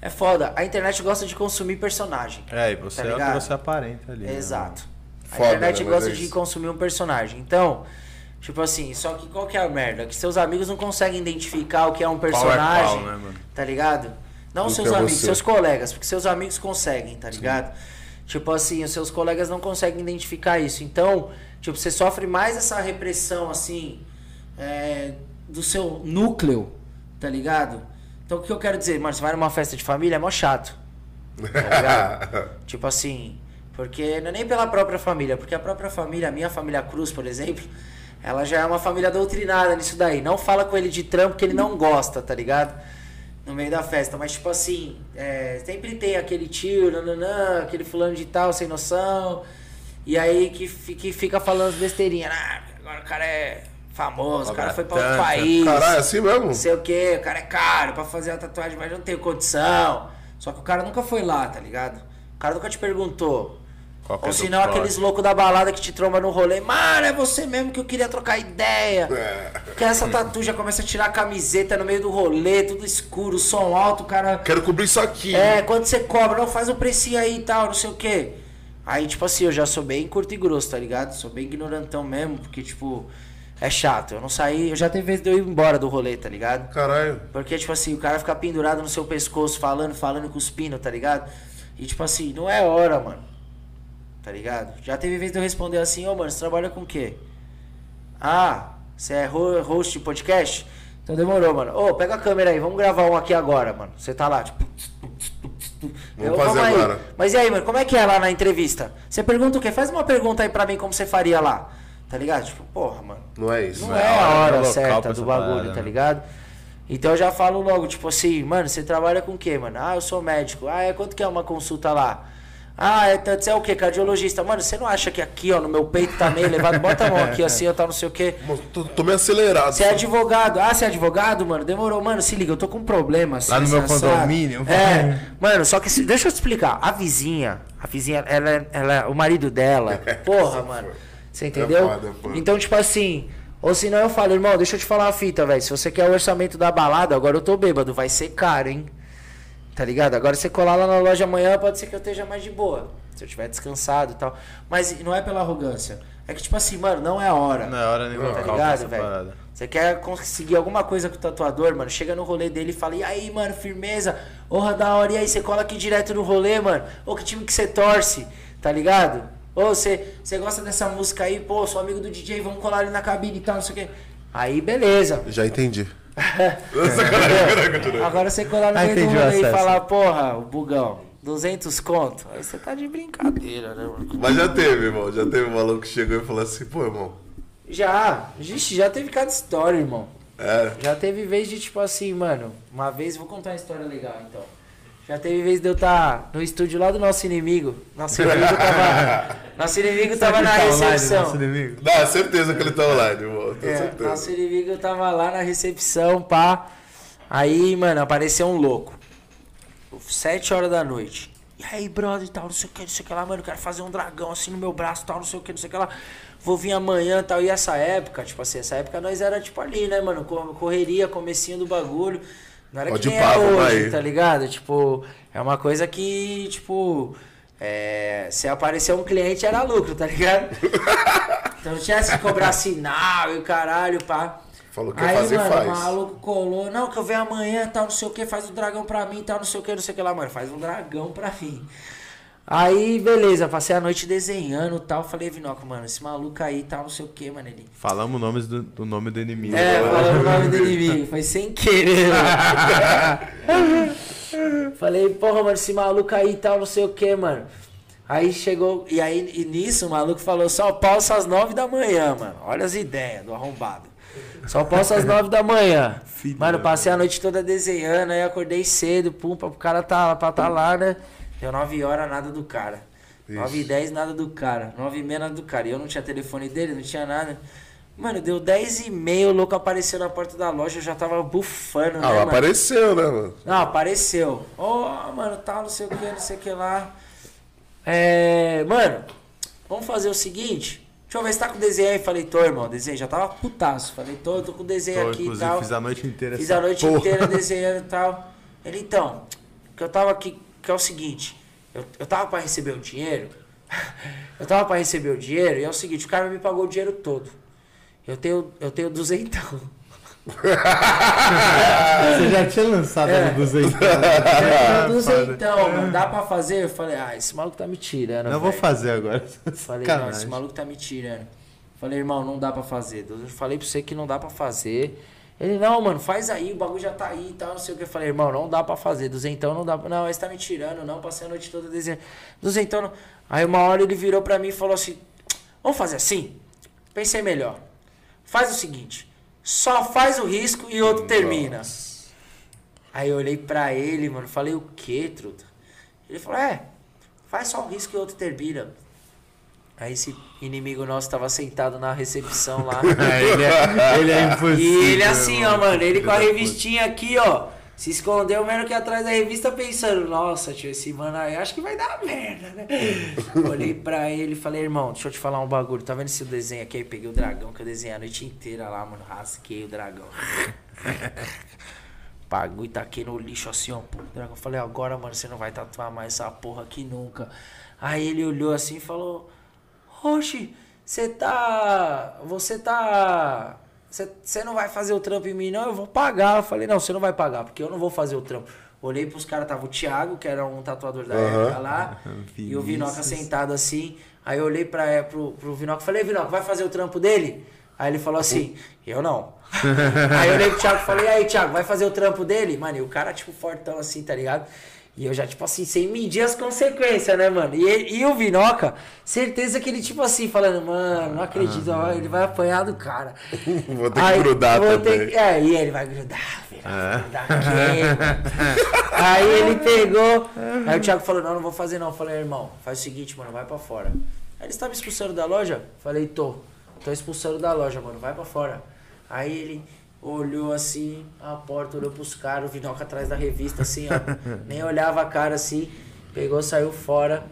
é foda. A internet gosta de consumir personagem. É, e você Tá é o que você aparenta ali. né, Exato. A Foda, internet né? Gosta é de consumir um personagem. Então, tipo assim, só que qual que é a merda? Que seus amigos não conseguem identificar o que é um Qual é personagem. qual, né, mano? Tá ligado? Não seus é amigos, você. seus colegas, porque seus amigos conseguem, tá ligado? Tipo assim, os seus colegas não conseguem identificar isso. Então, tipo, você sofre mais essa repressão, assim, é, do seu núcleo, tá ligado? Então, o que eu quero dizer? Mano, você vai numa festa de família, é mó chato. Tá ligado? tipo assim, porque não é nem pela própria família, porque a própria família, a minha família Cruz, por exemplo, ela já é uma família doutrinada nisso daí. Não fala com ele de trampo que ele não gosta, tá ligado? No meio da festa. Mas, tipo assim, é, sempre tem aquele tio, nananã, aquele fulano de tal, sem noção. E aí que, que fica falando as besteirinhas. Ah, agora o cara é famoso, o cara foi pra outro país. Caralho, é assim mesmo? Não sei o que, o cara é caro pra fazer a tatuagem, mas eu não tenho condição. Só que o cara nunca foi lá, tá ligado? O cara nunca te perguntou. Qual que é Ou senão aqueles loucos da balada que te tromba no rolê. Mano, é você mesmo que eu queria trocar ideia. Porque essa tatu já começa a tirar a camiseta no meio do rolê, tudo escuro, som alto, o cara. Quero cobrir isso aqui. É, quando você cobra, não faz um precinho aí e tal, não sei o quê. Aí, tipo assim, eu já sou bem curto e grosso, tá ligado? Sou bem ignorantão mesmo, porque, tipo, é chato. Eu não saí, eu já teve vezes de eu ir embora do rolê, tá ligado? Caralho. Porque, tipo assim, o cara fica pendurado no seu pescoço, falando, falando, cuspindo, tá ligado? E, tipo assim, não é hora, mano. Tá ligado? Já teve vez de eu responder assim, ô, mano, você trabalha com o quê? Ah, você é ho- host de podcast? Então demorou, mano. Ô, pega a câmera aí, vamos gravar um aqui agora, mano. Você tá lá, tipo... Vamos fazer aí. agora. Mas e aí, mano, como é que é lá na entrevista? Você pergunta o quê? Faz uma pergunta aí pra mim como você faria lá. Tá ligado? Tipo, porra, mano. Não é isso. Não é é a a hora, não é certa do bagulho, parada, tá né? ligado? Então eu já falo logo, tipo assim, mano, você trabalha com o quê, mano? Ah, eu sou médico. Ah, é quanto que é uma consulta lá? Ah, é tanto, você é o quê? Cardiologista. Mano, você não acha que aqui, ó, no meu peito tá meio elevado? Bota a mão aqui assim, eu tá não sei o quê. Tô, tô meio acelerado. Você é advogado. Ah, você é advogado, mano? Demorou. Mano, se liga, eu tô com um problema. Assim, Lá no meu condomínio, É. Mano, só que... se- Deixa eu te explicar. A vizinha, a vizinha, ela, é- ela, é- o marido dela... Porra, mano. Você entendeu? é foda. Então, tipo assim... Ou senão eu falo, irmão, deixa eu te falar uma fita, velho. Se você quer o orçamento da balada, agora eu tô bêbado. Vai ser caro, hein? Tá ligado? Agora você colar lá na loja amanhã, pode ser que eu esteja mais de boa. Se eu tiver descansado e tal. Mas não é pela arrogância. É que, tipo assim, mano, não é a hora. Não é hora nenhuma. Tá ligado, velho? Você quer conseguir alguma coisa com o tatuador, mano? Chega no rolê dele e fala, e aí, mano, firmeza? Porra, da hora, e aí, você cola aqui direto no rolê, mano? Ô, que time que você torce, tá ligado? Ô, você, você gosta dessa música aí? Pô, sou amigo do DJ, vamos colar ali na cabine e tal, não sei o quê. Aí, beleza. Já entendi. Agora você colar no Ah, meio do rolê e falar, porra, o bugão, 200 conto. Aí você tá de brincadeira, né, mano? Mas já teve, irmão. Já teve um maluco que chegou e falou assim, pô, irmão. Já, Ixi, já teve cada história, irmão. É. Já teve vez de tipo assim, mano. Uma vez, vou contar uma história legal então. Já teve vez de eu estar no estúdio lá do nosso inimigo. Nosso inimigo tava. nosso inimigo tava na recepção. Dá, certeza que ele tá online, irmão. É, certeza. nosso inimigo tava lá na recepção, pá. Aí, mano, apareceu um louco. Sete horas da noite. E aí, brother, e tal, não sei o que, não sei o que lá, mano. Quero fazer um dragão assim no meu braço, tal, não sei o que, não sei o que lá. Vou vir amanhã tal. E essa época, tipo assim, essa época nós era tipo ali, né, mano? co- Correria, comecinho do bagulho. Não era que nem é hoje, aí. tá ligado? Tipo, é uma coisa que, tipo. É, se aparecer um cliente era lucro, tá ligado? Então não tinha de cobrar sinal e o caralho, pá. Falou que Aí, fazer, mano, faz. o maluco colou, não, que eu venho amanhã, tal, não sei o que, faz um dragão pra mim, tal, não sei o que, não sei o que lá, mano, faz um dragão pra mim. Aí, beleza, passei a noite desenhando e tal, falei, Vinoco, mano, esse maluco aí, tal, não sei o que, mano, ele... Falamos o nome do, do nome do inimigo. É, falando o nome do inimigo, foi sem querer, mano. Falei, porra, mano, esse maluco aí tal, não sei o que, mano. Aí chegou, e aí e nisso o maluco falou, só posso às nove da manhã, mano. Olha as ideias do arrombado. Só posso às nove da manhã. mano, passei a noite toda desenhando, aí acordei cedo, pum, pra o cara tá, pra tá lá, né? Deu nove horas, nada do cara. Nove e dez, nada do cara. Nove e meia, nada do cara. E eu não tinha telefone dele, não tinha nada. Mano, deu dez e meia, o louco apareceu na porta da loja, eu já tava bufando, né, Ah, mano? apareceu, né, mano? Não, apareceu. Ó, mano, tal, não sei o que, não sei o que lá. É. Mano, vamos fazer o seguinte. Deixa eu ver se tá com desenho aí. Falei, tô, irmão, desenho. Já tava putaço. Falei, tô, tô com desenho Tô, aqui e tal. fiz a noite inteira Fiz a noite porra. inteira desenhando e tal. Ele, então, que eu tava aqui, que é o seguinte. Eu, eu tava pra receber o dinheiro. Eu tava pra receber o dinheiro e é o seguinte, o cara me pagou o dinheiro todo. Eu tenho, eu tenho duzentão. Você já tinha lançado É. no 200. Eu tenho duzentão, mano. Dá pra fazer? Eu falei, ah, esse maluco tá me tirando, Não vou velho. fazer agora. Falei, não, esse maluco tá me tirando. Falei, irmão, não dá pra fazer. Eu falei pra você que não dá pra fazer. Ele, não, mano, faz aí, o bagulho já tá aí e tal, não sei o que. Eu falei, irmão, não dá pra fazer. Duzentão não dá pra. Não, esse tá me tirando, não. Passei a noite toda desenhando. Duzentão não. Aí uma hora ele virou pra mim e falou assim: Vamos fazer assim? Pensei melhor. Faz o seguinte: só faz o risco e outro termina. Aí eu olhei pra ele, mano, falei, o que, truta? Ele falou, é, faz só um risco e outro termina. Aí esse inimigo nosso tava sentado na recepção lá. É, ele, é, ele é impossível. e ele assim, ó, mano. ele com a da revistinha aqui, ó. Se escondeu menos que atrás da revista pensando, nossa, tio, esse mano aí acho que vai dar merda, né? Olhei pra ele e falei, irmão, deixa eu te falar um bagulho. Tá vendo esse desenho aqui? Aí peguei o dragão que eu desenhei a noite inteira lá, mano. Rasquei o dragão. Bagulho taquei no lixo assim, ó. Pô, dragão. Falei, agora, mano, você não vai tatuar mais essa porra aqui nunca. Aí ele olhou assim e falou, Oxi, você tá. Você tá. Você não vai fazer o trampo em mim, não? Eu vou pagar. Eu falei, não, você não vai pagar, porque eu não vou fazer o trampo. Olhei pros caras, tava o Thiago, que era um tatuador da época lá, e o Vinoca sentado assim. Aí eu olhei pra, pro, pro Vinoca e falei, Vinoca, vai fazer o trampo dele? Aí ele falou assim, eu não. aí eu olhei pro Thiago e falei, e aí, Thiago, vai fazer o trampo dele? Mano, e o cara, tipo, fortão assim, tá ligado? E eu já, tipo assim, sem medir as consequências, né, mano? E, e o Vinoca, certeza que ele, tipo assim, falando, mano, não acredito, ó, ele vai apanhar do cara. Vou ter que Aí, grudar vou também. que- é, e ele vai grudar, filho. vai grudar mano? Aí ele pegou. Aí o Thiago falou: Não, não vou fazer não. Eu falei: Irmão, faz o seguinte, mano, vai pra fora. Aí ele estava expulsando da loja? Falei: Tô. Tô expulsando da loja, mano, vai pra fora. Aí ele olhou assim, a porta, olhou pros caras, o Vinoca atrás da revista, assim, ó. nem olhava a cara assim. Pegou, saiu fora.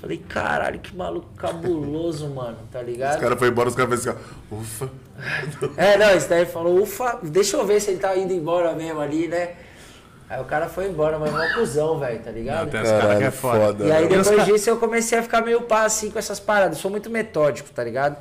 Falei: Caralho, que maluco cabuloso, mano, tá ligado? Os caras foram embora, os caras falaram assim, ó, ufa. É, não, esse daí falou, ufa, deixa eu ver se ele tá indo embora mesmo ali, né? Aí o cara foi embora, mas é um cuzão, velho, tá ligado? Não, tem caras que é foda. foda. E aí depois ca- disso eu comecei a ficar meio pá assim com essas paradas. Eu sou muito metódico, tá ligado?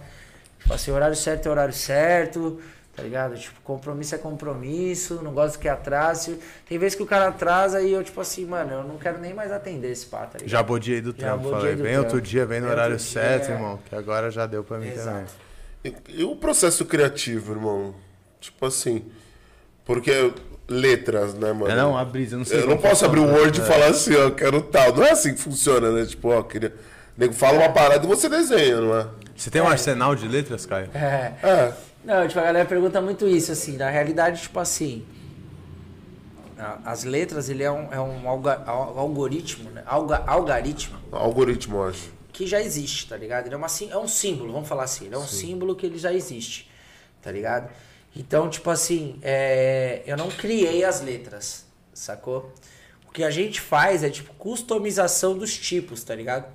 Tipo assim, horário certo é horário certo, tá ligado? Tipo, compromisso é compromisso, não gosto que atrase. Tem vezes que o cara atrasa e eu, tipo assim, mano, eu não quero nem mais atender esse pá, tá ligado? Já bodiei do trampo. bodiei Falei, vem outro dia, vem no horário outro dia, certo, é. irmão. Que agora já deu pra mim também. Exato. E, e o processo criativo, irmão? Tipo assim, porque letras, né, mano? É não, a brisa, eu não sei. Eu não posso abrir o. Word e falar assim, ó, quero tal. Não é assim que funciona, né? Tipo, ó, queria... O nego fala uma parada e você desenha, não é? Você tem um arsenal de letras, Caio? É. É. Não, tipo, a galera pergunta muito isso, assim. Na realidade, tipo assim. As letras, ele é um, é um alga- al- algoritmo, né? Alga, algaritmo Algoritmo, eu acho. que já existe, tá ligado? Ele é, uma, sim- é um símbolo, vamos falar assim. Ele é um símbolo que ele já existe, tá ligado? Então, tipo assim, é, eu não criei as letras, sacou? O que a gente faz é, tipo, customização dos tipos, tá ligado?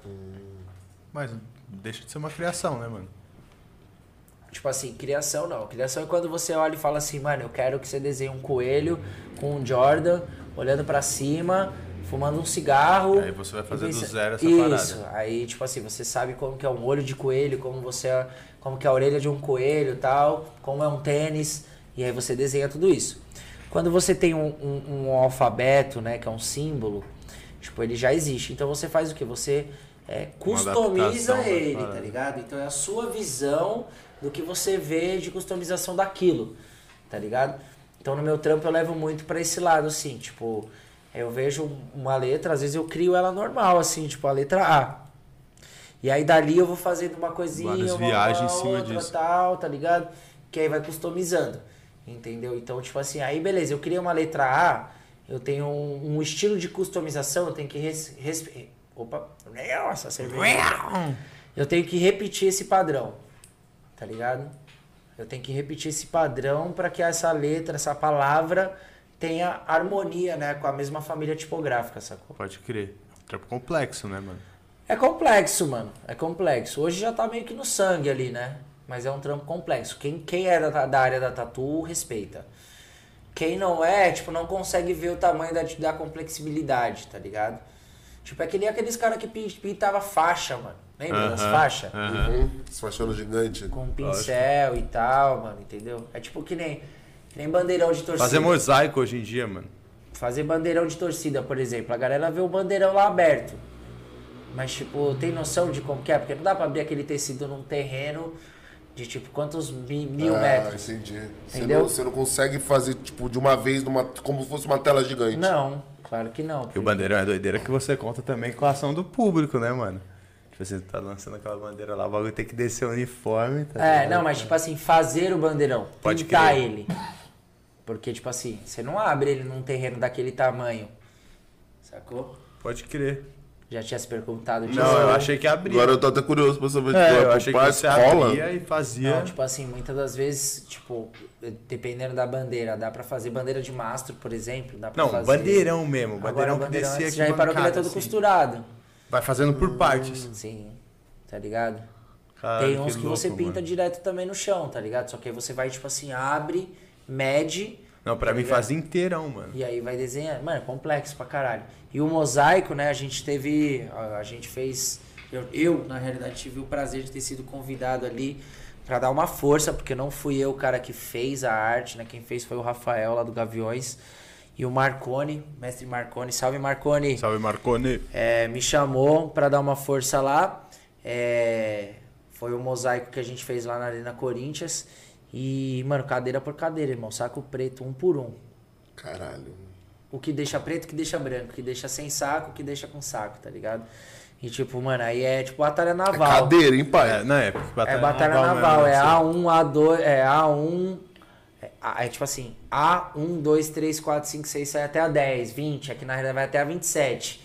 Mas deixa de ser uma criação, né, mano? Tipo assim, criação não. Criação é quando você olha e fala assim, mano, eu quero que você desenhe um coelho com um Jordan, olhando pra cima, fumando um cigarro. Aí você vai fazer e do pensa- zero essa Isso. parada. Aí, tipo assim, você sabe como que é um olho de coelho, como você é, como que é a orelha de um coelho e tal, como é um tênis, e aí você desenha tudo isso. Quando você tem um, um- um alfabeto, né, que é um símbolo, tipo, ele já existe. Então você faz o que? Você é, customiza ele, tá ligado? Então é a sua visão do que você vê de customização daquilo, tá ligado? Então no meu trampo eu levo muito pra esse lado, assim, tipo, eu vejo uma letra, às vezes eu crio ela normal, assim, tipo a letra A. E aí dali eu vou fazendo uma coisinha, Várias uma, viagens em uma cima outra, disso. tal, tá ligado? Que aí vai customizando, entendeu? Então, tipo assim, aí beleza, eu criei uma letra A, eu tenho um, um estilo de customização, eu tenho que res, res- opa, nossa, cerveja. Eu tenho que repetir esse padrão, tá ligado? Eu tenho que repetir esse padrão para que essa letra, essa palavra tenha harmonia, né, com a mesma família tipográfica, sacou? Pode crer. Trampo complexo, né, mano? É complexo, mano. É complexo. Hoje já tá meio que no sangue ali, né? Mas é um trampo complexo. Quem, quem é da, da área da tatu, respeita. Quem não é, tipo, não consegue ver o tamanho da, da complexibilidade, tá ligado? Tipo, é que nem aqueles caras que pin- pintava faixa, mano. Lembra das faixas? Uhum. Esse faixona gigante. Com um pincel e tal, mano, entendeu? É tipo que nem, que nem bandeirão de torcida. Fazer mosaico hoje em dia, mano. Fazer bandeirão de torcida, por exemplo. A galera vê o bandeirão lá aberto. Mas, tipo, tem noção de como que é? Porque não dá pra abrir aquele tecido num terreno de, tipo, quantos mi- mil ah, metros? entendi. Você Entendeu? não, você não consegue fazer, tipo, de uma vez, numa, como se fosse uma tela gigante. Não, claro que não. E o bandeirão é doideira que você conta também com a ação do público, né, mano? Tipo assim, tá lançando aquela bandeira lá, o bagulho tem que descer o uniforme, tá É, ligado? não, mas tipo assim, fazer o bandeirão, Pode pintar crer. ele. Porque, tipo assim, você não abre ele num terreno daquele tamanho. Sacou? Pode crer. Já tinha se perguntado disso? Não, eu achei que abria. Agora eu tô até curioso pra saber, É, tipo, eu achei que você cola? abria e fazia. Não, tipo assim, muitas das vezes, tipo, dependendo da bandeira, dá pra fazer bandeira de mastro, por exemplo, dá pra Não, fazer... bandeirão mesmo. Agora Bandeirão o que bandeirão, descia você aqui já reparou que ele é todo assim. costurado. Vai fazendo por partes. Sim, tá ligado? Caralho, Tem uns que, você louco, pinta mano. direto também no chão, tá ligado? Só que aí você vai, tipo assim, abre, mede... Não, pra tá mim ligado? fazia inteirão, mano. E aí vai desenhando. Mano, é complexo pra caralho. E o mosaico, né, a gente teve. A, a gente fez. Eu, eu, na realidade, tive o prazer de ter sido convidado ali pra dar uma força, porque não fui eu o cara que fez a arte, né? Quem fez foi o Rafael lá do Gaviões. E o Marcone, mestre Marcone. Salve, Marcone! Salve, Marconi. É, me chamou pra dar uma força lá. É, foi o mosaico que a gente fez lá na Arena Corinthians. E, mano, cadeira por cadeira, irmão. Saco preto, um por um. Caralho. O que deixa preto, o que deixa branco, o que deixa sem saco, o que deixa com saco, tá ligado? E tipo, mano, aí é tipo batalha É naval. cadeira, hein, pai? É, na época. É batalha naval, mesmo, é assim. A1, A2, é A1. É, A- é tipo assim, A1, 2, 3, 4, 5, 6, 7 até a 10, 20. Aqui na realidade vai até a 27.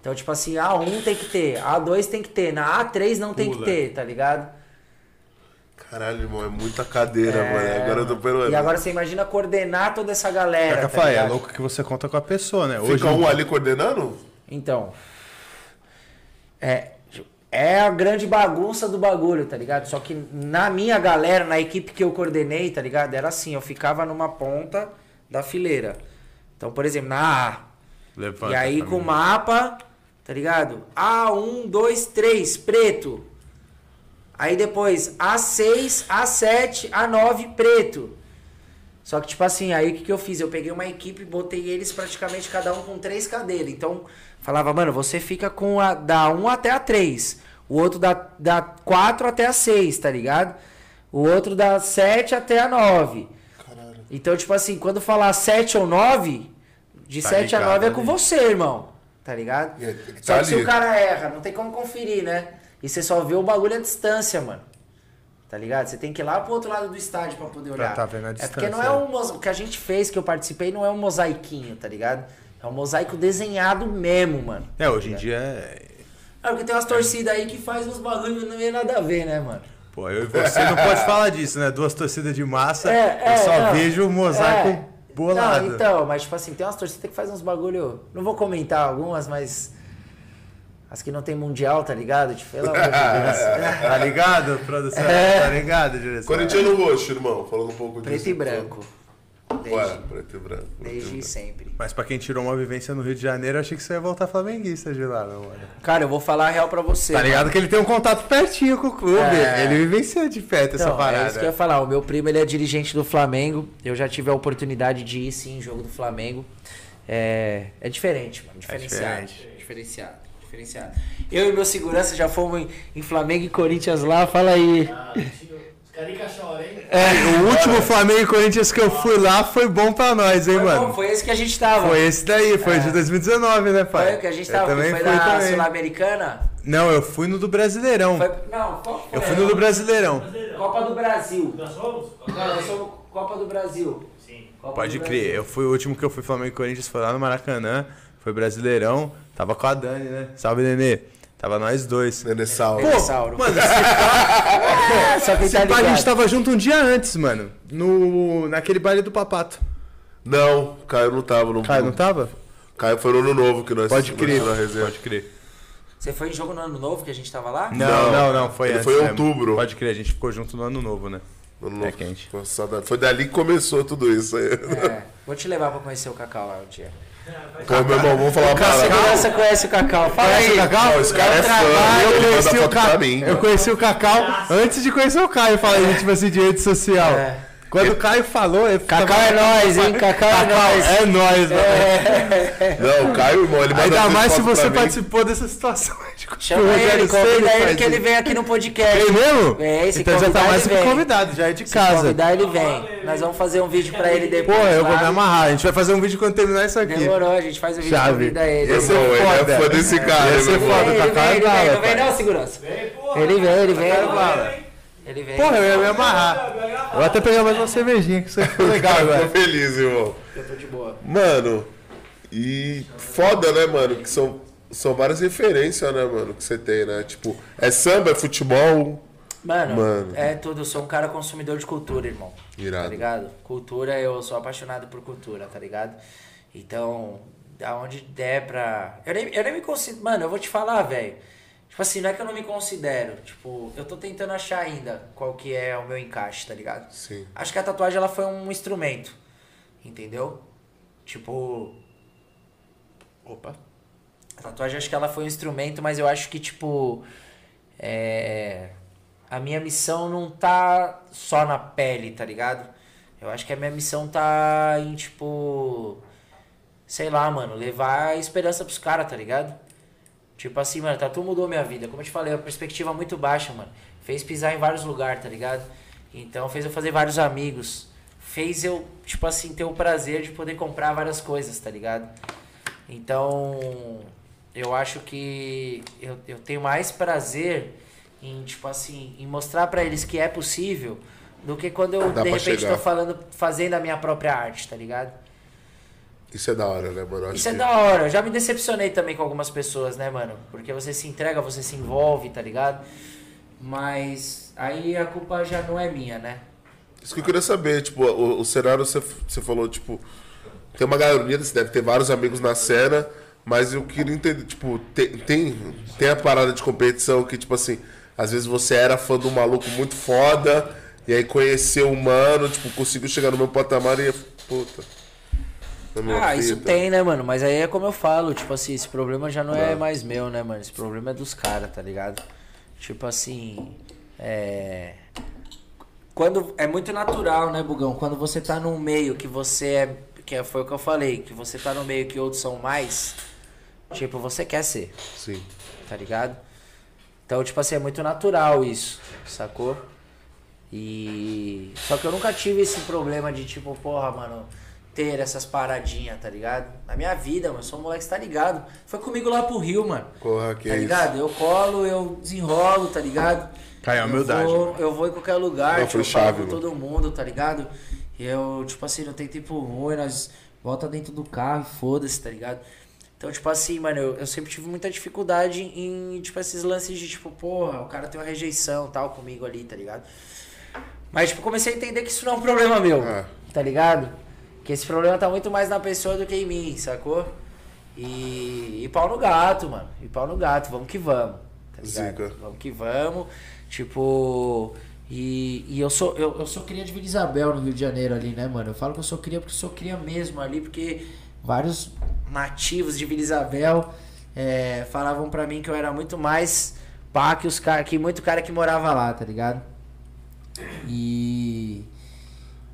Então, tipo assim, A1 tem que ter, A2 tem que ter, na A3 não tem que Pula. ter, tá ligado? Caralho, irmão, é muita cadeira, mano. Agora eu tô perdoando. E agora você imagina coordenar toda essa galera. É que eu tá é louco que você conta com a pessoa, né? Hoje Fica um ali coordenando? Então. É, é a grande bagunça do bagulho, tá ligado? Só que na minha galera, na equipe que eu coordenei, tá ligado? Era assim, eu ficava numa ponta da fileira. Então, por exemplo, na A. Levanta e aí com o mapa, tá ligado? A1, 2, 3, preto. Aí depois A6, A7, A9, preto. Só que, tipo assim, aí o que, que eu fiz? Eu peguei uma equipe e botei eles praticamente cada um com três cadeiras. Então, falava, mano, você fica com a da 1 até a 3. O outro da, da 4 até a 6, tá ligado? O outro da 7 até a 9. Caralho. Então, tipo assim, quando falar 7 ou 9, de Tá 7 a ligado 9 é com ali. você, irmão. Tá ligado? É- que Só tá que se o cara erra, não tem como conferir, né? E você só vê o bagulho à distância, mano. Tá ligado? Você tem que ir lá pro outro lado do estádio pra poder olhar. tá vendo a é porque não distância, é um o que a gente fez, que eu participei, não é um mosaiquinho, tá ligado? É um mosaico desenhado mesmo, mano. É, hoje em dia é. É porque tem umas torcidas aí que faz uns bagulhos não tem nada a ver, né, mano? Pô, eu e você não pode falar disso, né? Duas torcidas de massa, É, é, eu só não. vejo o mosaico É. bolado. Não, então, mas tipo assim, tem umas torcidas que faz uns bagulho. Não vou comentar algumas, mas. As que não tem mundial, tá ligado? Tipo, pelo amor de Deus. Tá ligado, produção? É. Tá ligado, direção? Corintiano roxo, irmão. Falando um pouco disso. Preto e branco. Ué, preto e branco. preto e Desde branco. sempre. Mas pra quem tirou uma vivência no Rio de Janeiro, eu achei que você ia voltar flamenguista de lá, meu mano. Cara, eu vou falar a real pra você. Tá ligado que ele tem um contato pertinho com o clube. É. Ele vivenciou de perto essa Então, parada. é isso que eu ia falar. O meu primo, ele é dirigente do Flamengo. Eu já tive a oportunidade de ir, sim, em jogo do Flamengo. É, é diferente, mano. Diferenciado. diferente. Diferenciado. Diferenciado. Eu e meu segurança já fomos em, em Flamengo e Corinthians lá. Fala aí. Ah, É, o último Flamengo e Corinthians que eu fui lá foi bom pra nós, hein, Foi, mano? bom, foi esse que a gente tava. Foi esse daí, foi de 2019, né, pai? Foi o que a gente Eu tava. também foi na também. Sul-Americana. Não, eu fui no do Brasileirão. Foi- Não, qual foi? Eu fui no do Brasileirão. Copa do Brasil. Nós fomos? Não, nós somos Copa do Brasil. Sim. Copa Pode do crer, Brasil. eu fui o último que eu fui Flamengo e Corinthians, foi lá no Maracanã, foi Brasileirão, tava com a Dani, né? Salve, Nenê. Tava nós dois. Nenê Sal. Pô, Dinossauro. Mano, se pá, É, só se tá pá, a gente tava junto um dia antes, mano. No, naquele baile do Papato. Não, Caio não tava. No... Caio, não tava? Caio foi no ano novo que nós Pode crer, na resenha. pode crer. Você foi em jogo no ano novo que a gente tava lá? Não, Não, não, não, foi ele antes foi em outubro. Pode crer, a gente ficou junto no ano novo, né? No ano novo. É quente. Foi dali que começou tudo isso aí. É, vou te levar pra conhecer o Cacau lá um dia. Pô, meu irmão, vamos falar uma parada. segurança conhece o Cacau. Fala Conhece aí. o Cacau? Não, esse cara é fã, Ah, ele eu manda conheci o Cacau. mim. Eu conheci o Cacau antes de conhecer o Caio, falando tipo assim, de rede social. É. Quando o Caio falou, ele Cacau é nóis, hein? Cacau é nóis. É nóis, mano. Não, o Caio, irmão, ele manda Ainda mais se você participou dessa situação. Chama O ele, convida ele que ele vem aqui no podcast. É mesmo? É, se então já tá mais ele que vem. convidado, já é de Se casa. convidar, ele vem. Nós vamos fazer um vídeo pra ele depois. Pô, eu vou me amarrar. A gente vai fazer um vídeo quando terminar isso aqui. Demorou, a gente faz o vídeo Chave. convida ele. Esse Irmão, ele foda. é fã desse cara, meu irmão. foda. Ele o vem, Cacau é ele vem, não vem não, segurança. Vem, porra. Ele vem, ele vem. Ele vem. Porra, eu ia me amarrar. Eu vou até pegar mais uma cervejinha, que isso aí ficou legal Tô agora. feliz, irmão. Eu tô de boa. Mano, e foda, né, mano? Que são, são várias referências, né, mano, que você tem, né? Tipo, é samba, é futebol. Mano, Mano. é tudo. Eu sou um cara consumidor de cultura, irmão. Irado. Tá ligado? Cultura, eu sou apaixonado por cultura, tá ligado? Então, da onde der pra. Eu nem, eu nem me considero. Mano, eu vou te falar, velho. Tipo assim, não é que eu não me considero. Tipo, eu tô tentando achar ainda qual que é o meu encaixe, tá ligado? Sim. Acho que a tatuagem ela foi um instrumento. Entendeu? Tipo. Opa. A tatuagem acho que ela foi um instrumento, mas eu acho que, tipo. É. A minha missão não tá só na pele, tá ligado? Eu acho que a minha missão tá em, tipo. Sei lá, mano, levar a esperança pros caras, tá ligado? Tipo assim, mano, tatu mudou minha vida. Como eu te falei, a perspectiva muito baixa, mano. Fez pisar em vários lugares, tá ligado? Então fez eu fazer vários amigos. Fez eu, tipo assim, ter o prazer de poder comprar várias coisas, tá ligado? Então, eu acho que eu, eu tenho mais prazer em, tipo assim, em mostrar pra eles que é possível do que quando eu, Dá de repente, chegar. tô falando, fazendo a minha própria arte, tá ligado? Isso é da hora, né, mano? Isso é que- da hora. Eu já me decepcionei também com algumas pessoas, né, mano? Porque você se entrega, você se envolve, tá ligado? Mas aí a culpa já não é minha, né? Isso que eu queria saber, tipo, o, o cenário você, você falou, tipo, tem uma galera unida, você deve ter vários amigos na cena, mas eu queria entender, tipo, tem, tem, tem a parada de competição que, tipo assim, às vezes você era fã de um maluco muito foda, e aí conheceu o mano, tipo, conseguiu chegar no meu patamar e, puta. Ah, isso fita. tem, né, mano? Mas aí é como eu falo, tipo assim, esse problema já não é mais meu, né, mano? Esse problema é dos caras, tá ligado? Tipo assim, é. Quando. É muito natural, né, Bugão? Quando você tá num meio que você é. Que é- foi o que eu falei, que você tá no meio que outros são mais. Tipo, você quer ser, Sim. tá ligado? Então, tipo assim, é muito natural isso, sacou? E. Só que eu nunca tive esse problema de tipo, porra, mano, ter essas paradinhas, tá ligado? Na minha vida, mano, eu sou um moleque que tá ligado. Foi comigo lá pro Rio, mano. Porra, que Tá é isso. ligado? Eu colo, eu desenrolo, tá ligado? Cai a Eu humildade. vou, eu vou em qualquer lugar, tipo, eu falo chave, com todo mundo, tá ligado? E eu, tipo assim, não tem tempo ruim, nós volta dentro do carro e foda-se, tá ligado? Então, tipo assim, mano, eu, eu sempre tive muita dificuldade em, tipo, esses lances de, tipo, porra, o cara tem uma rejeição tal comigo ali, tá ligado? Mas, tipo, comecei a entender que isso não é um problema meu, É. tá ligado? Que esse problema tá muito mais na pessoa do que em mim, sacou? E, e pau no gato, mano. E pau no gato, vamos que vamos. Tá? Zica. Vamos que vamos. Tipo. E, e eu sou eu, eu sou cria de Vila Isabel no Rio de Janeiro ali, né, mano? Eu falo que eu sou cria porque eu sou cria mesmo ali, porque vários nativos de Vila Isabel é, falavam pra mim que eu era muito mais pá que os caras, que muito cara que morava lá, tá ligado? E.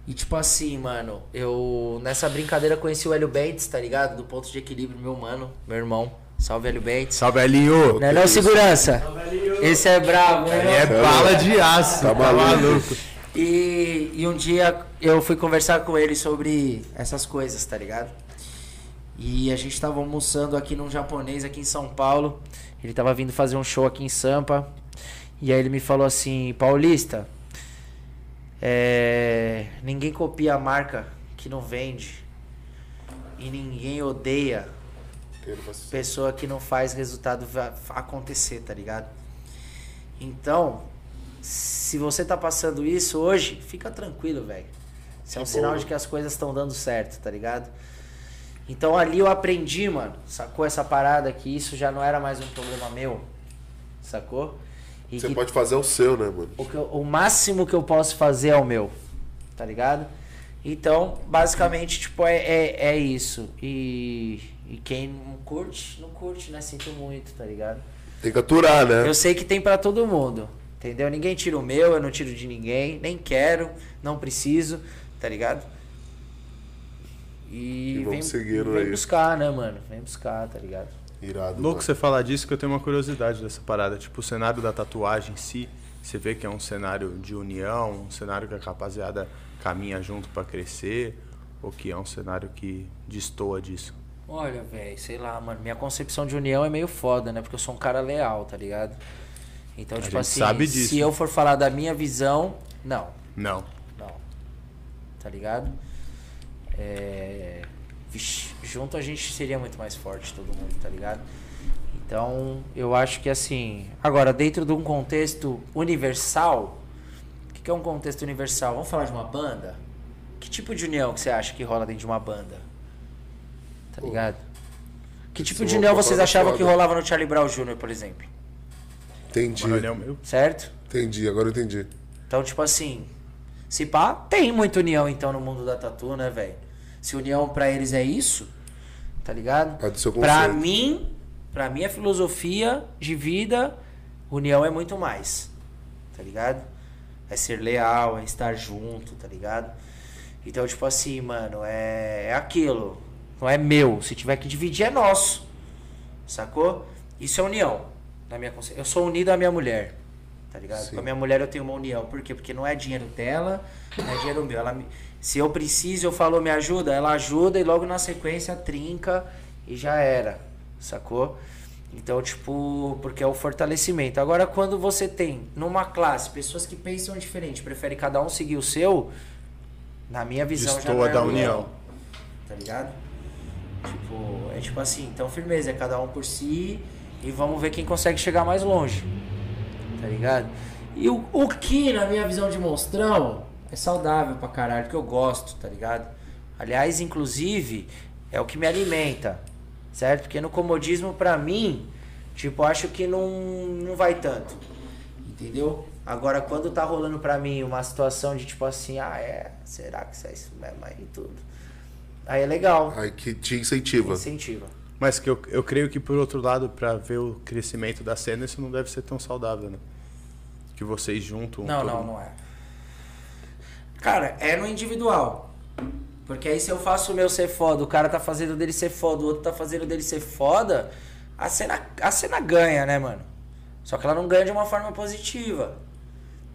E tipo assim, mano, eu nessa brincadeira conheci o Hélio Bentes, tá ligado? Do ponto de equilíbrio, meu mano, meu irmão. Salve Hélio Bentes. Salve, Elinho. Não é não, segurança? Esse é brabo, Ele né? é bala de aço. Tá maluco. E, e um dia eu fui conversar com ele sobre essas coisas, tá ligado? E a gente tava almoçando aqui num japonês aqui em São Paulo. Ele tava vindo fazer um show aqui em Sampa. E aí ele me falou assim, Paulista, é, ninguém copia a marca que não vende. E ninguém odeia pessoa que não faz resultado acontecer, tá ligado? Então, se você tá passando isso hoje, fica tranquilo, velho. Isso é um Que sinal de que as coisas estão dando certo, tá ligado? Então ali eu aprendi, mano, sacou essa parada que isso já não era mais um problema meu, sacou? E Você que pode fazer o seu, né, mano? o, eu- o máximo que eu posso fazer é o meu, tá ligado? Então, basicamente, tipo, é, é, é isso. E, e quem não curte, não curte, né? Sinto muito, tá ligado? Tem que aturar, né? Eu sei que tem pra todo mundo. Entendeu? Ninguém tira o meu, eu não tiro de ninguém. Nem quero, não preciso, tá ligado? E, E vamos vem, seguindo vem aí. buscar, né, mano? Vem buscar, tá ligado? Irado. Louco mano. você falar disso que eu tenho uma curiosidade dessa parada. Tipo, o cenário da tatuagem em si, você vê que é um cenário de união, um cenário que a rapaziada caminha junto pra crescer, ou que é um cenário que destoa disso? Olha, velho, sei lá, mano. Minha concepção de união é meio foda, né? Porque eu sou um cara leal, tá ligado? Então, tipo gente assim, sabe disso, se né? eu for falar da minha visão, não. Não. Não. Tá ligado? É... Vixe, junto a gente seria muito mais forte, todo mundo, tá ligado? Então, eu acho que assim. Agora, dentro de um contexto universal. O que que é um contexto universal? Vamos falar de uma banda? Que tipo de união que você acha que rola dentro de uma banda? Tá ligado? Que tipo isso de é uma união vocês achavam que rolava no Charlie Brown Jr., por exemplo? Entendi. Certo? Entendi, agora eu entendi. Então, tipo assim, se pá, tem muita união então no mundo da tatu, né, velho? Se união pra eles é isso, tá ligado? É conceito. mim, pra minha filosofia de vida, união é muito mais, tá ligado? É ser leal, é estar junto, tá ligado? Então, tipo assim, mano, é, é aquilo. Não é meu. Se tiver que dividir, é nosso. Sacou? Isso é união. Na minha conce... Eu sou unido à minha mulher. Tá ligado? Sim. Com a minha mulher eu tenho uma união. Por quê? Porque não é dinheiro dela, não é dinheiro meu. Ela me- Se eu preciso, eu falo, me ajuda, ela ajuda e logo na sequência trinca e já era. Sacou? Então, tipo, porque é o fortalecimento. Agora, quando você tem numa classe pessoas que pensam diferente, preferem cada um seguir o seu, na minha visão já Destoa não é da união. união. Tá ligado? Tipo, é tipo assim, então firmeza, é cada um por si e vamos ver quem consegue chegar mais longe. Tá ligado? E o, o que, na minha visão de monstrão, é saudável pra caralho, que eu gosto, tá ligado? Aliás, inclusive, é o que me alimenta, certo? Porque no comodismo, pra mim, tipo, acho que não, não vai tanto. Entendeu? Agora, quando tá rolando pra mim uma situação de tipo assim, ah, é, será que isso é isso mesmo aí e tudo? Aí é legal, Aí que te incentiva. incentiva. Mas que eu, eu creio que, por outro lado, pra ver o crescimento da cena, isso não deve ser tão saudável, né? Que vocês juntam. Não, todo não, mundo. não é. Cara, é no individual. Porque aí se eu faço o meu ser foda, o cara tá fazendo dele ser foda, o outro tá fazendo dele ser foda, a cena, a cena ganha, né, mano? Só que ela não ganha de uma forma positiva.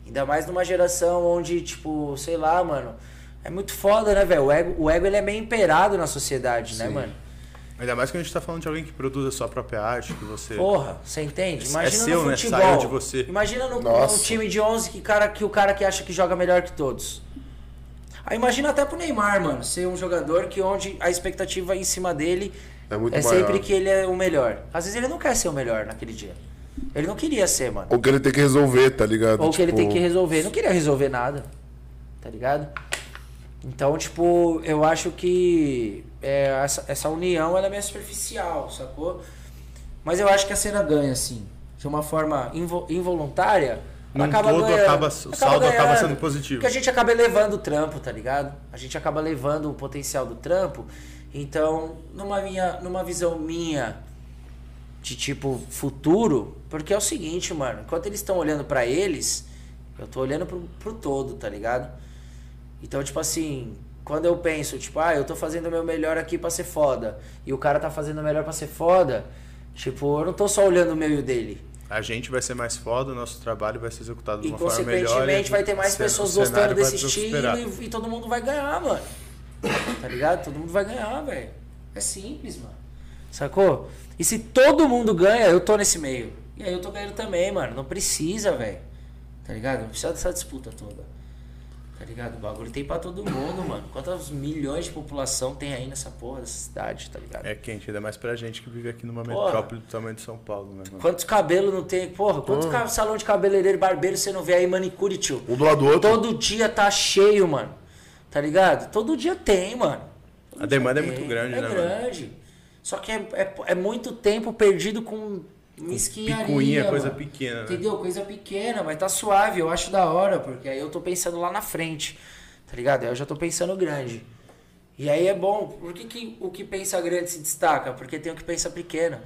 Ainda mais numa geração onde, tipo, sei lá, mano, é muito foda, né, velho? O ego, o ego ele é meio imperado na sociedade, né, Sim. mano? Ainda mais que a gente tá falando de alguém que produz a sua própria arte, que você. Porra, você entende? É Imagina seu, no né? futebol. Saiu de você. Imagina no, no time de 11 que, cara, que o cara que acha que joga melhor que todos. Aí imagina até pro Neymar, mano, ser um jogador que onde a expectativa em cima dele É muito é maior. sempre que ele é o melhor. Às vezes ele não quer ser o melhor naquele dia. Ele não queria ser, mano. Ou que ele tem que resolver, tá ligado? Ou que ele Tipo, tem que resolver. Ele não queria resolver nada. Tá ligado? Então, tipo, eu acho que é, essa, essa união ela é meio superficial, sacou? Mas eu acho que a cena ganha, assim. De uma forma invo- involuntária. Num todo, acaba- o saldo acaba sendo positivo. Porque a gente acaba elevando o trampo, tá ligado? A gente acaba levando o potencial do trampo. Então, numa, minha, numa visão minha de tipo futuro, porque é o seguinte, mano, enquanto eles estão olhando pra eles, eu tô olhando pro, pro todo, tá ligado? Então, tipo assim, quando eu penso, tipo, ah, eu tô fazendo o meu melhor aqui pra ser foda, e o cara tá fazendo o melhor pra ser foda, tipo, eu não tô só olhando o meu e o dele. A gente vai ser mais foda, o nosso trabalho vai ser executado de uma forma melhor. consequentemente e vai ter mais pessoas gostando desse estilo e, e todo mundo vai ganhar, mano. Tá ligado? Todo mundo vai ganhar, velho. É simples, mano. Sacou? E se todo mundo ganha, eu tô nesse meio. E aí eu tô ganhando também, mano. Não precisa, velho. Tá ligado? Não precisa dessa disputa toda. Tá ligado? O bagulho tem pra todo mundo, mano. Quantos milhões de população tem aí nessa porra dessa cidade, tá ligado? É quente, ainda mais pra gente que vive aqui numa Porra. metrópole do tamanho de São Paulo, né, mano? Quantos cabelos não tem? Porra, quantos ca- salão de cabeleireiro e barbeiro você não vê aí, manicure, tio? Um do lado do outro. Todo dia tá cheio, mano. Tá ligado? Todo dia tem, mano. Todo A demanda é tem. muito grande, é né, mano? grande. Só que é, é, é muito tempo perdido com mesquinharia, Picuinha, coisa pequena, né? Entendeu? Coisa pequena, mas tá suave. Eu acho da hora, porque aí eu tô pensando lá na frente. Tá ligado? Aí eu já tô pensando grande. E aí é bom. Por que, que o que pensa grande se destaca? Porque tem o que pensa pequeno.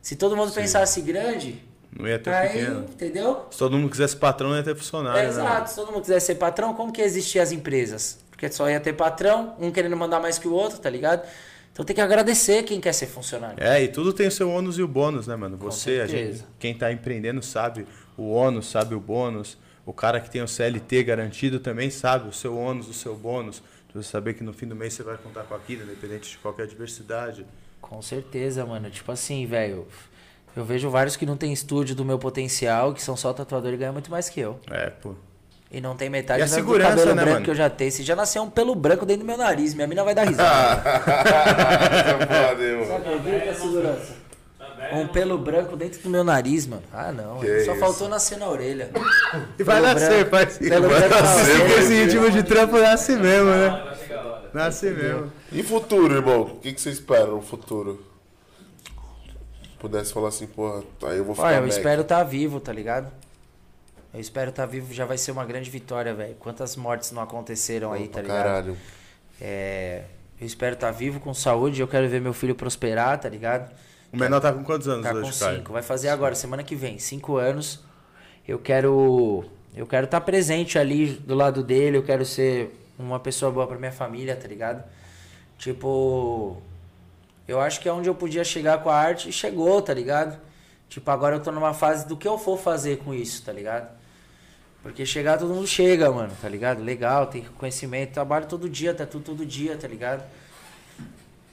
Se todo mundo pensasse grande, Não ia ter aí, pequeno. entendeu? Se todo mundo quisesse patrão, não ia ter funcionário. É, né, exato. Se todo mundo quisesse ser patrão, como que ia existir as empresas? Porque só ia ter patrão, um querendo mandar mais que o outro, tá ligado? Então tem que agradecer quem quer ser funcionário. É, e tudo tem o seu ônus e o bônus, né, mano? Você, a gente, quem tá empreendendo sabe o ônus, sabe o bônus. O cara que tem o CLT garantido também sabe o seu ônus, o seu bônus. Você saber que no fim do mês você vai contar com aquilo, independente de qualquer adversidade. Com certeza, mano. Tipo assim, velho. Eu vejo vários que não tem estúdio do meu potencial, que são só tatuador e ganham muito mais que eu. É, pô. E não tem metade E a do segurança, cabelo né, branco mano? que eu já tenho. Se já nasceu um pelo branco dentro do meu nariz, minha mina vai dar risada. Você mano. acredita, a segurança? Um pelo branco dentro do meu nariz, mano. Ah, não. Que Só isso. faltou nascer na orelha. E vai Pelo nascer, parceiro. pelo Vai branco nascer, porque esse ritmo de trampo nasce mesmo, né? Vai chegar a hora. Nasce mesmo. E futuro, irmão? O que, que você espera no futuro? Pudesse falar assim, porra, aí eu vou ficar Olha, eu espero estar vivo, tá ligado? Eu espero estar vivo, já vai ser uma grande vitória, velho. Quantas mortes não aconteceram aí, tá ligado? Caralho. É, eu espero estar vivo com saúde, eu quero ver meu filho prosperar, tá ligado? O menor tá com quantos anos Tá com hoje, Caio? cinco, vai fazer agora, semana que vem, cinco anos. Eu quero, eu quero estar presente ali do lado dele, eu quero ser uma pessoa boa pra minha família, tá ligado? Tipo, eu acho que é onde eu podia chegar com a arte e chegou, tá ligado? Tipo, agora eu tô numa fase do que eu for fazer com isso, tá ligado? Porque chegar todo mundo chega, mano, tá ligado? Legal, tem conhecimento, trabalho todo dia, tá tudo todo dia, tá ligado?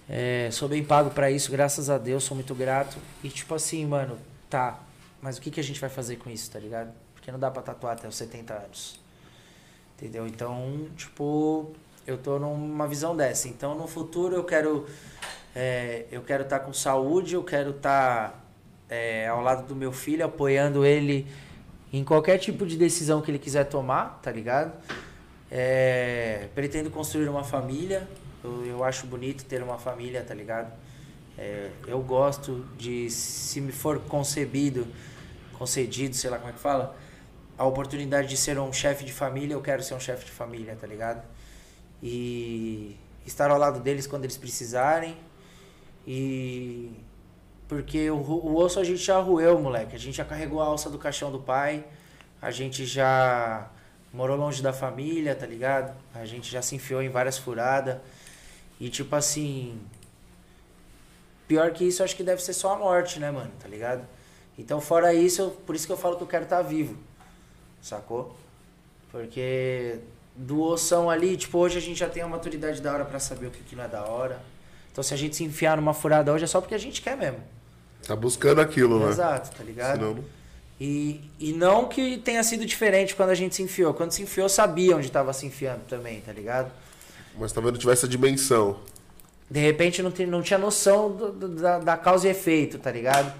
É, sou bem pago pra isso, graças a Deus, sou muito grato. E tipo assim, mano, tá, mas o que, que a gente vai fazer com isso, tá ligado? Porque não dá pra tatuar até os 70 anos. Entendeu? Então, tipo, eu tô numa visão dessa. Então, no futuro eu quero é, eu quero estar com saúde, eu quero estar é, ao lado do meu filho, apoiando ele em qualquer tipo de decisão que ele quiser tomar, tá ligado? É, pretendo construir uma família. Eu, eu acho bonito ter uma família, tá ligado? É, eu gosto de, se me for concebido, concedido, sei lá como é que fala, a oportunidade de ser um chefe de família, eu quero ser um chefe de família, tá ligado? E estar ao lado deles quando eles precisarem. E. Porque o, o osso a gente já roeu, moleque. A gente já carregou a alça do caixão do pai. A gente já morou longe da família, tá ligado? A gente já se enfiou em várias furadas. E tipo assim. Pior que isso, acho que deve ser só a morte, né, mano? Tá ligado? Então, fora isso, por isso que eu falo que eu quero estar vivo. Sacou? Porque do ossão ali, tipo, hoje a gente já tem a maturidade da hora pra saber o que, que não é da hora. Então, se a gente se enfiar numa furada hoje, é só porque a gente quer mesmo. Tá buscando aquilo, né? Exato, tá ligado? Senão, não- E, e não que tenha sido diferente quando a gente se enfiou. Quando se enfiou, sabia onde tava se enfiando também, tá ligado? mas talvez não tivesse essa dimensão. De repente não, não tinha noção do- do- da, da causa e efeito, tá ligado?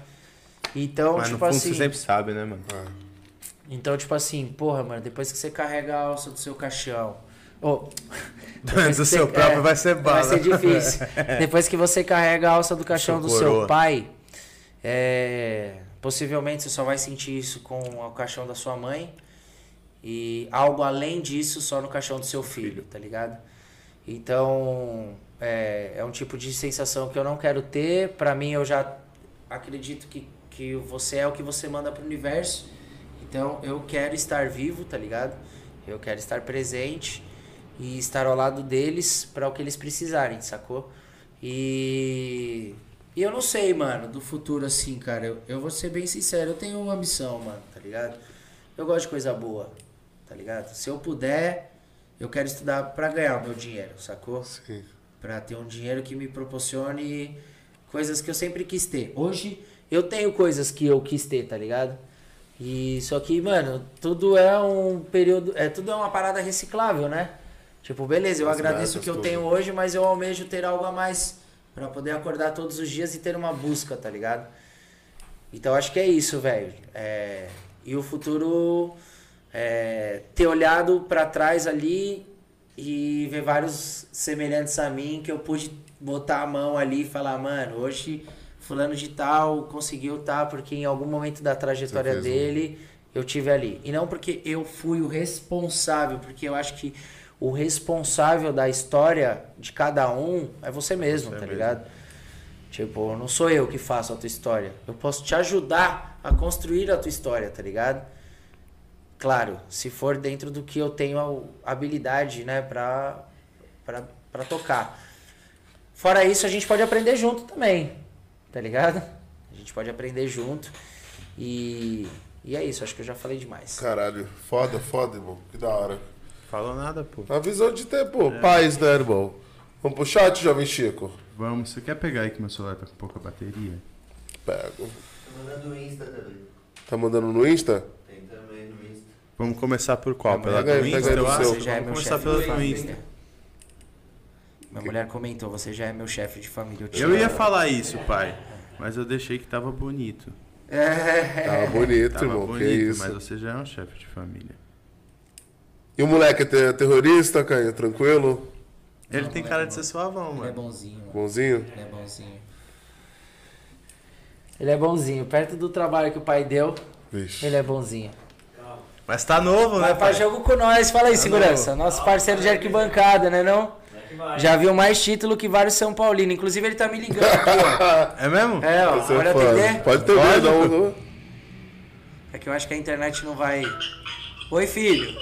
Então, Mas no tipo fundo assim. você sempre sabe, né, mano? Então, tipo assim, porra, mano, depois que você carrega a alça do seu caixão. Antes do seu próprio é, vai ser bala. Vai ser difícil. Depois que você carrega a alça do caixão Seu do seu pai, é, possivelmente você só vai sentir isso com o caixão da sua mãe. E algo além disso só no caixão do seu filho, tá ligado? Então, é, é um tipo de sensação que eu não quero ter. Pra mim, eu já acredito que, que você é o que você manda pro universo. Então, eu quero estar vivo, tá ligado? Eu quero estar presente e estar ao lado deles para o que eles precisarem, sacou? E, e eu não sei, mano, do futuro assim, cara. Eu, eu vou ser bem sincero, eu tenho uma missão, mano, tá ligado? Eu gosto de coisa boa, tá ligado? Se eu puder, eu quero estudar pra ganhar o meu dinheiro, sacou? Sim. Pra ter um dinheiro que me proporcione coisas que eu sempre quis ter. Hoje eu tenho coisas que eu quis ter, tá ligado? E só que, mano, tudo é um período, é tudo é uma parada reciclável, né? Tipo, beleza, eu As agradeço o que eu tudo. tenho hoje, mas eu almejo ter algo a mais Pra poder acordar todos os dias e ter uma busca, tá ligado? Então acho que é isso, velho. É, e o futuro é, ter olhado pra trás ali e ver vários semelhantes a mim que eu pude botar a mão ali e falar, mano, hoje fulano de tal conseguiu tal porque em algum momento da trajetória fez um- dele eu tive ali. E não porque eu fui o responsável, porque eu acho que o responsável da história de cada um é você mesmo, tá ligado? Tipo, não sou eu que faço a tua história. Eu posso te ajudar a construir a tua história, tá ligado? Claro, se for dentro do que eu tenho a habilidade, né, pra, pra, pra tocar. Fora isso, a gente pode aprender junto também, tá ligado? A gente pode aprender junto. E, e é isso, acho que eu já falei demais. Caralho, foda, foda, irmão. Que da hora. Falou nada, pô. A visão de ter, pô, paz, né, irmão? Vamos pro chat, jovem Chico? Vamos, você quer pegar aí que meu celular tá com pouca bateria? Pego. Tô mandando no Insta também. Tá mandando no Insta? Tem também no Insta. Vamos começar por qual? Minha Pela do Insta, eu acho? já é Vamos meu começar chefe pela de do família. Insta. Minha mulher comentou, você já é meu chefe de família. Eu amo. ia falar isso, pai. Mas eu deixei que tava bonito. Tava bonito, Tava irmão. que bonito, isso. mas você já é um chefe de família. E o moleque é te- terrorista, Caio? Tranquilo? Ele tem cara de ser suavão, Ele é mano. bonzinho, mano. Bonzinho? Ele é bonzinho. Ele é bonzinho. Perto do trabalho que o pai deu, Vixe. ele é bonzinho. Mas tá novo, né, Vai pra pai? jogo com nós. Fala aí, segurança. Nosso parceiro de arquibancada, né não? Já viu mais título que vários São Paulinos. Inclusive, ele tá me ligando aqui, ó. É mesmo? É, ó. Você é atender? Pode ter Pode, não. É que eu acho que a internet não vai... Oi, filho.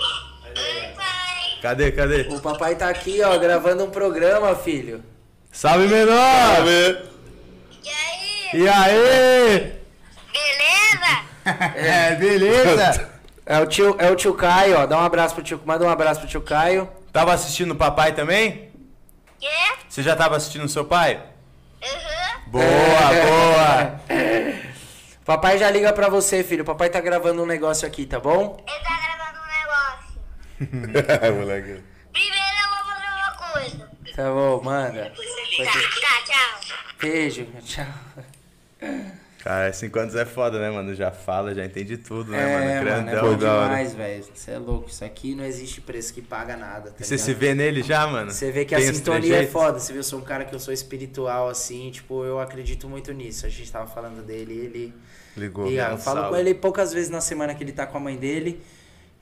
Cadê, cadê? O papai tá aqui, ó, gravando um programa, filho. Salve, menor! Sabe? E aí, E aí? beleza? É, beleza? É o tio, é o tio Caio, ó. Dá um abraço pro tio... Manda um abraço pro tio Caio. Tava assistindo o papai também? Quê? Você já tava assistindo o seu pai? Uhum. Boa, boa! Papai já liga pra você, filho. Papai tá gravando um negócio aqui, tá bom? Ele moleque. Primeiro eu vou fazer uma coisa. Tá bom, manda. Tá, tá, tchau. Beijo, tchau. Cara, 5 anos é foda, né, mano? Já fala, já entende tudo, né, É, mano? mano, é Grandão. bom da hora. demais, velho. Você é louco. Isso aqui não existe preço que paga nada. Tá você se vê nele já, mano? Você vê que Tem a sintonia é foda. Você viu, eu sou um cara que eu sou espiritual, assim. Tipo, eu acredito muito nisso. A gente tava falando dele ele. Ligou. E, ah, eu falo com ele poucas vezes na semana que ele tá com a mãe dele.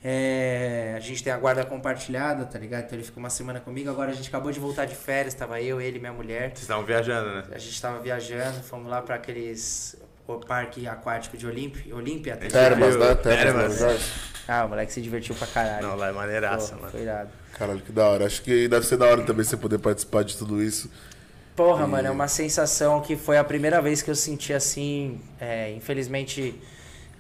É, a gente tem a guarda compartilhada, tá ligado? Então ele fica uma semana comigo. Agora a gente acabou de voltar de férias, tava eu, ele e minha mulher. Vocês estavam viajando, né? A gente tava viajando, fomos lá pra aqueles. O parque aquático de Olímpia. Olímpia tá Termas, né? Termas, verdade. Ah, o moleque se divertiu pra caralho. Não, lá é maneiraça, Pô, mano. Foi irado. Caralho, que da hora. Acho que deve ser da hora também você poder participar de tudo isso. Porra, mano, é uma sensação que foi a primeira vez que eu senti assim. é, infelizmente,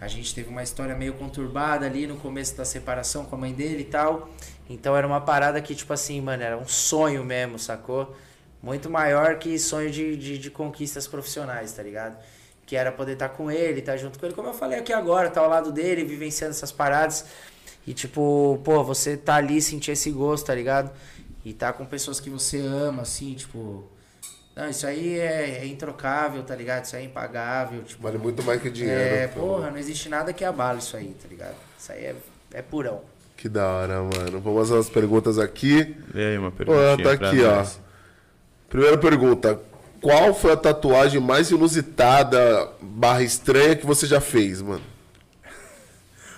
a gente teve uma história meio conturbada ali no começo da separação com a mãe dele e tal. Então era uma parada que, tipo assim, mano, era um sonho mesmo, sacou? Muito maior que sonho de, de, de conquistas profissionais, tá ligado? Que era poder estar com ele, estar junto com ele, como eu falei aqui agora, estar ao lado dele, vivenciando essas paradas. E tipo, pô, você tá ali, sentir esse gosto, tá ligado? E tá com pessoas que você ama, assim, tipo. Não, isso aí é, é introcável, tá ligado? Isso aí é impagável. Tipo, Vale muito mais que dinheiro. é, porra, não existe nada que abala isso aí, tá ligado? Isso aí é, é purão. Que da hora, mano. Vamos fazer umas perguntas aqui. Vê aí uma Pô, perguntinha tá aqui, ó. nós. Primeira pergunta. Qual foi a tatuagem mais inusitada barra estranha que você já fez, mano?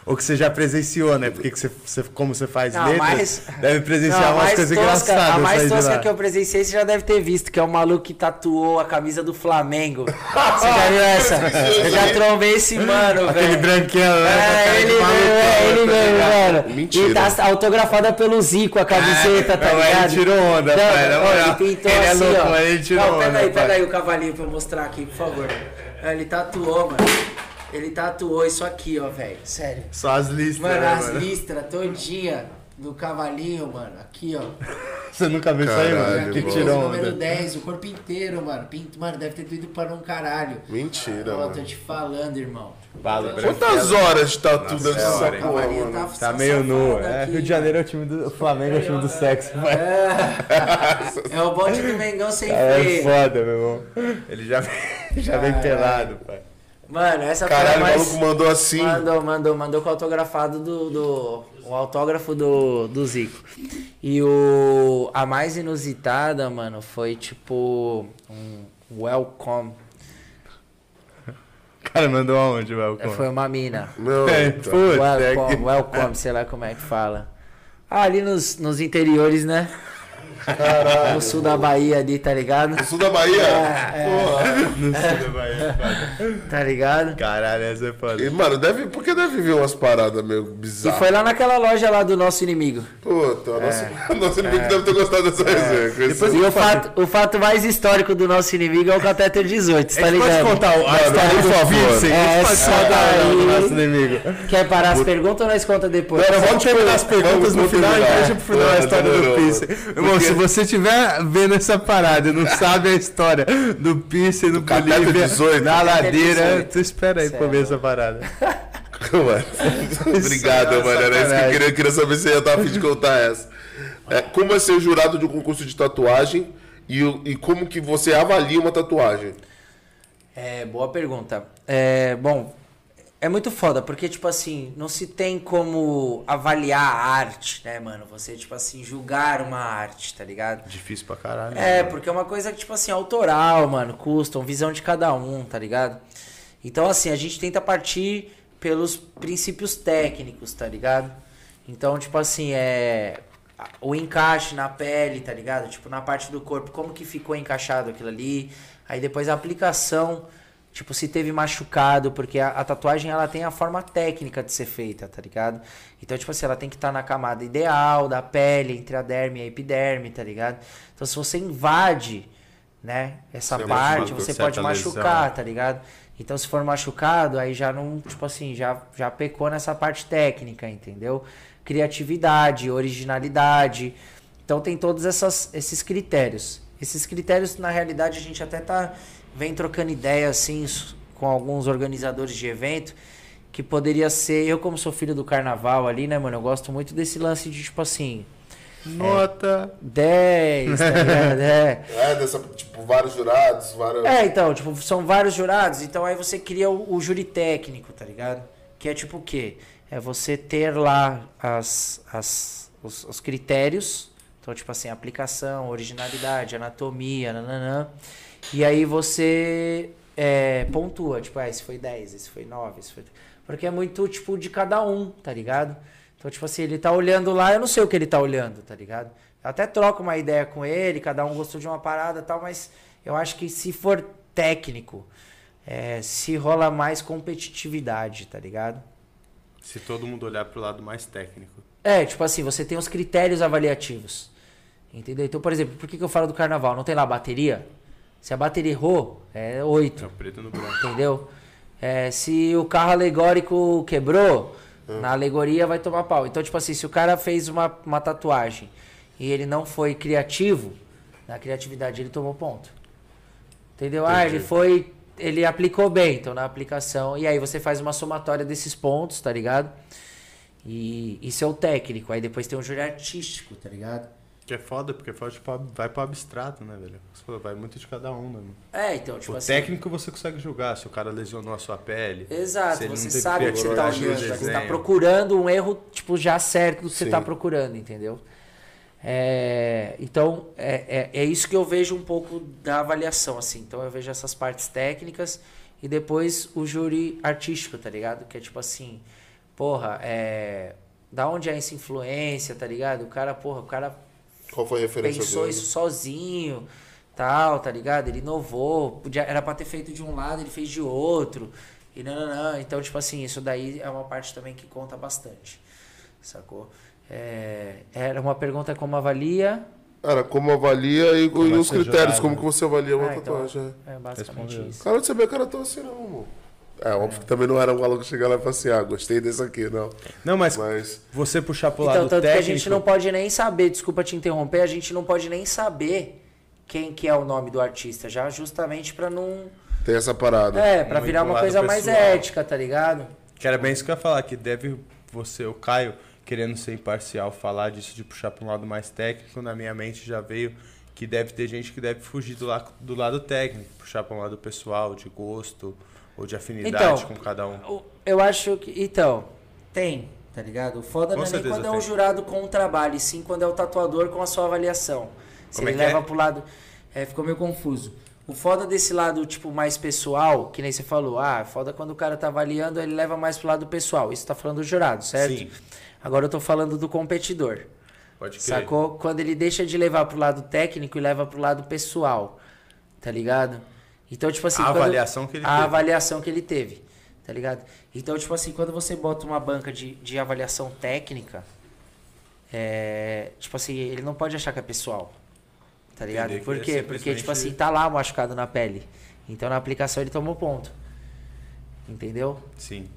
Ou que você já presenciou, né? Porque que você, você- como você faz Não, letras, mais- deve presenciar Não, a umas mais coisas tosca, engraçadas. a mais tosca que eu presenciei você já deve ter visto, que é o maluco que tatuou a camisa do Flamengo. Você já viu essa? Eu já trombei esse mano, Aquele velho. branquelo, né? com a cara É, ele mesmo, é, ele tá mesmo, mano. Mentira. E tá autografada pelo Zico, a camiseta, tá não, ele ligado? tirou onda, pai, na ó. Ele pintou Ele é assim, louco, ó. ele tirou Não, pega onda, aí, pega aí o cavalinho pra eu mostrar aqui, por favor. É, Ele tatuou, mano. Ele tatuou isso aqui, ó, velho. Sério. Só as listas, Mano, né, as mano? listras todinha do cavalinho, mano. Aqui, ó. Você nunca viu isso aí, mano? Que mano. tirou número onda. 10, o corpo inteiro, mano. Pinto, mano, deve ter doído para um caralho. Mentira, Ó, tô mano. te falando, irmão. Fala. Quantas horas de tatu é hora, essa porra, cavalinho mano? tá, Tá meio nu. É, Rio de Janeiro é o time do o Flamengo, é o time do sexo. vai. É o bonde do Mengão sem É freio. foda, meu irmão. Ele já, já vem pelado, pai. Mano, essa foi a Caralho, o mais... maluco mandou assim. Mandou, mandou, mandou com o autografado do, do. O autógrafo do, do Zico. E o. A mais inusitada, mano, foi tipo. Um welcome. O cara mandou aonde, velho? Foi uma mina. Não, É, putz, é Welcome, welcome, sei lá como é que fala. Ah, ali nos, nos interiores, né? Caralho. No sul da Bahia ali, tá ligado? No sul da Bahia? Porra. No sul da Bahia, foda. Tá ligado? Caralho, essa é foda. E, mano, deve, porque deve vir umas paradas meio E bizarras. foi lá naquela loja lá do nosso inimigo. Puta, o nosso, nosso inimigo deve ter gostado dessa resenha. com esse- E o fato, o fato mais histórico do nosso inimigo é o Cateter 18, tá ligado? pode contar a Mano, história por do favor. É, essa contar daí- do nosso inimigo. Quer parar as perguntas ou nós conta depois? Não, vamos terminar as perguntas no final e deixa pro final a história do. Irmão, Porque- se você estiver vendo essa parada e não sabe a história do piercing no Bolívia, 18. na ladeira, 18. tu espera aí pra ver essa parada. Mano. Obrigado, Isso é mano. Era isso que eu queria, eu queria saber se ia estar a fim de contar essa. É, como é ser jurado de um concurso de tatuagem e, e como que você avalia uma tatuagem? É, boa pergunta. É, bom, é muito foda, porque, tipo assim, não se tem como avaliar a arte, né, mano? Você, tipo assim, julgar uma arte, tá ligado? Difícil pra caralho. É, porque é uma coisa que, tipo assim, autoral, mano, custom, visão de cada um, tá ligado? Então, assim, a gente tenta partir pelos princípios técnicos, tá ligado? Então, tipo assim, é. O encaixe na pele, tá ligado? Tipo, na parte do corpo, como que ficou encaixado aquilo ali. Aí depois a aplicação, tipo, se teve machucado, porque a, a tatuagem ela tem a forma técnica de ser feita, tá ligado? Então, tipo assim, ela tem que estar na camada ideal da pele, entre a derme e a epiderme, tá ligado? Então, se você invade, né, essa Você parte, você pode lesão. machucar, tá ligado? Então, se for machucado, aí já não, tipo assim, já, já pecou nessa parte técnica, entendeu? Criatividade, originalidade. Então, tem todos essas, esses critérios. Esses critérios, na realidade, a gente até tá, vem trocando ideia, assim, com alguns organizadores de evento, que poderia ser, eu como sou filho do carnaval ali, né, mano, eu gosto muito desse lance de, tipo assim, Nota. 10, tá ligado? É. É, dessa, tipo, vários jurados, vários. É, então, tipo, são vários jurados, então aí você cria o, o júri técnico, tá ligado? Que é tipo o quê? É você ter lá as, as, os, os critérios, então, tipo assim, aplicação, originalidade, anatomia, nananã. E aí você é, pontua, tipo, ah, esse foi 10, esse foi 9, esse foi... Porque é muito, tipo, de cada um, tá ligado? Então, tipo assim, ele tá olhando lá, eu não sei o que ele tá olhando, tá ligado? Eu até troco uma ideia com ele, cada um gostou de uma parada e tal, mas eu acho que se for técnico, é, se rola mais competitividade, tá ligado? Se todo mundo olhar pro lado mais técnico. É, tipo assim, você tem os critérios avaliativos. Entendeu? Então, por exemplo, por que, que eu falo do carnaval? Não tem lá bateria? Se a bateria errou, é 8. É o preto no branco. Entendeu? É, se o carro alegórico quebrou, na alegoria vai tomar pau. Então, tipo assim, se o cara fez uma, uma tatuagem e ele não foi criativo, na criatividade ele tomou ponto. Entendeu? Ah, ele foi. Ele aplicou bem, então na aplicação. E aí você faz uma somatória desses pontos, tá ligado? E isso é o técnico. Aí depois tem o júri artístico, tá ligado? Que é foda, porque pro ab- vai pro abstrato, né, velho? Você falou, Vai muito de cada um, né? mano? É, então, tipo o assim. técnico você consegue julgar se o cara lesionou a sua pele. Exato, você sabe o que você tá olhando, você tá procurando um erro, tipo, já certo do que você Sim. tá procurando, entendeu? É, então, é, é, é isso que eu vejo um pouco da avaliação, assim. Então, eu vejo essas partes técnicas e depois o júri artístico, tá ligado? Que é tipo assim, porra, é... Da onde é essa influência, tá ligado? O cara, porra, o cara Qual foi a referência pensou dele? isso sozinho, tal, tá ligado? Ele inovou, podia, era pra ter feito de um lado, ele fez de outro, e não, não, não. Então, tipo assim, isso daí é uma parte também que conta bastante, sacou? É, era uma pergunta como avalia, Cara, como avalia e, Como e é os ser critérios, jurado, como né? que você avalia uma Ah, então. tatuagem. é. é basicamente Respondeu. isso. Cara, não sabia que era tão assim, não, amor. É, óbvio que também não era um maluco chegar lá e falar assim, ah, gostei desse aqui, não. Não, mas, Mas. você puxar pro Então, lado tanto técnico... que a gente não pode nem saber, desculpa te interromper, a gente não pode nem saber quem que é o nome do artista, já justamente pra não... Tem essa parada. É, pra Muito virar uma coisa mais pessoal. ética, tá ligado? Que era bem isso que eu ia falar, que deve você, o Caio, querendo ser imparcial, falar disso de puxar para um lado mais técnico, na minha mente já veio que deve ter gente que deve fugir do, la do lado técnico, puxar para um lado pessoal, de gosto ou de afinidade Então, com cada um. Eu acho que. Então, tem, tá ligado? O foda Com não é nem quando é um tem. jurado com o trabalho, e sim quando é o tatuador com a sua avaliação. Se Como é ele que leva é? pro lado. É, ficou meio confuso. O foda desse lado, tipo, mais pessoal, que nem você falou, ah, foda quando o cara tá avaliando, ele leva mais pro lado pessoal. Isso tá falando do jurado, certo? Sim. Agora eu tô falando do competidor. Pode crer. Sacou? Quando ele deixa de levar pro lado técnico e leva pro lado pessoal. Tá ligado? Então, tipo assim. A quando- avaliação que ele A teve. avaliação que ele teve. Tá ligado? Então, tipo assim, quando você bota uma banca de, de avaliação técnica, é, tipo assim, ele não pode achar que é pessoal. Tá ligado? Entender Por é quê? Porque, tipo simplesmente- assim, tá lá machucado na pele. Então, na aplicação, ele tomou ponto. Entendeu? Sim.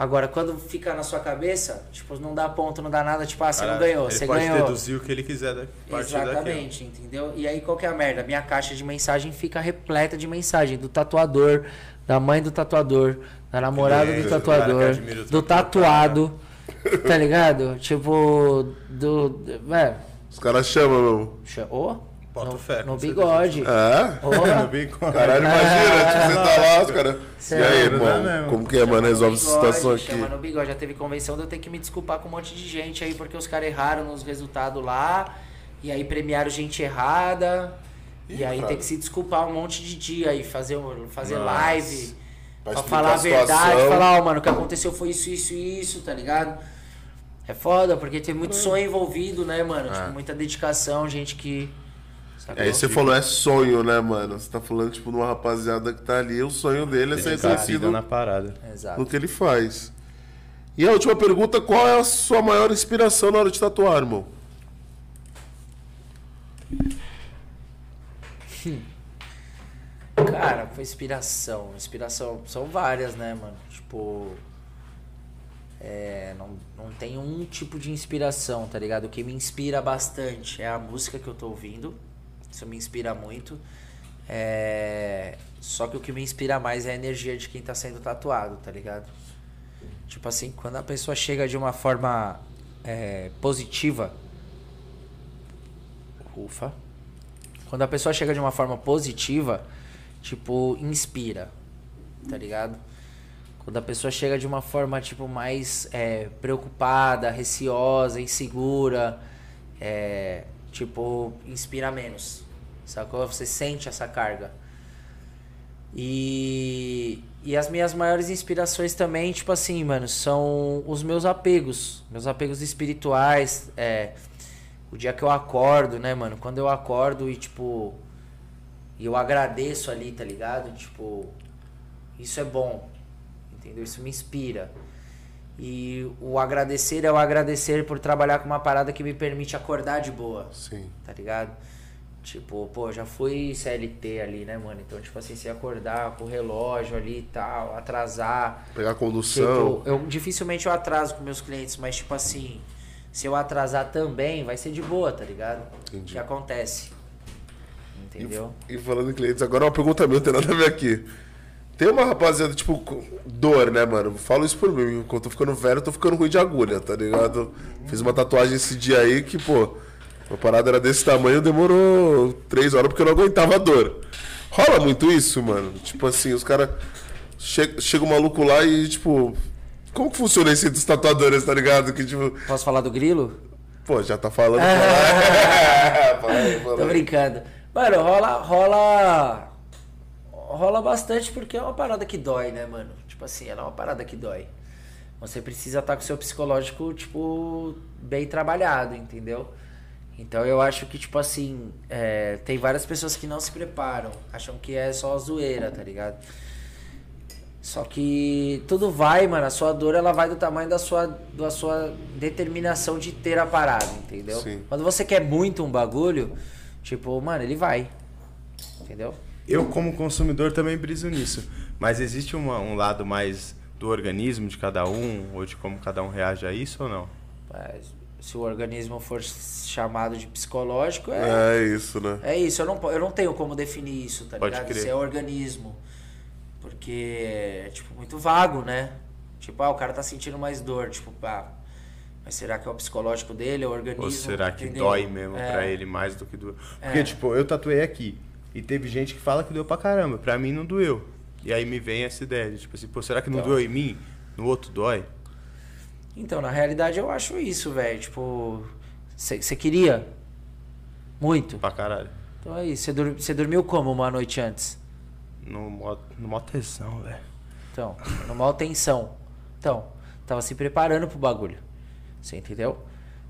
Agora, quando fica na sua cabeça, tipo, não dá ponto, não dá nada, tipo, ah, você Cara, não ganhou, ele você pode ganhou. deduzir o que ele quiser da partir daquilo. Exatamente, entendeu? E aí qual que é a merda? Minha caixa de mensagem fica repleta de mensagem do tatuador, da mãe do tatuador, da namorada do tatuador, do tatuado, tá ligado? Tipo, do. do- Velho, Os caras chamam, meu. cha- ô, Bota no, fé, no bigode. É? Porra. No bigode. Caralho, imagina, tipo, você tá lá, os caras. E aí, dá irmão, mesmo. como que é, mano? Resolve essa situação aqui. Chama no bigode. Já teve convenção de eu ter que me desculpar com um monte de gente aí, porque os caras erraram nos resultados lá. E aí premiaram gente errada. e Ih, aí cara. tem que se desculpar um monte de dia aí, fazer, fazer Nossa. live. Pra Pra, falar a a verdade, falar, ó, mano, o que aconteceu foi isso, isso e isso, tá ligado? É foda, porque tem muito sonho envolvido, né, mano? Tipo, muita dedicação, gente que. Sacou? Aí você falou, é sonho, né, mano? Você tá falando, tipo, de uma rapaziada que tá ali, o sonho dele é ser reconhecido na parada. Exato. no que ele faz. E a última pergunta, qual é a sua maior inspiração na hora de tatuar, irmão? Cara, foi inspiração. Inspiração são várias, né, mano? Tipo. É, não, não tem um tipo de inspiração, tá ligado? O que me inspira bastante é a música que eu tô ouvindo. Isso me inspira muito. É, só que o que me inspira mais é a energia de quem tá sendo tatuado, tá ligado? Tipo assim, quando a pessoa chega de uma forma é, positiva. Ufa. Quando a pessoa chega de uma forma positiva, tipo, inspira. Tá ligado? Quando a pessoa chega de uma forma, tipo, mais é, preocupada, receosa, insegura, é, tipo, inspira menos. Sacou? Você sente essa carga. E, e as minhas maiores inspirações também, tipo assim, mano, são os meus apegos. Meus apegos espirituais. É, o dia que eu acordo, né, mano? Quando eu acordo e, tipo. Eu agradeço ali, tá ligado? Tipo. Isso é bom. Entendeu? Isso me inspira. E o agradecer é o agradecer por trabalhar com uma parada que me permite acordar de boa Sim. tá ligado? Tipo, pô, já fui CLT ali, né, mano? Então, tipo assim, se acordar com o relógio ali e tal, atrasar. Pegar condução. Tipo, eu dificilmente eu atraso com meus clientes, mas tipo assim, se eu atrasar também, vai ser de boa, tá ligado? Entendi. Que acontece. Entendeu? E falando em clientes, agora uma pergunta minha, não tem nada a ver aqui. Tem uma rapaziada, tipo, dor, né, mano? Falo isso por mim. Quando eu tô ficando velho, eu tô ficando ruim de agulha, tá ligado? Fiz uma tatuagem esse dia aí que, pô, a parada era desse tamanho, demorou três horas porque eu não aguentava a dor. Rola muito isso, mano? Tipo assim, os caras. Chega, chega o maluco lá e, tipo. Como que funciona esse dos tatuadores, tá ligado? Que, tipo, Posso falar do grilo? pô, já tá falando. fala aí, fala Tô aí. brincando. Mano, rola. rola. Rola bastante porque é uma parada que dói, né, mano? Tipo assim, ela é uma parada que dói. Você precisa estar com o seu psicológico, tipo, bem trabalhado, entendeu? Então eu acho que, tipo assim, é, tem várias pessoas que não se preparam, acham que é só zoeira, tá ligado? Só que tudo vai, mano. A sua dor ela vai do tamanho da sua, da sua determinação de ter a parada, entendeu? Sim. Quando você quer muito um bagulho, tipo, mano, ele vai. Entendeu? Eu, como consumidor, também briso nisso. Mas existe uma- um lado mais do organismo de cada um, ou de como cada um reage a isso ou não? Mas se o organismo for chamado de psicológico, é, É isso, né? é isso. Eu não, eu não tenho como definir isso, tá Pode ligado? crer. Se é organismo. Porque é, tipo, muito vago, né? Tipo, ah, o cara tá sentindo mais dor. Tipo, ah, mas será que é o psicológico dele, é o organismo? Ou será que entendeu? dói mesmo É. pra ele mais do que doeu? Porque, É. tipo, eu tatuei aqui. E teve gente que fala que doeu pra caramba. Pra mim não doeu. E aí me vem essa ideia de, tipo assim, pô, será que não Então. doeu em mim? No outro dói? Então, na realidade, eu acho isso, velho. Tipo, você queria? Muito. Pra caralho. Então é isso. Você dormiu como uma noite antes? No mó, no mó tesão, velho. Então, numa tensão. Então, tava se preparando pro bagulho. Você entendeu?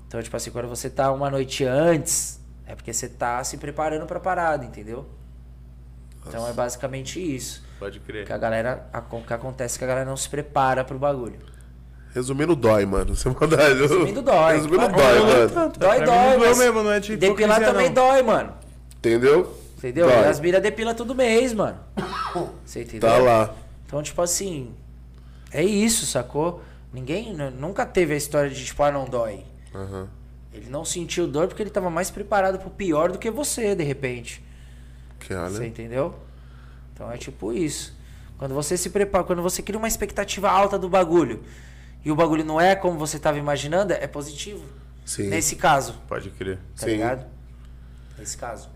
Então, tipo assim, quando você tá uma noite antes, é porque você tá se preparando pra parada, entendeu? Então é basicamente isso. Pode crer. Que a galera. a- que acontece é que a galera não se prepara pro bagulho. Resumindo, dói, mano. Você manda. Resumindo, dói. Resumindo, Claro. dói, mano. Dói, Pra dói, mas mesmo, não é de Depilar também não. dói, mano. Entendeu? Entendeu? Dói. As miras depila todo mês, mano. Você entendeu? Tá lá. Então, tipo assim, é isso, sacou? Ninguém nu- nunca teve a história de, tipo, ah, não dói. Aham. Ele não sentiu dor porque ele tava mais preparado pro pior do que você, de repente. Que olha. Você entendeu? Então é tipo isso. Quando você se prepara, quando você cria uma expectativa alta do bagulho e o bagulho não é como você tava imaginando, é positivo. Sim. Nesse caso, Pode crer. tá Sim. ligado? Nesse caso.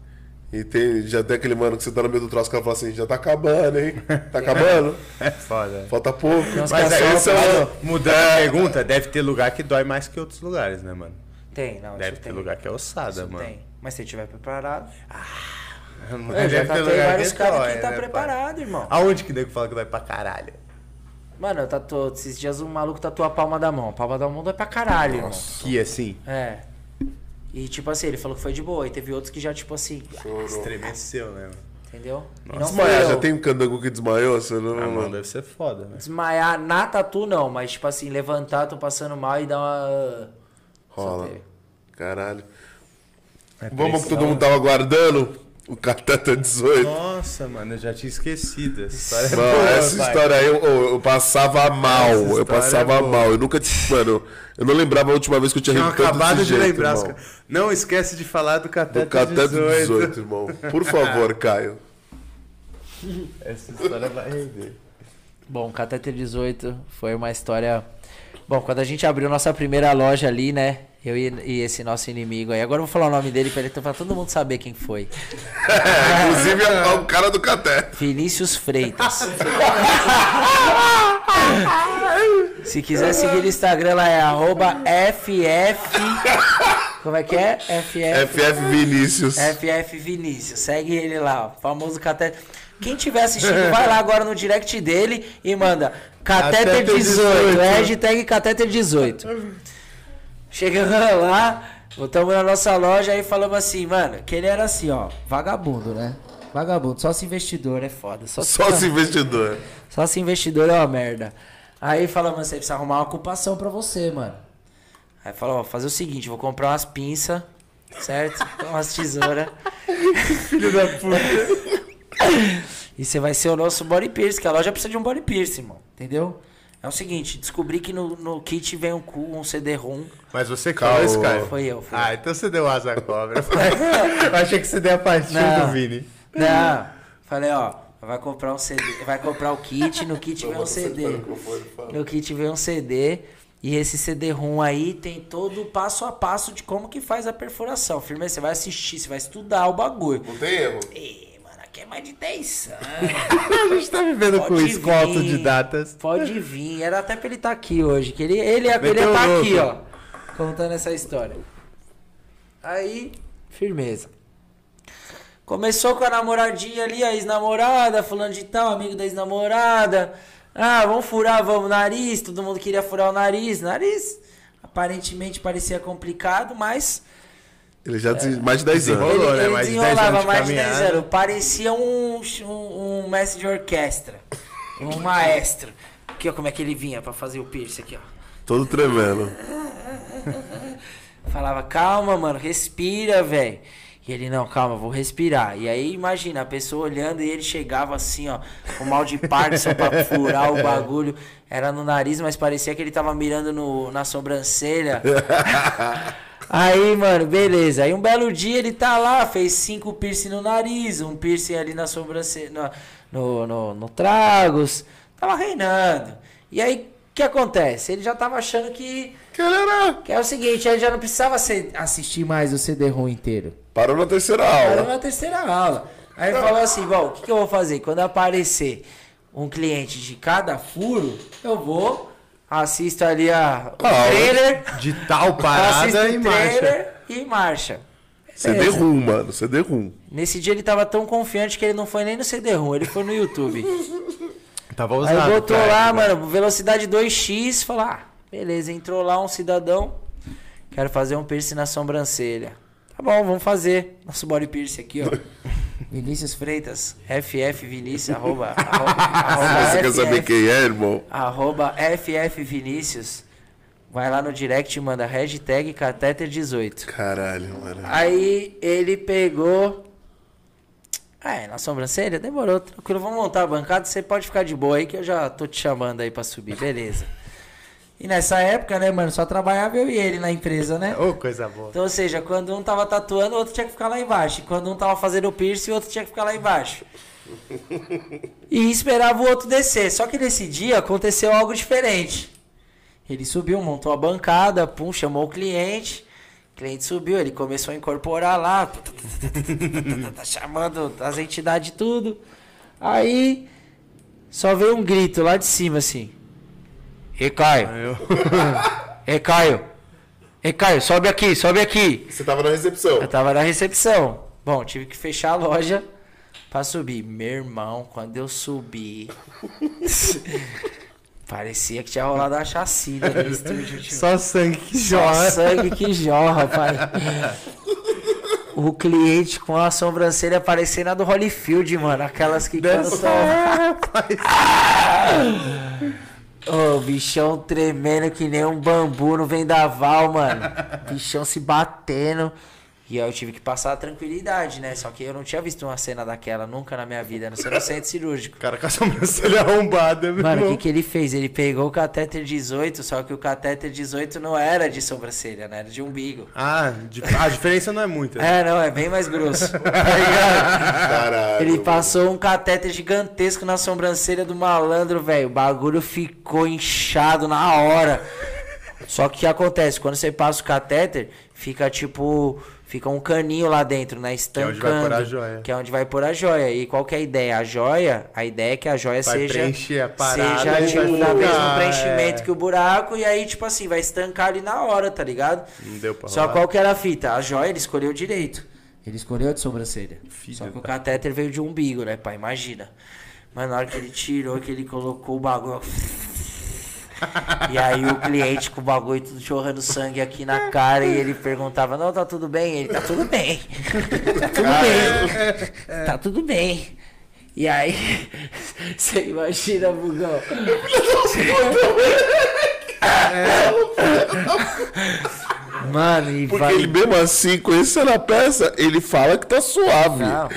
E tem, já tem aquele mano que você tá no meio do troço que ela fala assim, já tá acabando, hein? Tá acabando? É foda. Falta pouco. Mas caras é, é o- mudando a pergunta, deve ter lugar que dói mais que outros lugares, né, mano? Tem, não, Deve isso ter tem. lugar que é ossada, Isso mano. tem. Mas se tiver preparado. Mas Eu deve já tatuei lugar vários caras que tá né, pai? preparado, irmão. Aonde que nego fala que dói pra caralho? Mano, eu tatuou. Esses dias um maluco tatuou a palma da mão. A palma da mão dói pra caralho, irmão. Que assim, É. E tipo assim, ele falou que foi de boa. E teve outros que já, tipo assim, estremeceu, né, mano? entendeu? Desmaiar, já tem um candango que desmaiou? Você não... Ah, mano, deve ser foda, né? Desmaiar na tatu não, mas tipo assim, levantar, tô passando mal e dar uma. Rola. Caralho. É Vamos que todo mundo tava aguardando? O Cateta 18. Nossa, mano, eu já tinha esquecido. Essa história é Mano, boa, essa pai. história aí eu, eu- eu passava mal. Eu história passava é mal. Eu nunca. Mano, eu não lembrava a última vez que eu tinha rido tanto acabado desse de jeito, lembrar. irmão. Não esquece de falar do Cateta, Do Cateta 18. 18, irmão. Por favor, Caio. Essa história vai render. Bom, Cateter 18 foi uma história. Bom, quando a gente abriu nossa primeira loja ali, né? Eu e, e esse nosso inimigo aí. Agora eu vou falar o nome dele pra, ele, pra todo mundo saber quem foi. É, inclusive é o cara do Cateta. Vinícius Freitas. Se quiser seguir no Instagram, lá é arroba FF. Como é que é? FF. FF Vinícius. FF Vinícius. Segue ele lá, ó. Famoso Cateter. Quem tiver assistindo, vai lá agora no direct dele e manda Cateter Cateter 18. 18. Hashtag Cateter 18. Chegando lá, voltamos na nossa loja e falamos assim, mano, que ele era assim, ó, vagabundo, né? Vagabundo, sócio investidor é foda. Sócio, Sócio investidor. sócio investidor é uma merda. Aí falamos assim, precisa arrumar uma ocupação pra você, mano. Aí falou, ó, fazer o seguinte, vou comprar umas pinças, certo? umas tesouras. Filho da puta. E você vai ser o nosso body piercing, que a loja precisa de um body piercing, irmão. Entendeu? É o seguinte, descobri que no, no kit vem um, cu- um CD-ROM. Mas você que falou isso, Caio? Foi eu, foi Ah, então você deu asa à cobra. eu achei que você deu a partir Não. do Vini. Não. Falei, ó, vai comprar um CD, vai comprar o kit, no kit vem um CD. No kit vem um CD. E esse CD-ROM aí tem todo o passo a passo de como que faz a perfuração. Firmeza, você vai assistir, você vai estudar o bagulho. Não tem erro. Ih, mano, aqui é mais de 10 anos. A gente tá vivendo com Pode isso, com autodidatas. Pode vir. Era até pra ele estar aqui hoje. Que ele, ele, ele Meteu ia estar louco. aqui, ó. Contando essa história. Aí, firmeza. Começou com a namoradinha ali, a ex-namorada, falando de tal, amigo da ex-namorada. Ah, vamos furar, vamos, nariz. Todo mundo queria furar o nariz. Nariz, aparentemente parecia complicado, mas Ele já tem mais de 10 anos. Ele, né? ele Mais de 10 desenrolava anos de mais de 10 caminhada. anos. Parecia um, um, um mestre de orquestra. Um maestro. Aqui, ó, como é que ele vinha pra fazer o piercing aqui, ó. Todo tremendo. Falava, calma, mano, respira, velho. E ele, não, calma, vou respirar. E aí, imagina, a pessoa olhando e ele chegava assim, ó, com mal de Parkinson pra furar o bagulho. Era no nariz, mas parecia que ele tava mirando no, na sobrancelha. Aí, mano, beleza. Aí um belo dia ele tá lá, fez cinco piercing no nariz, um piercing ali na sobrancelha, no, no, no, tragos. Tava reinando. E aí, o que acontece? Ele já tava achando que, Que ele era. que é o seguinte, ele já não precisava se- assistir mais o CD-ROM inteiro. Parou na terceira aula. na terceira aula. Aí ele falou assim, bom, o que, que eu vou fazer? Quando aparecer um cliente de cada furo, eu vou, assisto ali a, o Ah, trailer, De tal parada e marcha. trailer e marcha. CD Beleza. rum, mano. CD rum. Nesse dia ele tava tão confiante que ele não foi nem no CD-ROM, ele foi no YouTube. Tava Aí usado. botou cara, lá, né? mano, velocidade 2x, falou, ah, beleza, entrou lá um cidadão quero fazer um piercing na sobrancelha. Tá bom, vamos fazer. Nosso body piercing aqui, ó. Vinícius Freitas, FF Vinícius, arroba, arroba, arroba Você quer saber quem é, irmão? arroba FF Vinícius. Vai lá no direct e manda hashtag catéter18. Caralho, mano. Aí ele pegou. Ah, é, na sobrancelha? Demorou, tranquilo. Vamos montar a bancada. Você pode ficar de boa aí que eu já tô te chamando aí pra subir, beleza. E nessa época, né, mano, só trabalhava eu e ele na empresa, né? Ô, coisa boa. Então, ou seja, quando um tava tatuando, o outro tinha que ficar lá embaixo. E quando um tava fazendo o piercing, o outro tinha que ficar lá embaixo. E esperava o outro descer. Só que nesse dia aconteceu algo diferente. Ele subiu, montou a bancada, pum, chamou o cliente. O cliente subiu, ele começou a incorporar lá. Tá chamando as entidades tudo. Aí só veio um grito lá de cima assim. E Caio. E Caio. E Caio, sobe aqui, sobe aqui. Você tava na recepção. Eu tava na recepção. Bom, tive que fechar a loja pra subir. Meu irmão, quando eu subi. parecia que tinha rolado uma chacina no estúdio. Tipo, Só sangue que só joga. sangue que jorra, pai. O cliente com a sobrancelha parecendo a do Holyfield, mano. Aquelas que cantam. Ô, bichão tremendo que nem um bambu no vendaval, mano. Bichão se batendo. E aí eu tive que passar a tranquilidade, né? Só que eu não tinha visto uma cena daquela nunca na minha vida, não ser no centro cirúrgico. O cara com a sobrancelha arrombada, meu Mano, o que, que ele fez? Ele pegou o catéter 18, só que o catéter 18 não era de sobrancelha, né? Era de umbigo. Ah, di- a diferença não é muita. né? É, não, é bem mais grosso. Tá? Caralho. Ele passou um catéter gigantesco na sobrancelha do malandro, velho. O bagulho ficou inchado na hora. Só que o que acontece? Quando você passa o catéter, fica tipo. Fica um caninho lá dentro, né? é Estancando. onde vai pôr a joia. Que é onde vai pôr a joia. E qual que é a ideia? A joia, a ideia é que a joia Vai seja. preencher a parada seja tipo, da mesmo preenchimento é. que o buraco. E aí, tipo assim, vai estancar ali na hora, tá ligado? Não deu pra Só rolar. qual que era a fita? A joia ele escolheu direito. Ele escolheu de sobrancelha. Só que o catéter veio de umbigo, né, pai? Imagina. Mas na hora que ele tirou, que ele colocou o bagulho. E aí o cliente com o bagulho tudo jorrando sangue aqui na cara e ele perguntava, não, tá tudo bem? Ele, tá tudo bem. Tá tudo bem. Tá tudo bem. E aí, você imagina, Bugão. Mano, e Porque vai... ele mesmo assim, conhecendo a peça, ele fala que tá suave. Não.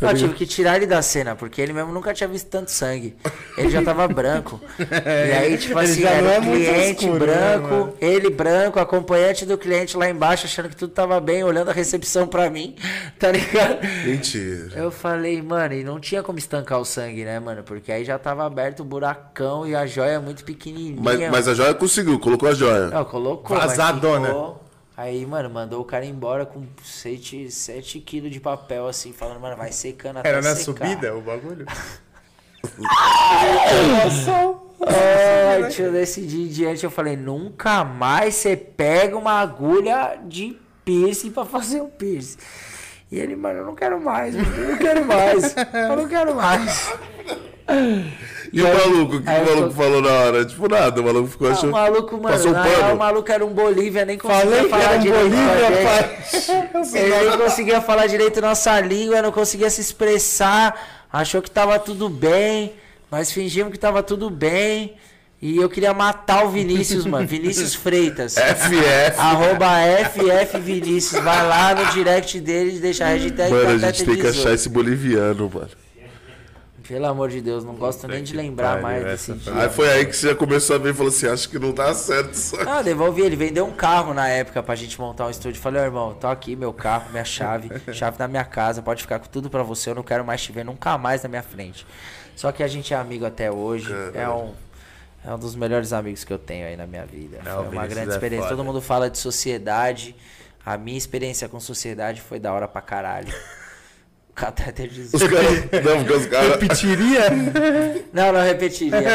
Tá eu tive que tirar ele da cena, porque ele mesmo nunca tinha visto tanto sangue. Ele já tava branco. E aí, tipo Ele assim, já era não é cliente escuro, né, branco, mano? ele branco, acompanhante do cliente lá embaixo, achando que tudo tava bem, olhando a recepção pra mim, tá ligado? Mentira. Eu falei, mano, e não tinha como estancar o sangue, né, mano? Porque aí já tava aberto o buracão e a joia muito pequenininha. Mas, mas a joia conseguiu, colocou a joia. Não, colocou. mas Vazadona. ficou- Aí, mano, mandou o cara embora com 7, 7 quilos de papel, assim, falando, mano, vai secando até Era na secar. subida o bagulho? Ai, tio, desse dia em diante eu falei, nunca mais você pega uma agulha de piercing pra fazer um piercing. E ele, mano, eu não quero mais, eu não quero mais, eu não quero mais. E o aí- maluco? O que o maluco tô- falou na hora? Tipo, nada, o maluco ficou Ah, o achando. maluco, mano, Passou um real, o maluco era um Bolívia, nem conseguia Falei que falar era um direito. Bolívia, pai. Ele nem conseguia falar direito nossa língua, não conseguia se expressar, achou que tava tudo bem, nós fingimos que tava tudo bem. E eu queria matar o Vinícius, mano. Vinícius Freitas. FF. Arroba FF Vinícius. Vai lá no direct dele e deixa a hashtag Mano, a gente tem que 18. achar esse boliviano, mano. Pelo amor de Deus, não gosto nem de lembrar mais desse foi- dia. Aí foi aí que você já começou a ver e falou assim: acho que não tá certo isso aqui. Ah, devolvi ele. Vendeu um carro na época pra gente montar um estúdio. Falei, ó, irmão, tô aqui, meu carro, minha chave, chave da minha casa, pode ficar com tudo pra você. Eu não quero mais te ver nunca mais na minha frente. Só que a gente é amigo até hoje. É um, é um dos melhores amigos que eu tenho aí na minha vida. Não, Foi uma Vinícius grande é experiência. foda. Todo mundo fala de sociedade. A minha experiência com sociedade foi da hora pra caralho. Catéter de Os caras. Não, porque os caras. Repetiria? Não, não repetiria. Nem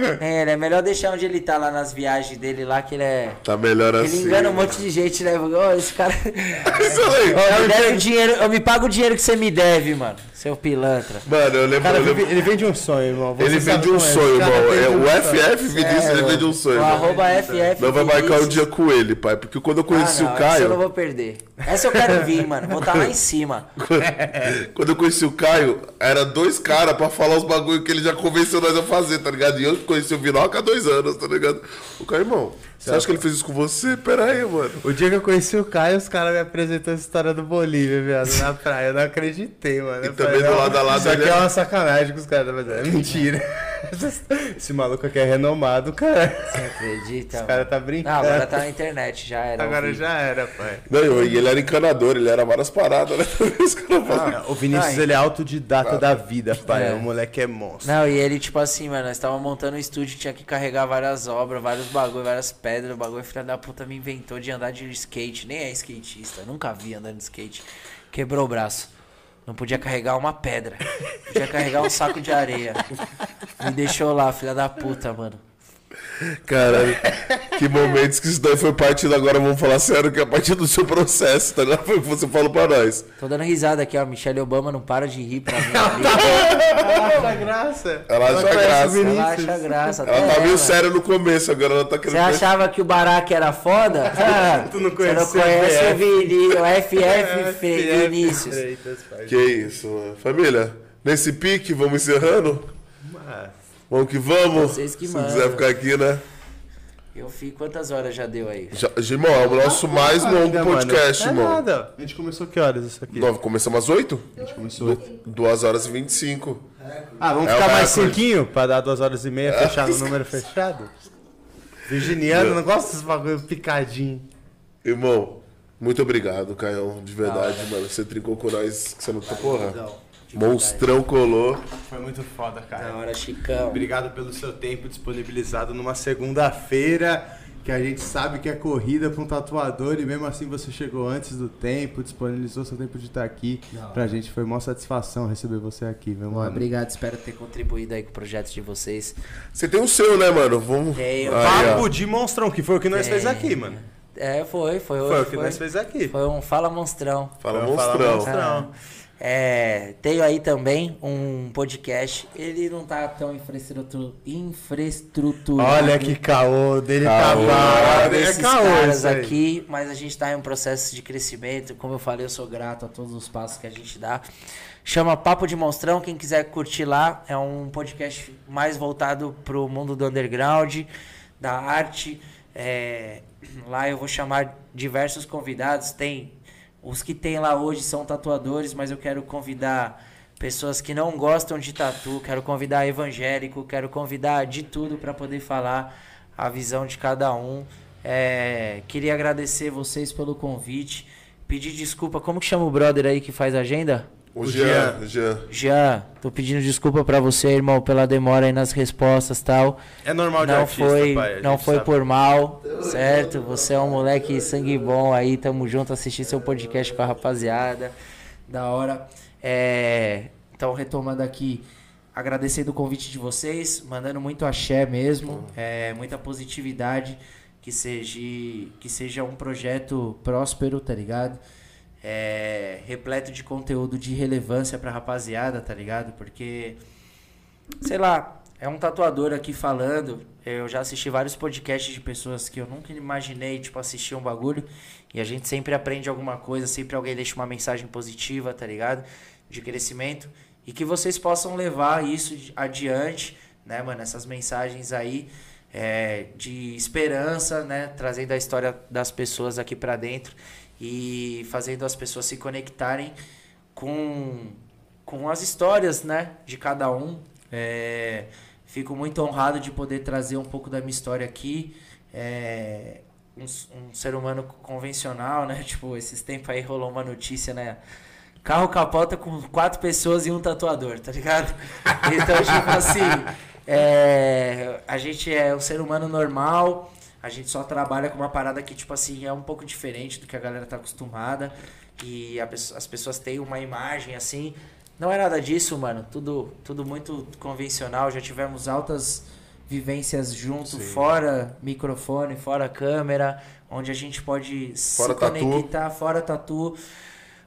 ele. Nem ele. É melhor deixar onde ele tá lá nas viagens dele lá, que ele é. Tá melhor Ele assim. engana um monte de gente, né? Ô, esse cara. Isso aí. Ô, me deve o dinheiro. Eu me pago o dinheiro que você me deve, mano. Seu pilantra. Mano, eu lembro. Cara, eu lembro- ele vende um sonho, irmão. Você Ele vende um é. sonho, irmão. vende É, um o. FF Vinícius, ele vende um sonho. O irmão. arroba FF. Não vai marcar um Vinícius. dia com ele, pai. Porque quando eu conheci ah, não, o Essa eu não Caio. vou perder. Essa eu quero vir, mano. Vou estar lá em cima. Quando eu conheci o Caio, era dois caras pra falar os bagulho que ele já convenceu nós a fazer, tá ligado? E eu conheci o Vinoca há dois anos, tá ligado? O Caio, irmão, você acha que ele fez isso com você? Pera aí, mano. O dia que eu conheci o Caio, os caras me apresentou a história do Bolívia, viado, na praia. Eu não acreditei, mano. E Eu também falei, do não, lado a lado Isso aqui é é- uma sacanagem com os caras, mas é mentira. Esse maluco aqui é renomado, cara. Você acredita? Esse cara tá Não, brincando. agora tá na internet, já era. Agora já era, pai. Não, e ele era encanador, ele era várias paradas, né? Os caras. O Vinícius, Ai. ele é autodidata da vida, pai. É. O moleque é monstro. Não, e ele, tipo assim, mano, nós tava montando um estúdio, tinha que carregar várias obras, vários bagulho, várias pedras. O bagulho, filha da puta, me inventou de andar de skate. Nem é skatista, nunca vi andando de skate. Quebrou o braço. Não podia carregar uma pedra. Podia carregar um saco de areia. Me deixou lá, filha da puta, mano. Caralho, que momentos que isso daí foi partido agora, vamos falar sério, que é a partir do seu processo, tá ligado? Foi o que você falou pra nós. Tô dando risada aqui, ó. Michelle Obama não para de rir pra mim. ali. Acha graça. Ela acha graça. Ela acha graça. Ela tá meio ela. séria no começo, agora ela tá Você querendo. achava que o Barack era foda? Ah, Tu não Você conhece não o conhece o. Vini, o FF Fe- Vinícius. Que isso, mano. Família, nesse pique, vamos encerrando? Vamos que vamos. Vocês que Se mandam. quiser ficar aqui, né? Eu fico. Quantas horas já deu aí? Já, irmão, é o nosso mais longo Ainda, mano. podcast, é irmão. nada. A gente começou que horas isso aqui? Nós começamos às 8? A gente começou. 2 horas e 25. Ah, vamos É ficar mais recorde. cinquinho pra dar duas horas e meia, fechar no número fechado? Virginiano não gosta desses bagulho picadinho. Irmão, muito obrigado, Caião. De verdade, mano. Você trincou com nós, que você não tá porra. Monstrão colou. Foi muito foda, cara. Na hora, Chicão. Obrigado pelo seu tempo disponibilizado numa segunda-feira, que a gente sabe que é corrida pra um tatuador e mesmo assim você chegou antes do tempo, disponibilizou seu tempo de estar aqui. Pra gente foi uma satisfação receber você aqui, meu mano. Obrigado, espero ter contribuído aí com o projeto de vocês. Você tem o seu, né, mano? Vamos. Ó. Papo de monstrão, que foi o que nós Tem. fez aqui, mano. É, foi, foi hoje. Foi o que foi, nós fez aqui. foi um Fala Monstrão. Fala, Vamos falar monstrão. monstrão. É, tenho aí também um podcast. Ele não tá tão infraestrutu- infraestruturado. Olha que caô dele Caô. tá Esses É caô caras aqui, mas a gente tá em um processo de crescimento. Como eu falei, eu sou grato a todos os passos que a gente dá. Chama Papo de Monstrão, quem quiser curtir lá, é um podcast mais voltado pro mundo do underground, da arte. É, lá eu vou chamar diversos convidados. Tem os que tem lá hoje são tatuadores, mas eu quero convidar pessoas que não gostam de tatu, quero convidar evangélico, quero convidar de tudo para poder falar a visão de cada um. É, queria agradecer vocês pelo convite, pedir desculpa. Como que chama o brother aí que faz agenda? O Jean, Jean. Já, tô pedindo desculpa pra você, irmão, pela demora aí nas respostas tal. É normal de Não artista, foi, pai. não foi sabe. por mal, certo? Você é um moleque sangue bom aí, tamo junto, assistir seu podcast com a rapaziada. Da hora. É, então, retomando aqui, agradecendo o convite de vocês, mandando muito axé mesmo, é, muita positividade, que seja, que seja um projeto próspero, tá ligado? É, repleto de conteúdo de relevância pra rapaziada, tá ligado? Porque sei lá, é um tatuador aqui falando. Eu já assisti vários podcasts de pessoas que eu nunca imaginei, tipo, assistir um bagulho. E a gente sempre aprende alguma coisa, sempre alguém deixa uma mensagem positiva, tá ligado? De crescimento. E que vocês possam levar isso adiante, né, mano? Essas mensagens aí é, de esperança, né? Trazendo a história das pessoas aqui pra dentro e fazendo as pessoas se conectarem com, com as histórias, né? De cada um. É, fico muito honrado de poder trazer um pouco da minha história aqui. É, um, um ser humano convencional, né? Tipo, esses tempos aí rolou uma notícia, né? Carro capota com quatro pessoas e um tatuador, tá ligado? Então, tipo assim, é, a gente é um ser humano normal, a gente só trabalha com uma parada que, tipo assim, é um pouco diferente do que a galera tá acostumada. e a as pessoas têm uma imagem assim. Não é nada disso, mano. Tudo, tudo muito convencional. Já tivemos altas vivências junto, fora microfone, fora câmera, onde a gente pode Fora se tatu. conectar, fora tatu,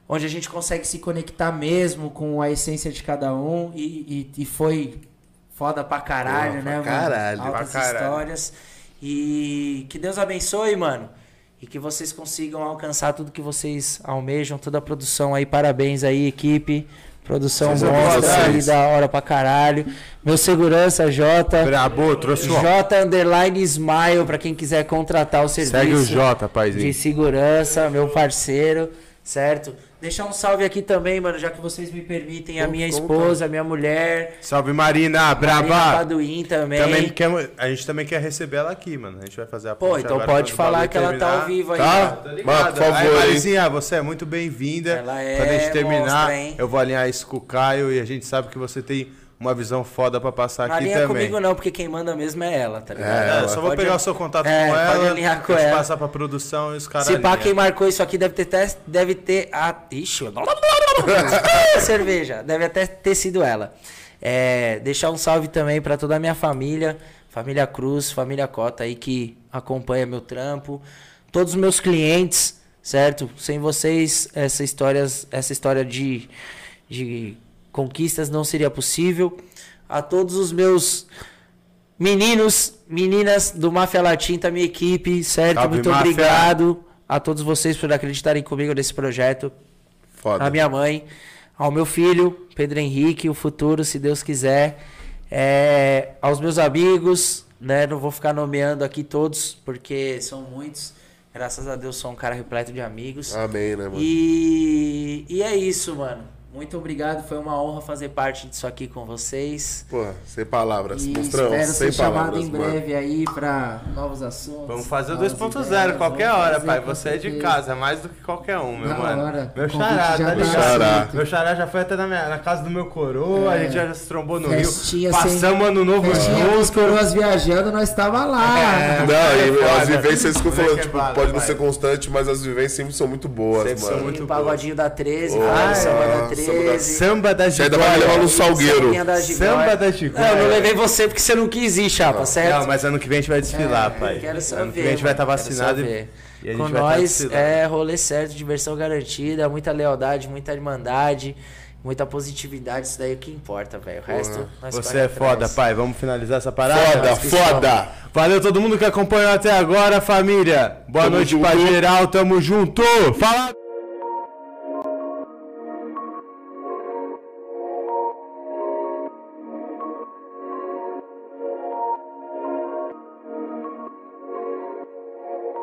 onde a gente consegue se conectar mesmo com a essência de cada um e, e, e foi foda pra caralho, Porra, né, pra mano? caralho. Altas Pra caralho. histórias. E que Deus abençoe, mano. E que vocês consigam alcançar tudo que vocês almejam, toda a produção aí. Parabéns aí, equipe. Produção monstra aí, da hora pra caralho. Meu segurança, Jota. Brabo, trouxe um. J underline Smile pra quem quiser contratar o serviço Segue o Jota, de paizinho. segurança, meu parceiro, certo? Deixar um salve aqui também, mano, já que vocês me permitem, a minha esposa, a minha mulher, Salve Marina, Marina braba! Paduim também. Também quer, a gente também quer receber ela aqui, mano. A gente vai fazer a Pô, então agora pode falar que ela tá ao vivo aí. Tá? mano. Tá? Mano, por Aí, favor, hein? Marizinha, você é muito bem-vinda. Ela é Quando a gente terminar, monstra, eu vou alinhar isso com o Caio e a gente sabe que você tem uma visão foda pra passar Não aqui alinha também. comigo não, porque quem manda mesmo é ela, tá ligado? É, É, só vou Pode- pegar o seu contato É, com ela, alinhar com ela. passar pra produção e os caras Se pá, quem marcou isso aqui deve ter, até- deve ter a... Ixi, eu- cerveja. Deve até ter sido ela. É, deixar um salve também pra toda a minha família, família Cruz, família Cota aí que acompanha meu trampo, todos os meus clientes, certo? Sem vocês essa história, essa história de, de conquistas não seria possível. A todos os meus meninos, meninas do Máfia Latinta, minha equipe, certo? Salve, Muito Máfia. obrigado a todos vocês por acreditarem comigo nesse projeto. Foda. A minha mãe, ao meu filho, Pedro Henrique, o futuro, se Deus quiser. É, aos meus amigos, né? Não vou ficar nomeando aqui todos, porque são muitos. Graças a Deus sou um cara repleto de amigos. Amém, né, mano? E, e é isso, mano. Muito obrigado, foi uma honra fazer parte disso aqui com vocês. Pô, sem palavras. E Monstrão, espero sem ser chamado palavras, em mano. breve aí pra novos assuntos. Vamos fazer o novas 2.0 ideias, qualquer hora, pai. Você é de casa, mais do que qualquer um, meu Da mano. hora. Meu xará, tá ligado? Xará. Meu xará já foi até na, minha- na casa do meu coroa, a gente já se trombou no Festinha Rio. sem- Passamos ano novo com os junto. coroas viajando, nós tava lá. É. Não, e foda. as vivências que eu falo, é tipo, pode não ser constante, mas as vivências sempre são muito boas, Sempre são mano. muito Muito pagodinho da 13, Oh, vai, samba da samba da- 13. Samba da Você ainda vai me levar no salgueiro. Samba da Gigóia. Não, eu não levei você porque você não quis ir, chapa, certo? Não, mas ano que vem a gente vai desfilar, É, pai. Quero só ano que vem a gente vai estar só vacinado e, e Com tá nós é rolê certo, diversão garantida, muita lealdade, muita irmandade, muita positividade, isso daí é o que importa, velho. O resto nós Você é foda, atrás. pai. Vamos finalizar essa parada? Foda, foda! Valeu todo mundo que acompanhou até agora, família. Boa Tamo noite pra junto. geral, tamo junto. Fala!